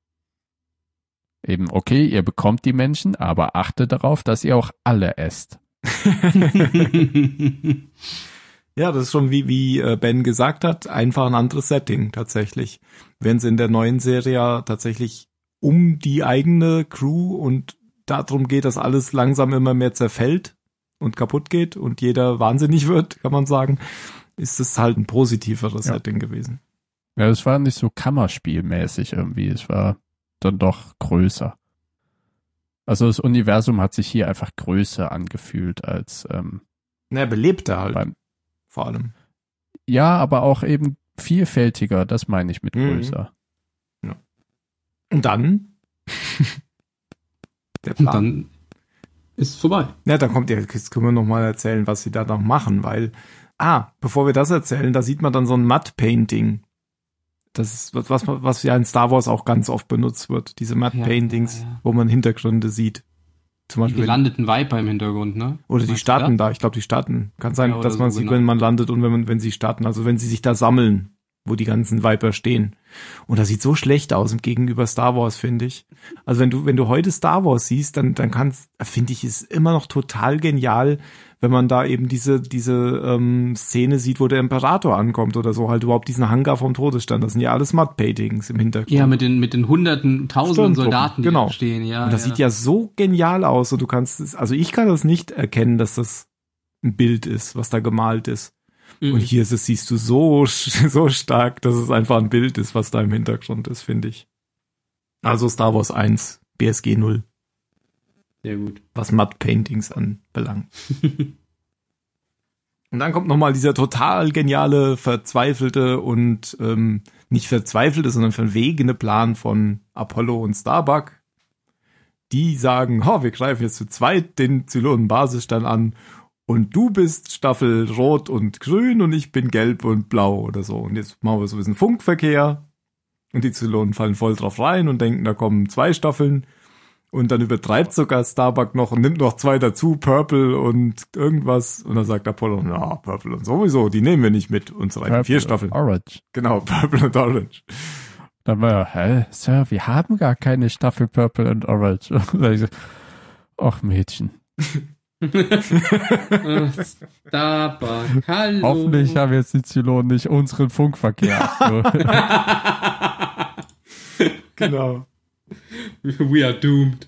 Eben, okay, ihr bekommt die Menschen, aber achtet darauf, dass ihr auch alle esst. *laughs* *laughs* Ja, das ist schon wie, wie äh, Ben gesagt hat, einfach ein anderes Setting tatsächlich. Wenn es in der neuen Serie ja tatsächlich um die eigene Crew und darum geht, dass alles langsam immer mehr zerfällt und kaputt geht und jeder wahnsinnig wird, kann man sagen, ist es halt ein positiveres Ja. Setting gewesen. Ja, es war nicht so Kammerspielmäßig irgendwie. Es war dann doch größer. Also das Universum hat sich hier einfach größer angefühlt als ähm, Na, belebter halt. beim vor allem. Ja, aber auch eben vielfältiger, das meine ich mit Mhm. größer. Und dann? *laughs* Der Und Plan. dann ist vorbei. Ja, dann kommt ja, jetzt können wir noch mal erzählen, was sie da noch machen, weil, ah, bevor wir das erzählen, da sieht man dann so ein Matte-Painting. Das ist was, was, was ja in Star Wars auch ganz oft benutzt wird, diese Matte-Paintings, Ja, ja, ja. wo man Hintergründe sieht. Zum Die Beispiel, wenn- gelandeten Viper im Hintergrund, ne? oder die starten da, ich glaube, die starten. Kann sein, Ja, dass man so, sieht, genau. wenn man landet und wenn man, wenn sie starten, also wenn sie sich da sammeln, wo die ganzen Viper stehen. Und das sieht so schlecht aus im Gegenüber Star Wars, finde ich. Also wenn du, wenn du heute Star Wars siehst, dann, dann kannst, finde ich, ist immer noch total genial, wenn man da eben diese, diese ähm, Szene sieht, wo der Imperator ankommt oder so, halt überhaupt diesen Hangar vom Todesstand. Das sind ja alles Matte-Paintings im Hintergrund. Ja, mit den, mit den hunderten, tausenden Soldaten, die genau. da stehen, ja. Und das sieht ja so genial aus und du kannst es, also ich kann das nicht erkennen, dass das ein Bild ist, was da gemalt ist. Mhm. Und hier ist es, siehst du so, *laughs* so stark, dass es einfach ein Bild ist, was da im Hintergrund ist, finde ich. Also Star Wars 1, BSG 0, Sehr gut. was Matte Paintings anbelangt. *laughs* und dann kommt nochmal dieser total geniale, verzweifelte und ähm, nicht verzweifelte, sondern verwegene Plan von Apollo und Starbuck. Die sagen, oh, wir greifen jetzt zu zweit den Zylonen-Basisstand an und du bist Staffel Rot und Grün und ich bin Gelb und Blau oder so. Und jetzt machen wir so ein bisschen Funkverkehr und die Zylonen fallen voll drauf rein und denken, da kommen zwei Staffeln. Und dann übertreibt sogar Starbuck noch und nimmt noch zwei dazu, Purple und irgendwas. Und dann sagt Apollo, na, Purple und sowieso, die nehmen wir nicht mit. Und so weiter. Vier Staffeln. Orange. Genau, *laughs* Purple und Orange. Dann war, hä, Sir, wir haben gar keine Staffel Purple und Orange. *laughs* Und dann ich so, Ach Mädchen, *laughs* Starbuck, hallo. hoffentlich haben jetzt die Zylonen nicht unseren Funkverkehr. *laughs* Genau. We are doomed.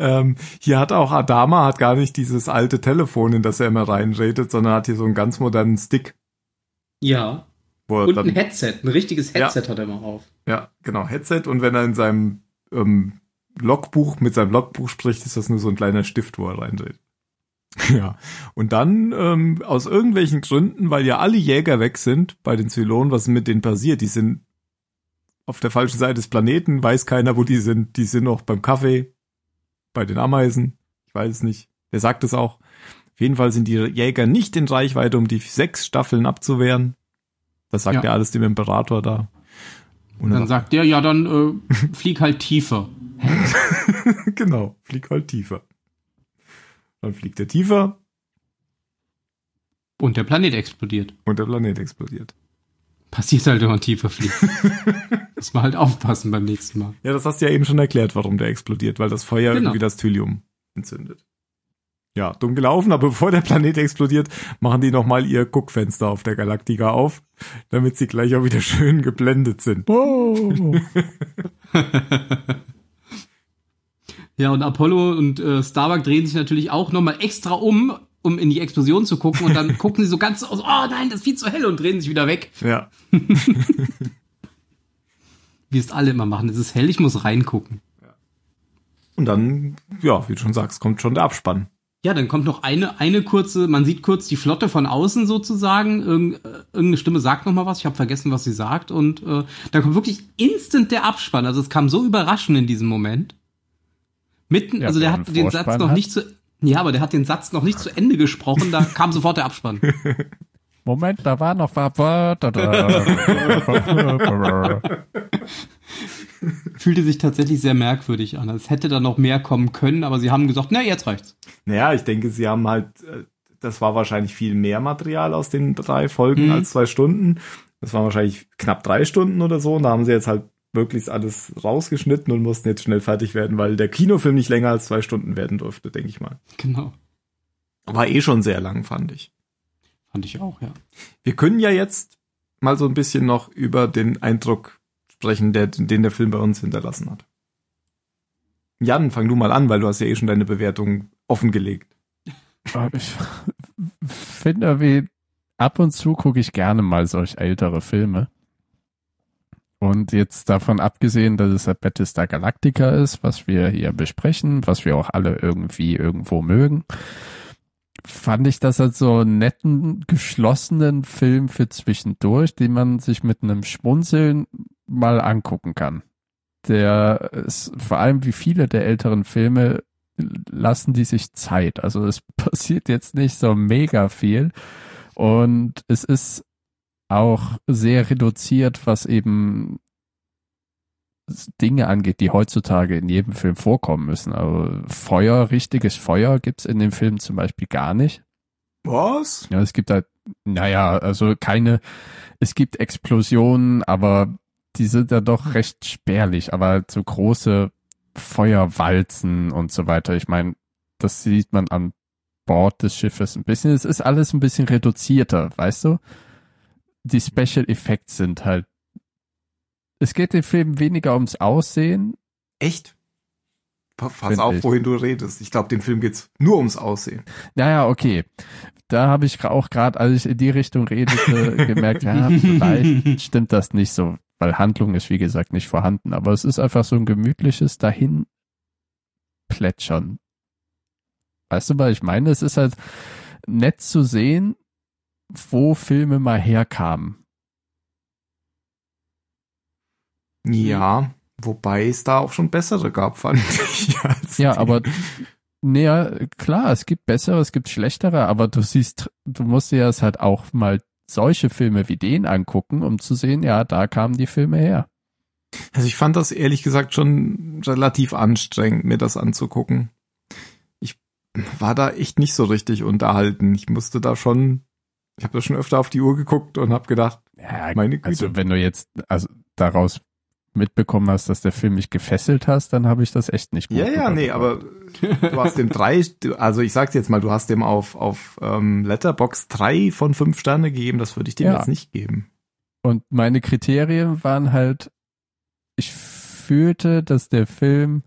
Ähm, hier hat auch Adama hat gar nicht dieses alte Telefon, in das er immer reinredet, sondern hat hier so einen ganz modernen Stick, Ja. wo Und dann ein Headset, ein richtiges Ja. Headset hat er mal auf. Ja, genau, Headset. Und wenn er in seinem ähm, Logbuch, mit seinem Logbuch spricht, ist das nur so ein kleiner Stift, wo er reindreht. *laughs* Ja, und dann ähm, aus irgendwelchen Gründen, weil ja alle Jäger weg sind bei den Zylonen, was ist mit denen passiert? Die sind auf der falschen Seite des Planeten, weiß keiner, wo die sind. Die sind noch beim Kaffee, bei den Ameisen. Ich weiß es nicht. Wer sagt es auch? Auf jeden Fall sind die Jäger nicht in Reichweite, um die sechs Staffeln abzuwehren. Das sagt Ja. ja, alles dem Imperator da. Und Dann sagt der, ja, dann äh, flieg halt tiefer. *laughs* genau, flieg halt tiefer. Dann fliegt er tiefer Und der Planet explodiert. und der Planet explodiert. Passiert halt, wenn man tiefer fliegt. *laughs* Muss man halt aufpassen beim nächsten Mal. Ja, das hast du ja eben schon erklärt, warum der explodiert, weil das Feuer Genau. irgendwie das Thylium entzündet. Ja, dumm gelaufen, aber *laughs* bevor der Planet explodiert, machen die nochmal ihr Guckfenster auf der Galaktika auf, damit sie gleich auch wieder *laughs* schön geblendet sind. wow. *laughs* Ja, und Apollo und äh, Starbuck drehen sich natürlich auch nochmal extra um, um in die Explosion zu gucken. Und dann gucken sie so ganz aus, oh nein, das ist viel zu hell und drehen sich wieder weg. Ja, Wie es alle immer machen. Es ist hell, ich muss reingucken. und dann, ja, wie du schon sagst, kommt schon der Abspann. Ja, dann kommt noch eine, eine kurze, man sieht kurz die Flotte von außen sozusagen. Irgend, äh, irgendeine Stimme sagt noch mal was, ich habe vergessen, was sie sagt. Und äh, dann kommt wirklich instant der Abspann. Also es kam so überraschend in diesem Moment. Mitten, Ja, also der hat den Satz noch hat. nicht zu. Ja, aber der hat den Satz noch nicht zu Ende gesprochen, da kam sofort der Abspann. *laughs* Moment, da war noch was. Fühlte sich tatsächlich sehr merkwürdig an. Es hätte da noch mehr kommen können, aber sie haben gesagt, na, jetzt reicht's. Naja, ich denke, sie haben halt, äh, das war wahrscheinlich viel mehr Material aus den drei Folgen Mhm. als zwei Stunden. Das waren wahrscheinlich knapp drei Stunden oder so. Und da haben sie jetzt halt möglichst alles rausgeschnitten und mussten jetzt schnell fertig werden, weil der Kinofilm nicht länger als zwei Stunden werden durfte, denke ich mal. Genau. War eh schon sehr lang, fand ich. Fand ich auch, ja. Wir können ja jetzt mal so ein bisschen noch über den Eindruck sprechen, der, den der Film bei uns hinterlassen hat. Jan, fang du mal an, weil du hast ja eh schon deine Bewertung offengelegt. ich finde, wie ab und zu gucke ich gerne mal solch ältere Filme. Und jetzt davon abgesehen, dass es halt Battlestar Galactica ist, was wir hier besprechen, was wir auch alle irgendwie irgendwo mögen, fand ich das als so einen netten, geschlossenen Film für zwischendurch, den man sich mit einem Schmunzeln mal angucken kann. Der ist vor allem wie viele der älteren Filme lassen die sich Zeit. Also es *laughs* passiert jetzt nicht so mega viel und es ist auch sehr reduziert, was eben Dinge angeht, die heutzutage in jedem Film vorkommen müssen. Also Feuer, richtiges Feuer gibt's in dem Film zum Beispiel gar nicht. Was? Ja, es gibt halt, naja, also keine, es gibt Explosionen, aber die sind ja doch recht spärlich, aber halt so große Feuerwalzen und so weiter. Ich meine, das sieht man an Bord des Schiffes ein bisschen. Es ist alles ein bisschen reduzierter, weißt du? Die Special Effects sind halt. Es geht dem Film weniger ums Aussehen. Echt? Pa- Pass auf, ich. wohin du redest. Ich glaube, dem Film geht's nur ums Aussehen. Naja, okay. Da habe ich auch gerade, als ich in die Richtung redete, *laughs* gemerkt, ja, vielleicht stimmt das nicht so, weil Handlung ist, wie gesagt, nicht vorhanden. Aber es ist einfach so ein gemütliches dahin plätschern. Weißt du, was ich meine? Es ist halt nett zu sehen, wo Filme mal herkamen. Ja, wobei es da auch schon bessere gab, fand ich. *laughs* Ja, die. aber naja, klar, es gibt bessere, es gibt schlechtere, aber du siehst, du musst dir das halt auch mal solche Filme wie den angucken, um zu sehen, ja, da kamen die Filme her. Also ich fand das ehrlich gesagt schon relativ anstrengend, mir das anzugucken. Ich war da echt nicht so richtig unterhalten. Ich musste da schon, ich habe da schon öfter auf die Uhr geguckt und habe gedacht, Ja, meine Güte. also wenn du jetzt also daraus mitbekommen hast, dass der Film mich gefesselt hast, dann habe ich das echt nicht gut ja, ja, nee, aber du hast dem drei, also ich sag's jetzt mal, du hast dem auf, auf ähm, Letterbox drei von fünf Sterne gegeben, das würde ich dem Ja. jetzt nicht geben. Und meine Kriterien waren halt, ich fühlte, dass der Film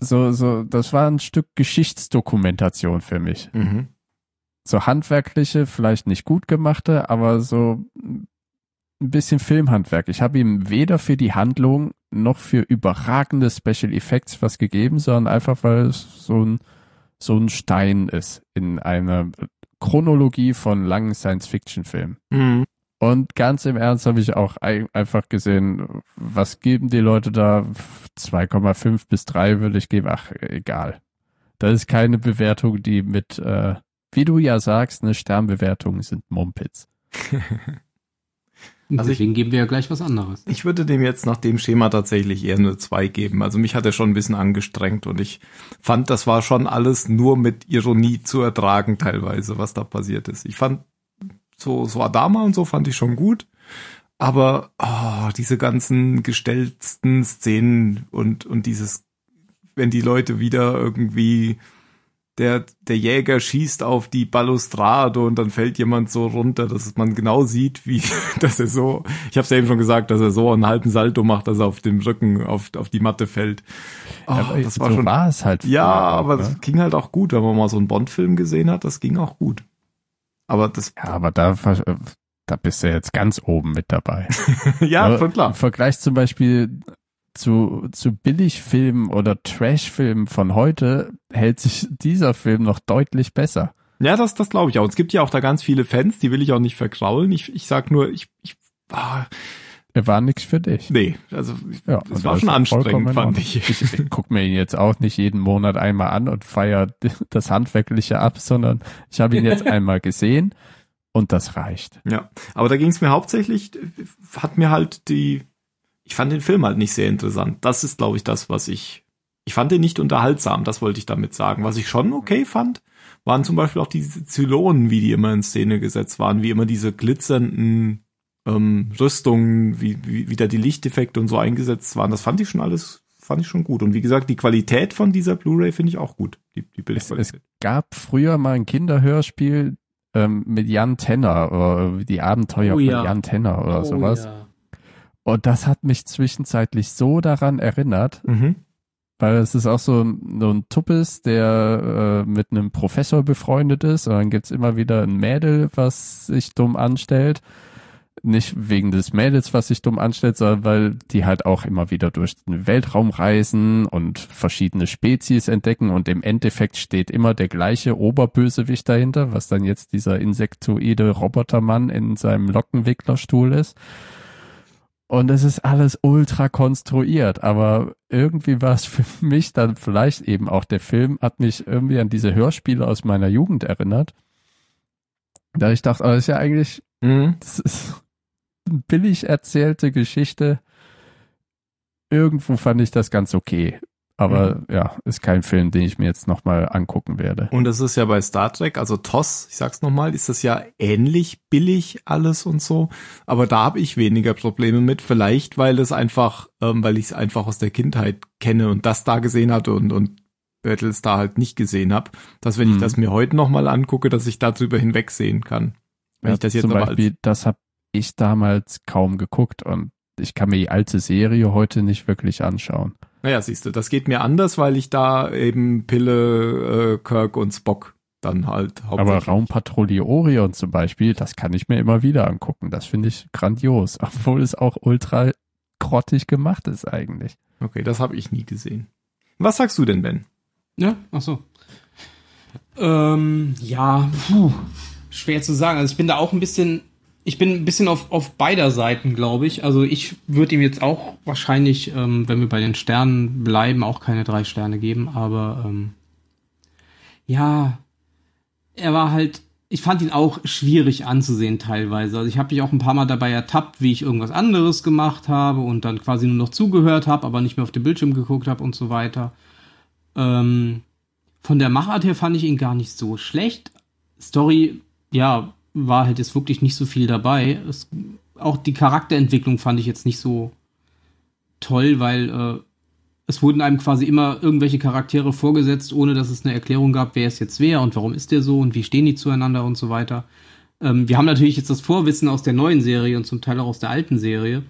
so, so, das war ein Stück Geschichtsdokumentation für mich. Mhm. So handwerkliche, vielleicht nicht gut gemachte, aber so ein bisschen Filmhandwerk. Ich habe ihm weder für die Handlung noch für überragende Special Effects was gegeben, sondern einfach, weil es so ein, so ein Stein ist in einer Chronologie von langen Science-Fiction-Filmen. Mhm. Und ganz im Ernst habe ich auch ein- einfach gesehen, was geben die Leute da? 2,5 bis 3 würde ich geben. Ach, egal. Das ist keine Bewertung, die mit, äh, wie du ja sagst, eine Sternbewertung sind Mumpitz. *laughs* Also ich- Deswegen geben wir ja gleich was anderes. Ich würde dem jetzt nach dem Schema tatsächlich eher eine 2 geben. Also mich hat er schon ein bisschen angestrengt und ich fand, das war schon alles nur mit Ironie zu ertragen teilweise, was da passiert ist. Ich fand so, so Adama und so fand ich schon gut. Aber oh, diese ganzen gestellten Szenen und, und dieses, wenn die Leute wieder irgendwie der, der Jäger schießt auf die Balustrade und dann fällt jemand so runter, dass man genau sieht, wie, *laughs* dass er so, ich habe es ja eben schon gesagt, dass er so einen halben Salto macht, dass er auf dem Rücken auf, auf die Matte fällt. Oh, Aber das war so schon, war es halt. ja, auch, aber ne? das ging halt auch gut, wenn man mal so einen Bond-Film gesehen hat, das ging auch gut. Aber das, Ja, aber da, da bist du jetzt ganz oben mit dabei. *laughs* ja, Aber schon klar. Im Vergleich zum Beispiel zu, zu Billigfilmen oder Trashfilmen von heute hält sich dieser Film noch deutlich besser. Ja, das, das glaube ich auch. Es gibt ja auch da ganz viele Fans, die will ich auch nicht verkraulen. Ich, ich sag nur, ich, ich, ah, Er war nichts für dich. nee, also Ja, es war schon anstrengend, fand ich. Ich, ich gucke mir ihn jetzt auch nicht jeden Monat einmal an und feiere *laughs* das Handwerkliche ab, sondern ich habe ihn jetzt *laughs* einmal gesehen und das reicht. Ja, aber da ging es mir hauptsächlich, hat mir halt die, ich fand den Film halt nicht sehr interessant. Das ist, glaube ich, das, was ich, ich fand den nicht unterhaltsam, das wollte ich damit sagen. Was ich schon okay fand, waren zum Beispiel auch diese Zylonen, wie die immer in Szene gesetzt waren, wie immer diese glitzernden ähm, Rüstungen, wie, wie, wie da die Lichteffekte und so eingesetzt waren. Das fand ich schon alles, fand ich schon gut. Und wie gesagt, die Qualität von dieser Blu-ray finde ich auch gut. Die, die Bildqualität. Gab früher mal ein Kinderhörspiel ähm, mit Jan Tenner oder die Abenteuer Oh von ja. Jan Tenner oder Oh, sowas. ja. Und das hat mich zwischenzeitlich so daran erinnert, Mhm. weil es ist auch so, ein- so ein Tuppes, der äh, mit einem Professor befreundet ist und dann gibt's immer wieder ein Mädel, was sich dumm anstellt. nicht wegen des Mädels, was sich dumm anstellt, sondern weil die halt auch immer wieder durch den Weltraum reisen und verschiedene Spezies entdecken und im Endeffekt steht immer der gleiche Oberbösewicht dahinter, was dann jetzt dieser insektoide Robotermann in seinem Lockenwicklerstuhl ist. Und es ist alles ultra konstruiert, aber irgendwie war es für *laughs* mich dann vielleicht eben auch der Film, hat mich irgendwie an diese Hörspiele aus meiner Jugend erinnert. Da ich dachte, aber das ist ja eigentlich, Mhm. das ist eine *laughs* billig erzählte Geschichte. Irgendwo fand ich das ganz okay. Aber ja, ist kein Film, den ich mir jetzt nochmal angucken werde. Und das ist ja bei Star Trek, also TOS, ich sag's nochmal, ist das ja ähnlich billig alles und so. Aber da habe ich weniger Probleme mit. Vielleicht, weil es einfach, ähm, weil ich es einfach aus der Kindheit kenne und das da gesehen hatte und, und Battlestar halt nicht gesehen habe. Dass wenn ich Mhm. das mir heute nochmal angucke, dass ich darüber hinwegsehen kann. Wenn Ja, ich das jetzt zum Beispiel, das habe ich damals kaum geguckt und ich kann mir die alte Serie heute nicht wirklich anschauen. Naja, siehst du, das geht mir anders, weil ich da eben Pille, äh, Kirk und Spock dann halt Aber hauptsächlich. Raumpatrouille Orion zum Beispiel, das kann ich mir immer wieder angucken. Das finde ich grandios, *laughs* obwohl es auch ultra grottig gemacht ist eigentlich. Okay, das habe ich nie gesehen. Was sagst du denn, Ben? Ja, ach so. Ähm, ja, puh, schwer zu sagen. Also ich bin da auch ein bisschen, ich bin ein bisschen auf, auf beider Seiten, glaube ich. Also ich würde ihm jetzt auch wahrscheinlich, ähm, wenn wir bei den Sternen bleiben, auch keine drei Sterne geben. Aber ähm, ja, er war halt, ich fand ihn auch schwierig anzusehen teilweise. Also ich habe mich auch ein paar Mal dabei ertappt, wie ich irgendwas anderes gemacht habe und dann quasi nur noch zugehört habe, aber nicht mehr auf den Bildschirm geguckt habe und so weiter. Ähm, von der Machart her fand ich ihn gar nicht so schlecht. Story, ja, war halt jetzt wirklich nicht so viel dabei. Es, auch die Charakterentwicklung fand ich jetzt nicht so toll, weil äh, es wurden einem quasi immer irgendwelche Charaktere vorgesetzt, ohne dass es eine Erklärung gab, wer ist jetzt wer und warum ist der so und wie stehen die zueinander und so weiter. Ähm, wir haben natürlich jetzt das Vorwissen aus der neuen Serie und zum Teil auch aus der alten Serie.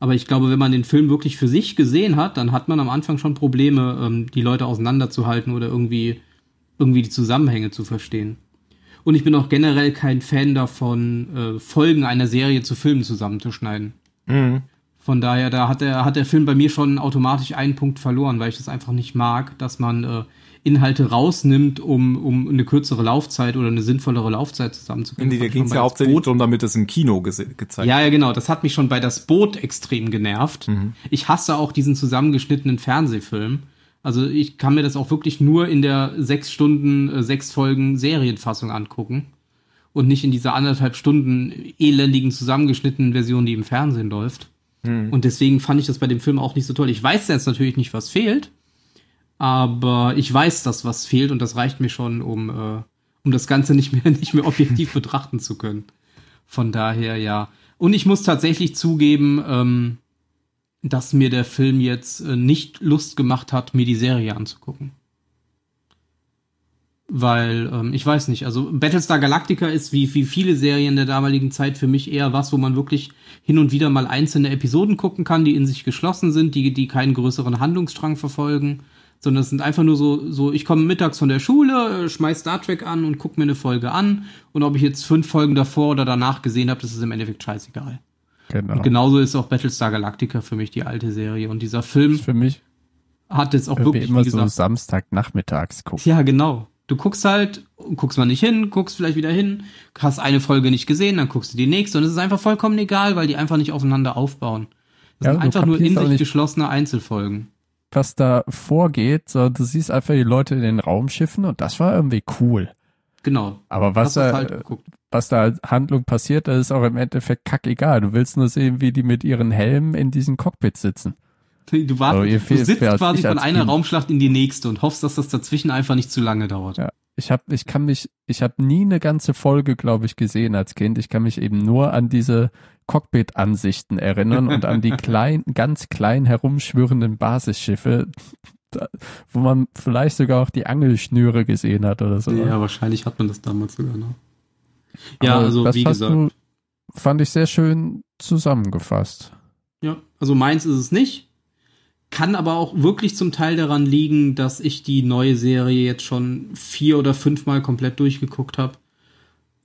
Aber ich glaube, wenn man den Film wirklich für sich gesehen hat, dann hat man am Anfang schon Probleme, ähm, die Leute auseinanderzuhalten oder irgendwie, irgendwie die Zusammenhänge zu verstehen. Und ich bin auch generell kein Fan davon, äh, Folgen einer Serie zu Filmen zusammenzuschneiden. Mhm. Von daher, da hat der, hat der Film bei mir schon automatisch einen Punkt verloren, weil ich das einfach nicht mag, dass man äh, Inhalte rausnimmt, um, um eine kürzere Laufzeit oder eine sinnvollere Laufzeit zusammenzukriegen. Nee, da ging es ja hauptsächlich Boot- darum, damit es im Kino gese- gezeigt ja, ja, genau. Das hat mich schon bei das Boot extrem genervt. Mhm. Ich hasse auch diesen zusammengeschnittenen Fernsehfilm. Also ich kann mir das auch wirklich nur in der sechs Stunden, äh, sechs Folgen Serienfassung angucken und nicht in dieser anderthalb Stunden elendigen zusammengeschnittenen Version, die im Fernsehen läuft. Mhm. Und deswegen fand ich das bei dem Film auch nicht so toll. Ich weiß jetzt natürlich nicht, was fehlt, aber ich weiß, dass was fehlt und das reicht mir schon, um, äh, um das Ganze nicht mehr, *laughs* nicht mehr objektiv betrachten zu können. Von daher, ja. Und ich muss tatsächlich zugeben, ähm, dass mir der Film jetzt äh, nicht Lust gemacht hat, mir die Serie anzugucken. Weil, ähm, ich weiß nicht, also Battlestar Galactica ist wie, wie viele Serien der damaligen Zeit für mich eher was, wo man wirklich hin und wieder mal einzelne Episoden gucken kann, die in sich geschlossen sind, die, die keinen größeren Handlungsstrang verfolgen, sondern es sind einfach nur so, so ich komme mittags von der Schule, äh, schmeiß Star Trek an und guck mir eine Folge an und ob ich jetzt fünf Folgen davor oder danach gesehen habe, das ist im Endeffekt scheißegal. Genau. Und genauso ist auch Battlestar Galactica für mich die alte Serie. Und dieser Film für mich hat jetzt auch wirklich, immer wie so gesagt, Samstagnachmittags gucken. ja, genau. Du guckst halt, guckst mal nicht hin, guckst vielleicht wieder hin, hast eine Folge nicht gesehen, dann guckst du die nächste und es ist einfach vollkommen egal, weil die einfach nicht aufeinander aufbauen. Das Ja, sind einfach nur in sich geschlossene Einzelfolgen. was da vorgeht, so, du siehst einfach die Leute in den Raumschiffen und das war irgendwie cool. Genau. Aber was da, halt. Was da als Handlung passiert, das ist auch im Endeffekt kackegal. Du willst nur sehen, wie die mit ihren Helmen in diesem Cockpit sitzen. Du, warst, ihr du sitzt quasi von einer Kind. Raumschlacht in die nächste und hoffst, dass das dazwischen einfach nicht zu lange dauert. Ja. Ich habe, ich kann mich, ich habe nie eine ganze Folge, glaube ich, gesehen als Kind. Ich kann mich eben nur an diese Cockpit-Ansichten erinnern und an die *laughs* klein, ganz klein herumschwirrenden Basisschiffe, da, wo man vielleicht sogar auch die Angelschnüre gesehen hat oder so. Ja, wahrscheinlich hat man das damals sogar noch. Ja, Aber also das wie gesagt. du, fand ich sehr schön zusammengefasst. Ja, also meins ist es nicht. Kann aber auch wirklich zum Teil daran liegen, dass ich die neue Serie jetzt schon vier oder fünfmal komplett durchgeguckt habe.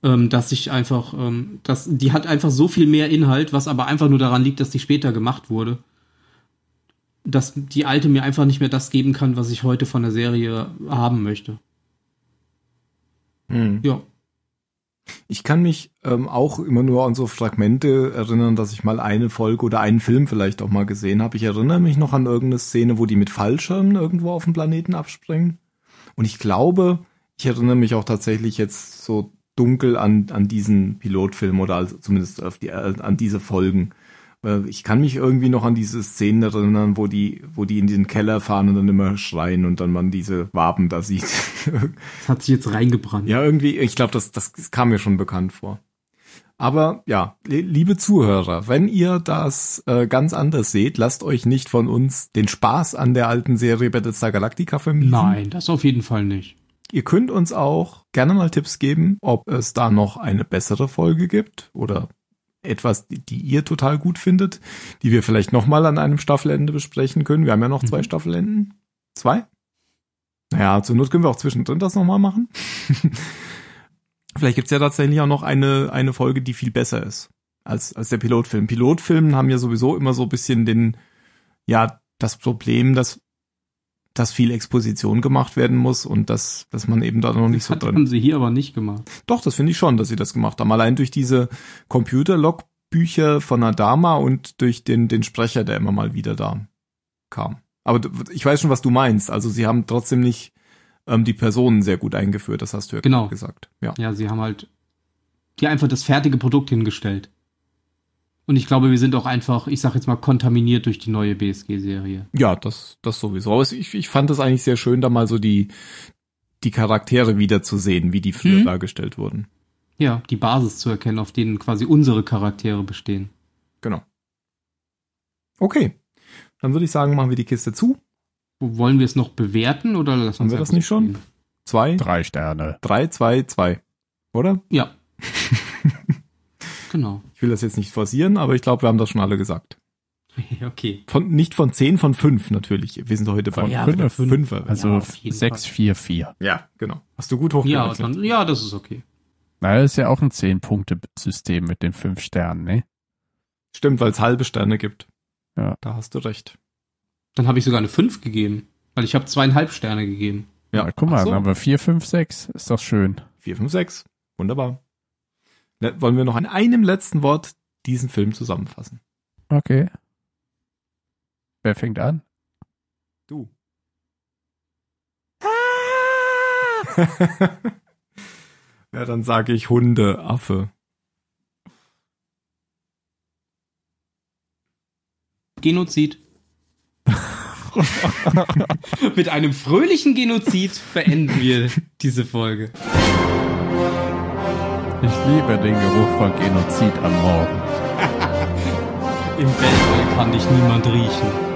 ähm, dass ich einfach, ähm, dass, die hat einfach so viel mehr Inhalt, was aber einfach nur daran liegt, dass die später gemacht wurde. Dass die alte mir einfach nicht mehr das geben kann, was ich heute von der Serie haben möchte. Hm. Ja. Ich kann mich ähm, auch immer nur an so Fragmente erinnern, dass ich mal eine Folge oder einen Film vielleicht auch mal gesehen habe. Ich erinnere mich noch an irgendeine Szene, wo die mit Fallschirmen irgendwo auf dem Planeten abspringen. Und ich glaube, ich erinnere mich auch tatsächlich jetzt so dunkel an, an diesen Pilotfilm oder also zumindest auf die, äh, an diese Folgen. Ich kann mich irgendwie noch an diese Szenen erinnern, wo die, wo die in den Keller fahren und dann immer schreien und dann man diese Waben da sieht. *laughs* Das hat sich jetzt reingebrannt. Ja, irgendwie, ich glaube, das, das kam mir schon bekannt vor. Aber ja, li- liebe Zuhörer, wenn ihr das äh, ganz anders seht, lasst euch nicht von uns den Spaß an der alten Serie Battlestar Galactica vermiesen. Nein, das auf jeden Fall nicht. Ihr könnt uns auch gerne mal Tipps geben, ob es da noch eine bessere Folge gibt oder etwas, die, die ihr total gut findet, die wir vielleicht noch mal an einem Staffelende besprechen können. Wir haben ja noch zwei Mhm. Staffelenden. Zwei? Naja, zur Not können wir auch zwischendrin das noch mal machen. *laughs* vielleicht gibt's ja tatsächlich auch noch eine, eine Folge, die viel besser ist als, als der Pilotfilm. Pilotfilme haben ja sowieso immer so ein bisschen den, ja, das Problem, dass dass viel Exposition gemacht werden muss und dass, dass man eben da noch nicht so Hat, drin haben sie hier aber nicht gemacht. doch, das finde ich schon, dass sie das gemacht haben. Allein durch diese Computerlogbücher von Adama und durch den, den Sprecher, der immer mal wieder da kam. Aber ich weiß schon, was du meinst. Also sie haben trotzdem nicht ähm, die Personen sehr gut eingeführt, das hast du ja Genau. gesagt. Ja. Ja, sie haben halt die einfach das fertige Produkt hingestellt. Und ich glaube, wir sind auch einfach, ich sag jetzt mal, kontaminiert durch die neue BSG-Serie. Ja, das, das sowieso. Aber ich, ich fand es eigentlich sehr schön, da mal so die, die Charaktere wiederzusehen, wie die früher Mhm. dargestellt wurden. Ja, die Basis zu erkennen, auf denen quasi unsere Charaktere bestehen. Genau. Okay. Dann würde ich sagen, machen wir die Kiste zu. Wollen wir es noch bewerten oder lassen Haben wir das nicht schon? Zwei, Drei Sterne. drei, zwei, zwei. Oder? Ja. *laughs* genau. Ich will das jetzt nicht forcieren, aber ich glaube, wir haben das schon alle gesagt. *laughs* okay. Von, nicht von zehn, von fünf natürlich. Wir sind heute bei Von Ja, fünf. fünf. Fünfer. Also Ja, auf jeden 6, 4, 4. ja, genau. Hast du gut Ja, hochgerechnet. dann, ja, das ist okay. Na, das ist ja auch ein 10-Punkte-System mit den fünf Sternen, ne? Stimmt, weil es halbe Sterne gibt. Ja. Da hast du recht. Dann habe ich sogar eine 5 gegeben, weil ich habe zweieinhalb Sterne gegeben. Ja. Na, guck mal, so. dann haben wir 4, 5, 6. Ist doch schön. Vier, fünf, sechs. Wunderbar. Ne, wollen wir noch in einem letzten Wort diesen Film zusammenfassen? Okay. Wer fängt an? Du. *laughs* ja, dann sage ich Hunde, Affe. Genozid. *laughs* Mit einem fröhlichen Genozid beenden wir diese Folge. Ich liebe den Geruch von Genozid am Morgen. *laughs* Im Weltall kann dich niemand riechen.